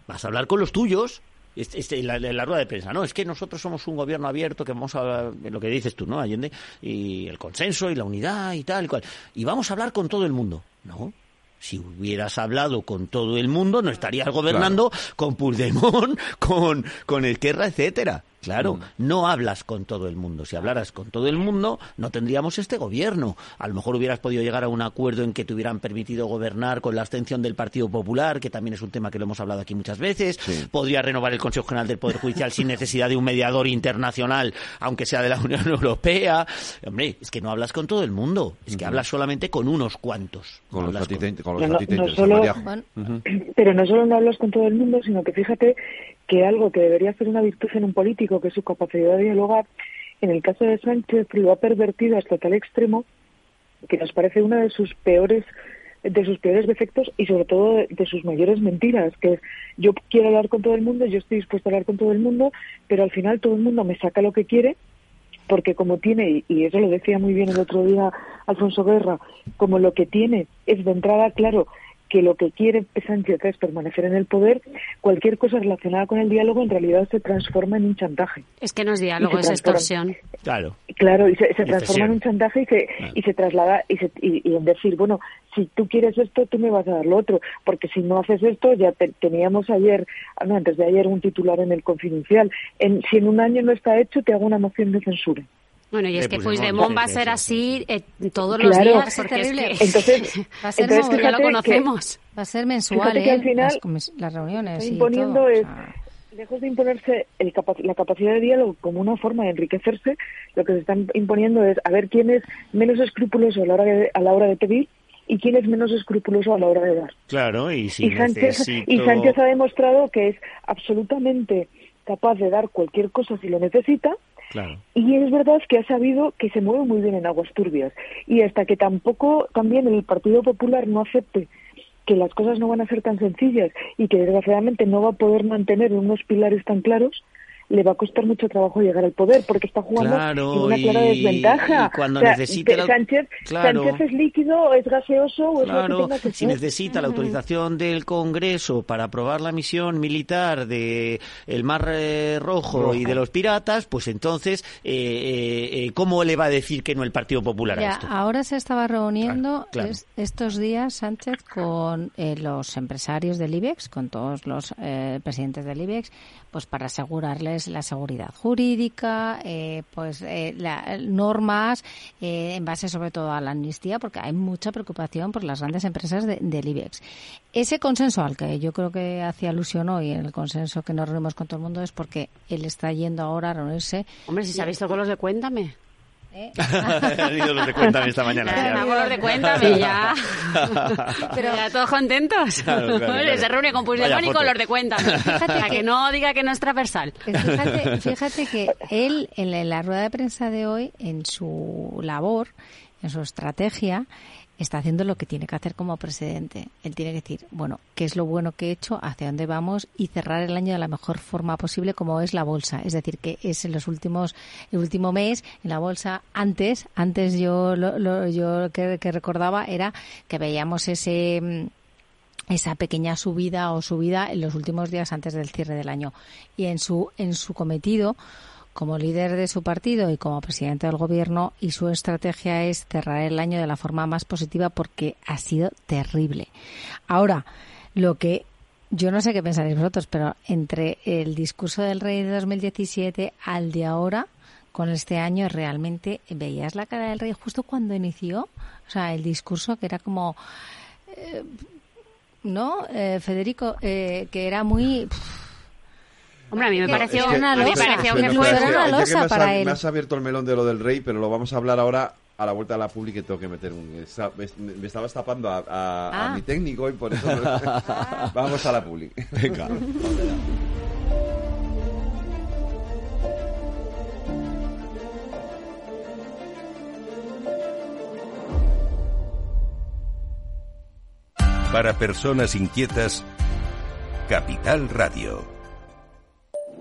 Vas a hablar con los tuyos. Este, este, la, rueda de prensa, no, es que nosotros somos un gobierno abierto que vamos a lo que dices tú, ¿no, Allende? Y el consenso y la unidad y tal y cual. Y vamos a hablar con todo el mundo. No. Si hubieras hablado con todo el mundo, no estarías gobernando con Puigdemont, con, con el Querra, etcétera. Claro, no hablas con todo el mundo. Si hablaras con todo el mundo, no tendríamos este gobierno. A lo mejor hubieras podido llegar a un acuerdo en que te hubieran permitido gobernar con la abstención del Partido Popular, que también es un tema que lo hemos hablado aquí muchas veces. Podría renovar el Consejo General del Poder Judicial sin necesidad de un mediador internacional, aunque sea de la Unión Europea. Hombre, es que no hablas con todo el mundo. Es que hablas solamente con unos cuantos. Con No los con los No, no solo-. Pero no solo no hablas con todo el mundo, sino que fíjate que algo que debería ser una virtud en un político, que es su capacidad de dialogar, en el caso de Sánchez lo ha pervertido hasta tal extremo que nos parece una de sus peores de sus peores defectos y sobre todo de, sus mayores mentiras, que es yo quiero hablar con todo el mundo, yo estoy dispuesto a hablar con todo el mundo, pero al final todo el mundo me saca lo que quiere porque como tiene, y eso lo decía muy bien el otro día Alfonso Guerra, como lo que tiene es de entrada claro que lo que quiere Sánchez es permanecer en el poder, cualquier cosa relacionada con el diálogo en realidad se transforma en un chantaje. Es que no es diálogo, es extorsión. Claro. Claro, y se, se Y transforma en un chantaje y se, y se traslada y, se, y, y en decir, bueno, si tú quieres esto, tú me vas a dar lo otro, porque si no haces esto, ya te- teníamos ayer, ah, no, antes de ayer, un titular en el Confidencial, en, si en un año no está hecho, te hago una moción de censura. Bueno, y es De que Puigdemont, Puigdemont va a ser sí, así eh, todos los Claro. días, Va a ser porque es terrible. que Entonces, va a ser entonces mensual. ya lo que- conocemos. va a ser mensual Fíjate que al ¿eh? final las, reuniones y o es, sea, lejos de imponerse el capa- la capacidad de diálogo como una forma de enriquecerse, lo que se está imponiendo es a ver quién es menos escrupuloso a la hora de, a la hora de pedir y quién es menos escrupuloso a la hora de dar. Claro, y si y, Sánchez, necesito... y Sánchez ha demostrado que es absolutamente capaz de dar cualquier cosa si lo necesita Y es verdad que ha sabido que se mueve muy bien en aguas turbias. Y hasta que tampoco también el Partido Popular no acepte que las cosas no van a ser tan sencillas y que desgraciadamente no va a poder mantener unos pilares tan claros, le va a costar mucho trabajo llegar al poder porque está jugando Claro, en una clara desventaja. y cuando O sea, la- Sánchez, Claro. Sánchez es líquido, es gaseoso o es lo Claro, que tenga que si ser. necesita la autorización del Congreso para aprobar la misión militar de el Mar eh, Rojo, y de los piratas, pues entonces, eh, eh, eh, ¿cómo le va a decir que no el Partido Popular a Ya, esto? ahora se estaba reuniendo claro. es- estos días Sánchez con eh, los empresarios del IBEX, con todos los eh, presidentes del IBEX, pues para asegurarles la seguridad jurídica, eh, pues eh, la- normas eh, en base sobre todo a la amnistía, porque hay mucha preocupación por las grandes empresas de- del IBEX. Ese consenso al que yo creo que hacía alusión hoy, en el consenso que nos reunimos con todo el mundo, es porque él está yendo ahora a reunirse Hombre, si se ha visto con los de Cuéntame. ¿Eh? Han ido los de Cuéntame esta mañana. Claro, los de Cuéntame ya. Pero ya todos contentos. Claro, claro, claro. Se reúne con Puigdemont y con los de Cuéntame. Para que no diga que no es transversal. Fíjate, fíjate que él, en la rueda de prensa de hoy, en su labor, en su estrategia, está haciendo lo que tiene que hacer como presidente. Él tiene que decir, bueno, qué es lo bueno que he hecho, hacia dónde vamos y cerrar el año de la mejor forma posible, como es la bolsa. Es decir, que es en los últimos, el último mes, en la bolsa, antes, antes yo, lo, lo- yo que, que recordaba era que veíamos ese, mm, esa pequeña subida o subida en los últimos días antes del cierre del año. Y en su, en su cometido, como líder de su partido y como presidente del gobierno, y su estrategia es cerrar el año de la forma más positiva porque ha sido terrible. Ahora, lo que yo no sé qué pensaréis vosotros, pero entre el discurso del rey de 2017 al de ahora, con este año, realmente veías la cara del rey justo cuando inició. O sea, el discurso que era como. eh, ¿No, eh, Federico? Eh, que era muy. Hombre, a mí me Que- pareció, que una a mí me losa. pareció que que- una que losa me has, para él. me has abierto el melón de lo del rey, pero lo vamos a hablar ahora a la vuelta de la pública y tengo que meter un... Me, estabas tapando a, a- a Ah. mi técnico y por eso... vamos a la pública. Venga. Para personas inquietas, Capital Radio.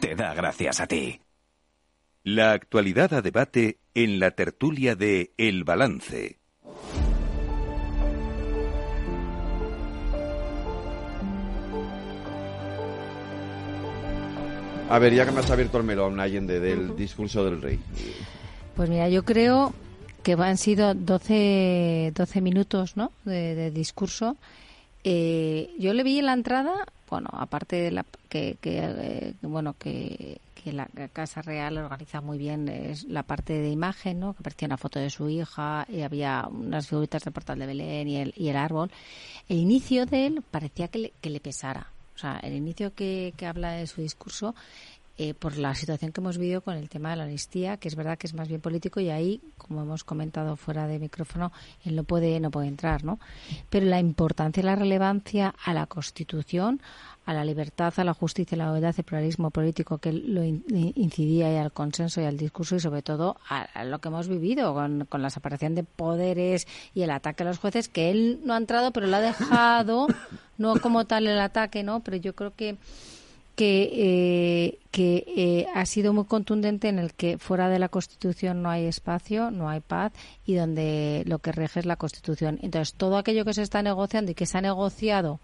te da gracias a ti. La actualidad a debate en la tertulia de El Balance. A ver, ya que me has abierto el melón, Allende, del discurso del rey. Pues mira, yo creo que han sido 12, 12 minutos ¿no? de, de discurso. Eh, yo le vi en la entrada, bueno, aparte de la que, que, eh, bueno que, que la Casa Real organiza muy bien es la parte de imagen, ¿no? Que aparecía una foto de su hija y había unas figuritas del portal de Belén y el, y el árbol. El inicio de él parecía que le, que le pesara. O sea, el inicio que, que habla de su discurso eh, por la situación que hemos vivido con el tema de la amnistía, que es verdad que es más bien político y ahí, como hemos comentado fuera de micrófono, él no puede no puede entrar, ¿no? Pero la importancia y la relevancia a la Constitución, a la libertad, a la justicia, a la igualdad, el pluralismo político que lo in- incidía y al consenso y al discurso y sobre todo a, a lo que hemos vivido con, con la separación de poderes y el ataque a los jueces, que él no ha entrado, pero lo ha dejado, no como tal el ataque, ¿no? Pero yo creo que que, eh, que eh, ha sido muy contundente en el que fuera de la Constitución no hay espacio, no hay paz y donde lo que rige es la Constitución. Entonces, todo aquello que se está negociando y que se ha negociado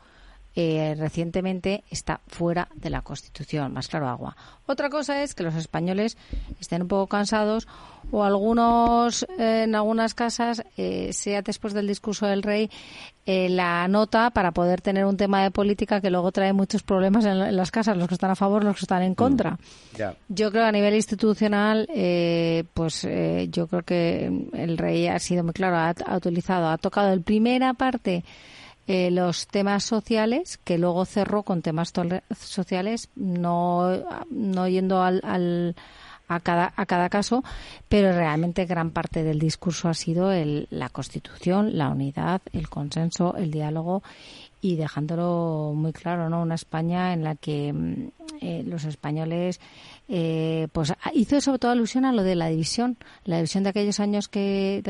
eh, recientemente está fuera de la Constitución, más claro agua. Otra cosa es que los españoles estén un poco cansados o algunos eh, en algunas casas, eh, sea después del discurso del rey, eh, la nota para poder tener un tema de política que luego trae muchos problemas en, en las casas, los que están a favor, los que están en contra. Ya. Yo creo que a nivel institucional, eh, pues eh, yo creo que el rey ha sido muy claro, ha, ha utilizado, ha tocado en primera parte eh, los temas sociales, que luego cerró con temas sociales, no, no yendo al, al- a, cada, a cada caso, pero realmente gran parte del discurso ha sido el, la Constitución, la unidad, el consenso, el diálogo y dejándolo muy claro, ¿no? Una España en la que mm, eh, los españoles eh, pues hizo sobre todo alusión a lo de la división, la división de aquellos años que,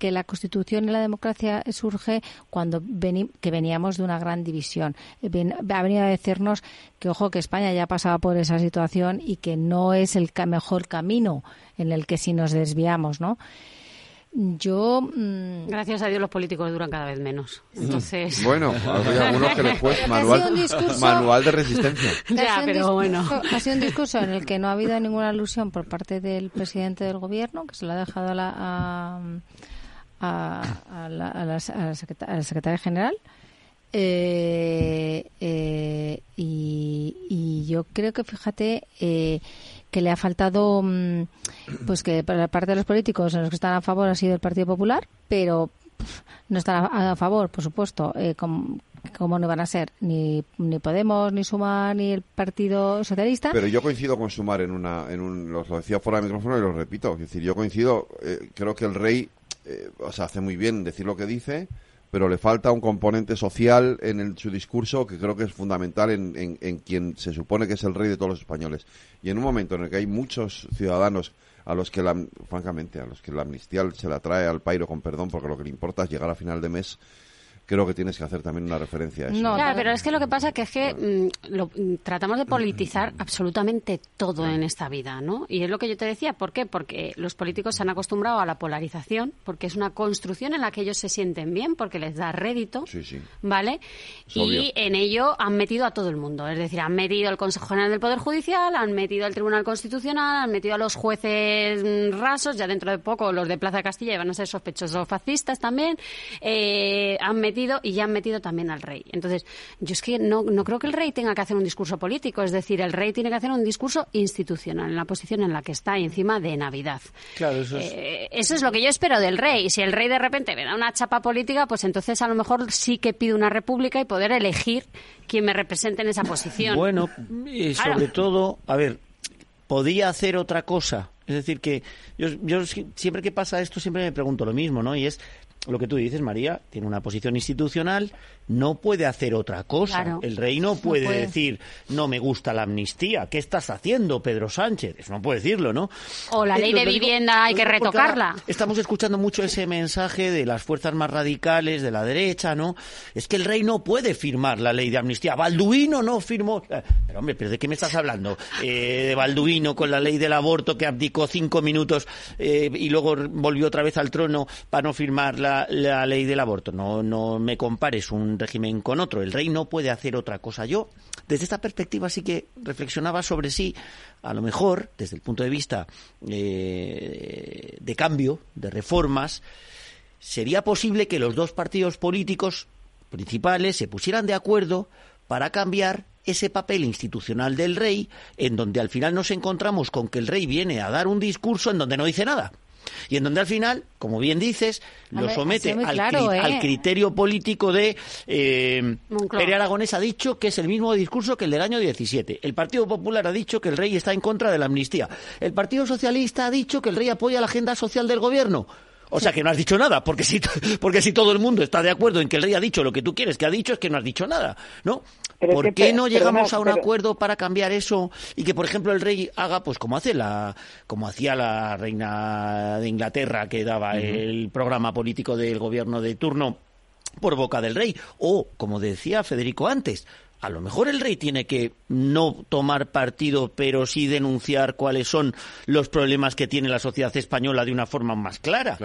la Constitución y la democracia surge cuando que veníamos de una gran división. ha venido a decirnos que, ojo, que España ya pasaba por esa situación y que no es el mejor camino en el que si nos desviamos, ¿no? Yo. Mm, Gracias a Dios los políticos duran cada vez menos. Entonces. Bueno, hay algunos que les cuesta manual, manual de resistencia. Ya, pero bueno. Ha sido un discurso en el que no ha habido ninguna alusión por parte del presidente del gobierno, que se lo ha dejado a la, a, a, la, a la, secretaria, general. Eh, eh, y, y, yo creo que, fíjate, eh, que le ha faltado, mm, pues que para parte de los políticos en los que están a favor ha sido el Partido Popular, pero no están a, favor, por supuesto, eh, como, no van a ser ni, ni Podemos, ni Sumar, ni el Partido Socialista. Pero yo coincido con Sumar en una, en un, lo decía fuera de micrófono y lo repito, es decir, yo coincido, eh, creo que el rey, eh, o sea, hace muy bien decir lo que dice, pero le falta un componente social en su discurso que creo que es fundamental en, en, quien se supone que es el rey de todos los españoles. Y en un momento en el que hay muchos ciudadanos a los que, la, francamente, a los que la amnistía se la trae al pairo con perdón porque lo que le importa es llegar a final de mes creo que tienes que hacer también una referencia a eso. No, pero es que lo que pasa que es que mm, lo, mm, tratamos de politizar absolutamente todo en esta vida, ¿no? Y es lo que yo te decía, ¿por qué? Porque los políticos se han acostumbrado a la polarización, porque es una construcción en la que ellos se sienten bien, porque les da rédito, ¿vale? y en ello han metido a todo el mundo, es decir, han metido al Consejo General del Poder Judicial, han metido al Tribunal Constitucional, han metido a los jueces mm, rasos, ya dentro de poco los de Plaza de Castilla van a ser sospechosos fascistas también, eh, han metido y ya han metido también al rey. Entonces, yo es que no, no creo que el rey tenga que hacer un discurso político, es decir, el rey tiene que hacer un discurso institucional en la posición en la que está y encima de Navidad. Claro, eso es... Eh, eso es lo que yo espero del rey. Si el rey de repente me da una chapa política, pues entonces a lo mejor sí que pido una república y poder elegir quién me represente en esa posición. Bueno, y sobre todo, a ver, podía hacer otra cosa. Es decir, que yo, yo, siempre que pasa esto siempre me pregunto lo mismo, ¿no? Y es, lo que tú dices, María, tiene una posición institucional, no puede hacer otra cosa. el rey no puede, decir, no me gusta la amnistía. ¿Qué estás haciendo, Pedro Sánchez? Eso no puede decirlo, ¿no? O la eh, ley de vivienda hay que retocarla. Estamos escuchando mucho ese mensaje de las fuerzas más radicales de la derecha, ¿no? Es que el rey no puede firmar la ley de amnistía. Balduino no firmó. Eh, pero, hombre, ¿pero de qué me estás hablando? Eh, de Balduino con la ley del aborto que abdicó cinco minutos y luego volvió otra vez al trono para no firmar la, la ley del aborto. No, no me compares un régimen con otro. El rey no puede hacer otra cosa. Yo, desde esta perspectiva, sí que reflexionaba sobre si, a lo mejor, desde el punto de vista eh, de cambio, de reformas, sería posible que los dos partidos políticos principales se pusieran de acuerdo para cambiar ese papel institucional del rey, en donde al final nos encontramos con que el rey viene a dar un discurso en donde no dice nada y en donde al final, como bien dices, lo somete al, ¿eh? criterio político de eh, Pere Aragonés ha dicho que es el mismo discurso que el del año 17. El Partido Popular ha dicho que el rey está en contra de la amnistía. El Partido Socialista ha dicho que el rey apoya la agenda social del gobierno. O sea que no has dicho nada, porque si, porque si todo el mundo está de acuerdo en que el rey ha dicho lo que tú quieres que ha dicho, es que no has dicho nada, ¿no? ¿Por qué no llegamos a un acuerdo para cambiar eso y que, por ejemplo, el rey haga, pues como hace la, como hacía la reina de Inglaterra que daba el programa político del gobierno de turno por boca del rey, o como decía Federico antes, a lo mejor el rey tiene que no tomar partido, pero sí denunciar cuáles son los problemas que tiene la sociedad española de una forma más clara.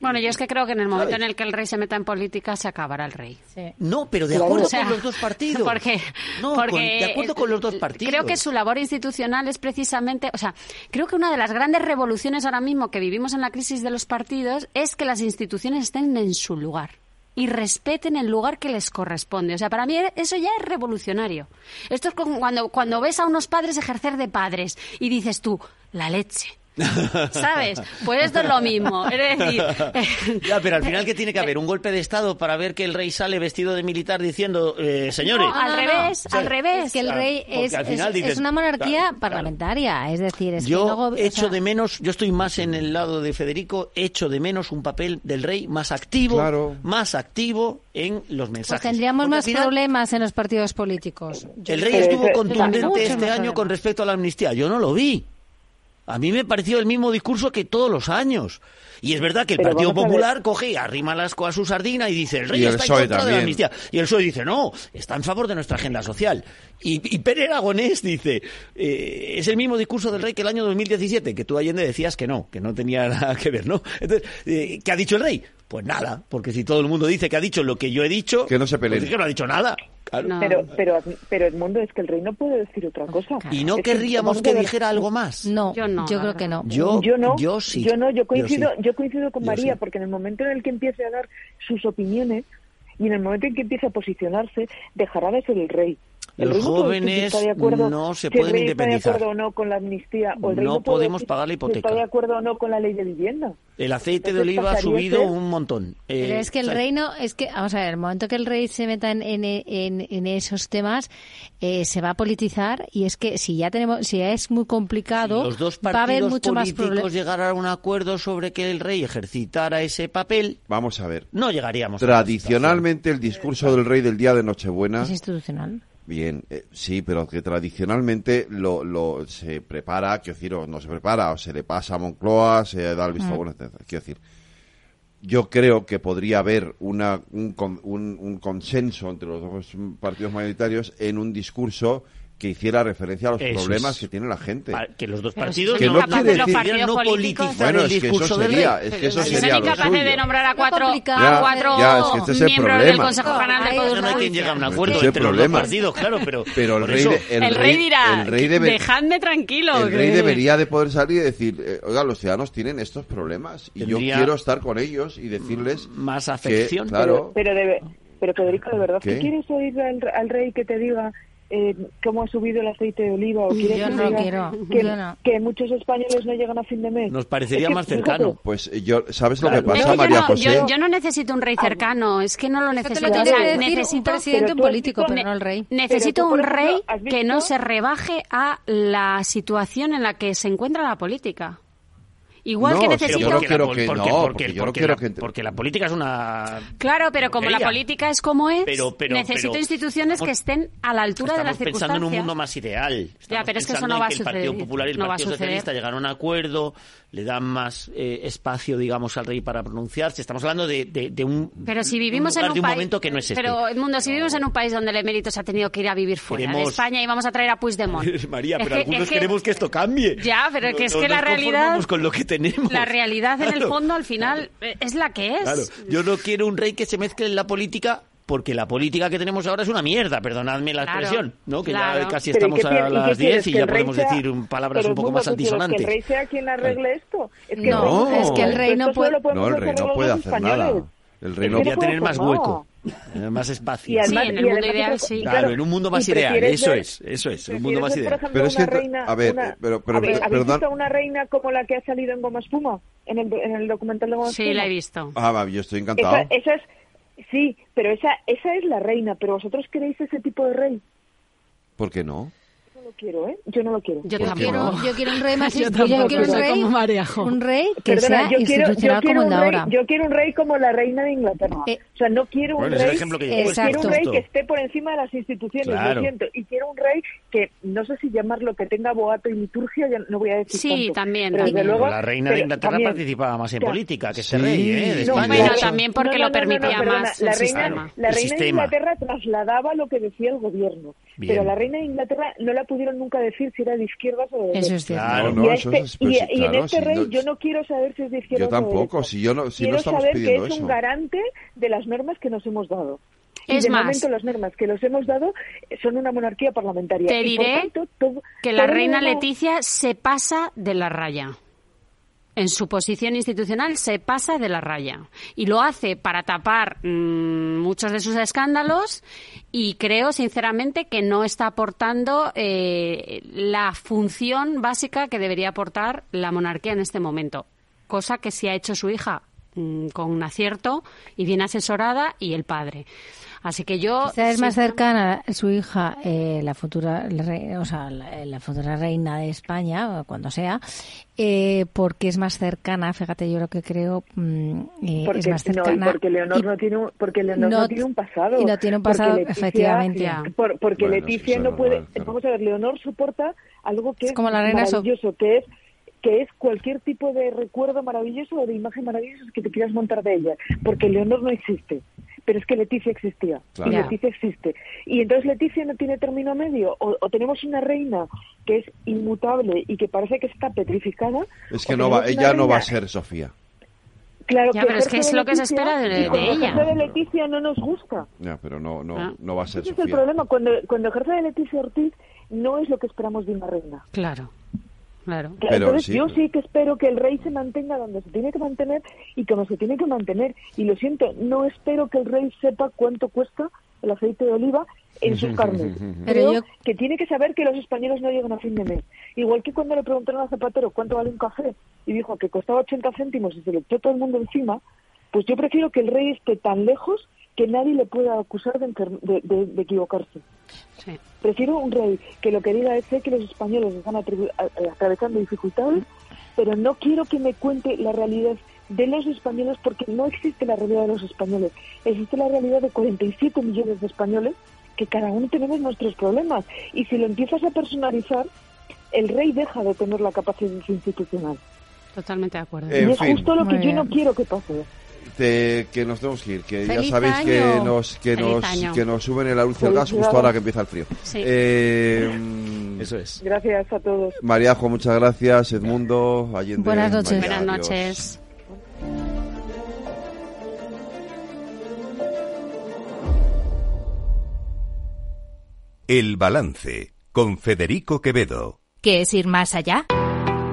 Bueno, yo es que creo que en el momento en el que el rey se meta en política se acabará el rey. No, pero de acuerdo con los dos partidos. Porque, no, de acuerdo con los dos partidos. Creo que su labor institucional es precisamente, o sea, creo que una de las grandes revoluciones ahora mismo que vivimos en la crisis de los partidos es que las instituciones estén en su lugar y respeten el lugar que les corresponde. O sea, para mí eso ya es revolucionario. Esto es como cuando, cuando ves a unos padres ejercer de padres y dices tú, la leche. ¿Sabes? Pues esto es lo mismo. Es decir... pero al final, ¿qué tiene que haber? ¿Un golpe de Estado para ver que el rey sale vestido de militar diciendo, eh, señores? Al revés, al revés. Que el ah, rey es, es, una monarquía parlamentaria. Es decir, es yo que luego, echo de menos, yo estoy más en el lado de Federico, echo de menos un papel del rey más activo, más activo en los pues mensajes. Pues tendríamos más problemas en los partidos políticos. El rey estuvo contundente este año con respecto a la amnistía. Yo no lo vi. A mí me pareció el mismo discurso que todos los años. Y es verdad que el Partido Popular coge y arrima las a su sardina y dice, el rey está en contra de la amnistía. Y el PSOE dice, no, está en favor de nuestra agenda social. Y, y Pérez Aragonés dice, eh, es el mismo discurso del rey que el año 2017, que tú, Allende, decías que no, que no tenía nada que ver, ¿no? Entonces, eh, ¿qué ha dicho el rey? Pues nada, porque si todo el mundo dice que ha dicho lo que yo he dicho, que no se pues peleen. Pues que no ha dicho nada. Pero, el mundo es que el rey no puede decir otra pues cosa. ¿Y no querríamos que, dijera algo más? No, yo, no, yo creo que no. Yo, no, yo sí. Yo no, yo coincido, yo, coincido con María, porque en el momento en el que empiece a dar sus opiniones y en el momento en que empiece a posicionarse, dejará de ser el rey los jóvenes no se pueden independizar. Está de acuerdo no con la amnistía, o el no, podemos pagar la hipoteca. Si está de acuerdo o no con la ley de vivienda. El aceite de oliva ha subido un montón. Pero eh, es que el reino, es que, vamos a ver, el momento que el rey se meta en, esos temas, eh, se va a politizar y es que si ya tenemos, si es muy complicado, los dos partidos va a haber mucho políticos más llegar a un acuerdo sobre que el rey ejercitara ese papel. Vamos a ver. No llegaríamos. Tradicionalmente el discurso del rey del día de Nochebuena es institucional Bien, eh, sí, pero que tradicionalmente lo, lo se prepara, quiero decir, o no se prepara, o se le pasa a Moncloa, se da el visto mm. bueno, quiero decir. Yo creo que podría haber una, un, un, un consenso entre los dos partidos mayoritarios en un discurso que hiciera referencia a los eso problemas es. que tiene la gente. Ah, que los dos partidos que no, quiere decir, partidos no politizan bueno, el es que eso sería, de ley. Es que eso sería lo suyo. de nombrar a cuatro, ya, a cuatro ya, es que este es el miembros problema. del Consejo General del Poder No hay quien llegue a un acuerdo este entre problema. los dos partidos, claro, pero... Pero el, rey, de, el, el rey, dirá, el rey debe, dejadme tranquilo. El rey debería de poder salir y decir, eh, oiga, los ciudadanos tienen estos problemas y yo quiero estar con ellos y decirles... Más afección. Que, claro. Pero, pero debe... Pero Federico, ¿de verdad ¿Qué? ¿Qué quieres oír al, al, rey que te diga eh, cómo ha subido el aceite de oliva. ¿O yo que no quiero. Que, muchos españoles no llegan a fin de mes. Nos parecería más cercano. Pues eh, yo, ¿sabes lo que pasa, yo María no, Yo, no necesito un rey cercano, es que no lo necesito. Necesito un presidente, político, pero no el rey. Necesito un rey que no se rebaje a la situación en la que se encuentra la política. Igual no, que necesito... Yo no quiero que... Porque, no, porque, porque, yo no quiero la. Porque la política es una... Claro, pero como la política es como es, pero, pero, necesito pero, instituciones que estén a la altura de las circunstancias. Estamos pensando en un mundo más ideal. Estamos ya, pero es que eso no va a suceder. El Partido Popular y el Partido Socialista llegaron a un acuerdo, le dan más eh, espacio, digamos, al rey para pronunciarse. Estamos hablando de, de, de un, pero si vivimos en un país, momento que no es este. Pero, Edmundo, si vivimos en un país donde el emérito se ha tenido que ir a vivir fuera queremos... de España y vamos a traer a Puigdemont. María, es pero algunos queremos que esto cambie. Ya, pero que es que la realidad... con lo que tenemos. La realidad, en el fondo, al final, es la que es. Claro. Yo no quiero un rey que se mezcle en la política porque la política que tenemos ahora es una mierda, perdonadme la claro, expresión, ¿no? Que claro. ya casi estamos a las 10 y ya podemos sea, decir palabras un poco más altisonantes. Que el rey sea quien arregle esto. Es que no, el rey, es que el rey no puede, no, el rey no puede hacer nada. El rey no podría tener más hueco. Eh, más espacio. Y además, sí, en el mundo ideal, sí. Claro, en un mundo más ideal, eso es, eso es, en un mundo más ideal. Ejemplo, pero es que, reina, a ver, una, pero, pero, a ver, ¿habéis perdón? visto una reina como la que ha salido en Goma Espuma? En el, en el documental de Goma Espuma. Sí, la he visto. Ah, va, yo estoy encantado. Esa, esa es Sí, pero esa, esa es la reina, pero vosotros queréis ese tipo de rey. ¿Por qué no? quiero, ¿eh? Yo no lo quiero. Yo, yo quiero, yo quiero un rey más yo, yo, quiero un rey, como Marejo. Un rey que sea yo quiero, yo quiero como Yo quiero un rey como la reina de Inglaterra. Eh, o sea, no quiero un rey. Que eh, quiero un rey que esté por encima de las instituciones, claro. lo siento. Y quiero un rey que, no sé si llamarlo que tenga boato y liturgia, ya no voy a decir. Sí, también. Pero. Luego, la reina de Inglaterra participaba más en política que ese rey, ¿eh? Bueno, también porque lo permitía más la reina, La reina de Inglaterra trasladaba lo que decía el gobierno. Pero la reina de Inglaterra no la pudieron nunca decir si era de izquierdas o de Eso es cierto. Este, pues, y, en este rey yo no quiero saber si es de izquierdas Yo tampoco, o de si yo no, si quiero no estamos saber que es un garante de las normas que nos hemos dado. Y es de más, momento las normas que los hemos dado son una monarquía parlamentaria. Te diré que la reina. Leticia se pasa de la raya en su posición institucional se pasa de la raya y lo hace para tapar mm, muchos de sus escándalos y creo sinceramente que no está aportando eh, la función básica que debería aportar la monarquía en este momento, cosa que sí ha hecho su hija mm, con un acierto y bien asesorada y el padre. Así que yo... es más cercana su hija, eh, la futura o sea, la, futura reina de España, cuando sea, eh, porque es más cercana, fíjate, yo lo que creo mm, eh, porque, es más cercana. No, porque Leonor, no, tiene un, porque Leonor no, tiene un pasado. Y no tiene un pasado, efectivamente. porque Leticia no puede... Vamos a ver, Leonor soporta algo que es, como la reina maravilloso, que es que es cualquier tipo de recuerdo maravilloso o de imagen maravillosa que te quieras montar de ella, porque Leonor no existe pero es que Leticia existía y Leticia existe. Y entonces Leticia no tiene término medio, o, tenemos una reina que es inmutable y que parece que está petrificada. Es que no va, ella no va a ser Sofía. Claro, ya, pero es que es lo que se espera de, de ella. de Leticia no nos gusta. Ya, pero no, no, ah. no va a ser Ese Sofía. es el problema. Cuando, cuando ejerce de Leticia Ortiz, no es lo que esperamos de una reina. Claro. Claro. Entonces yo sí que espero que el rey se mantenga donde se tiene que mantener y como se tiene que mantener. Y lo siento, no espero que el rey sepa cuánto cuesta el aceite de oliva en sus carnes. Pero que tiene que saber que los españoles no llegan a fin de mes. Igual que cuando le preguntaron a Zapatero cuánto vale un café y dijo que costaba 80 céntimos y se le echó todo el mundo encima, pues yo prefiero que el rey esté tan lejos que nadie le pueda acusar de, de, equivocarse. Prefiero un rey que lo que diga es que los españoles están atravesando dificultades, pero no quiero que me cuente la realidad de los españoles porque no existe la realidad de los españoles. Existe la realidad de 47 millones de españoles que cada uno tenemos nuestros problemas. Y si lo empiezas a personalizar, el rey deja de tener la capacidad institucional. Totalmente de acuerdo. y es justo lo que yo no quiero que pase que nos tenemos que ir, que ya sabéis que nos que nos que nos suben el luz del gas justo ahora que empieza el frío. Eh, Eso es. Gracias a todos. Mariajo, muchas gracias. Edmundo, Buenas noches. Buenas noches. El balance con Federico Quevedo. ¿Qué es ir más allá?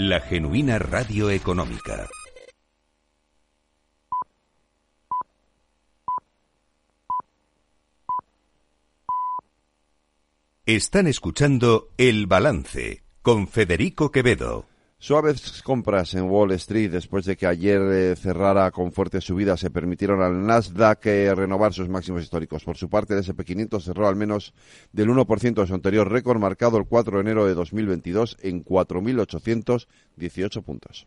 la genuina radio económica. Están escuchando El Balance con Federico Quevedo. Suaves compras en Wall Street después de que ayer eh, cerrara con fuerte subida se permitieron al Nasdaq eh, renovar sus máximos históricos. Por su parte, el SP500 cerró al menos del 1% de su anterior récord marcado el 4 de enero de 2022 en 4.818 puntos.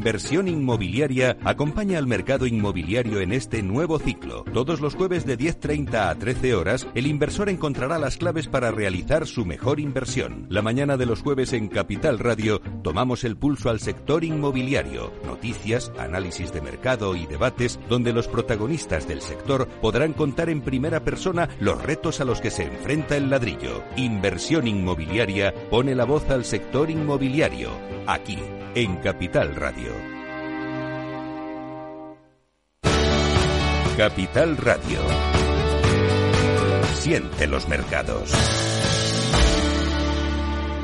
Inversión inmobiliaria acompaña al mercado inmobiliario en este nuevo ciclo. Todos los jueves de 10.30 a 13 horas, el inversor encontrará las claves para realizar su mejor inversión. La mañana de los jueves en Capital Radio tomamos el pulso al sector inmobiliario. Noticias, análisis de mercado y debates donde los protagonistas del sector podrán contar en primera persona los retos a los que se enfrenta el ladrillo. Inversión inmobiliaria pone la voz al sector inmobiliario. Aquí, en Capital Radio. Capital Radio. Siente los mercados.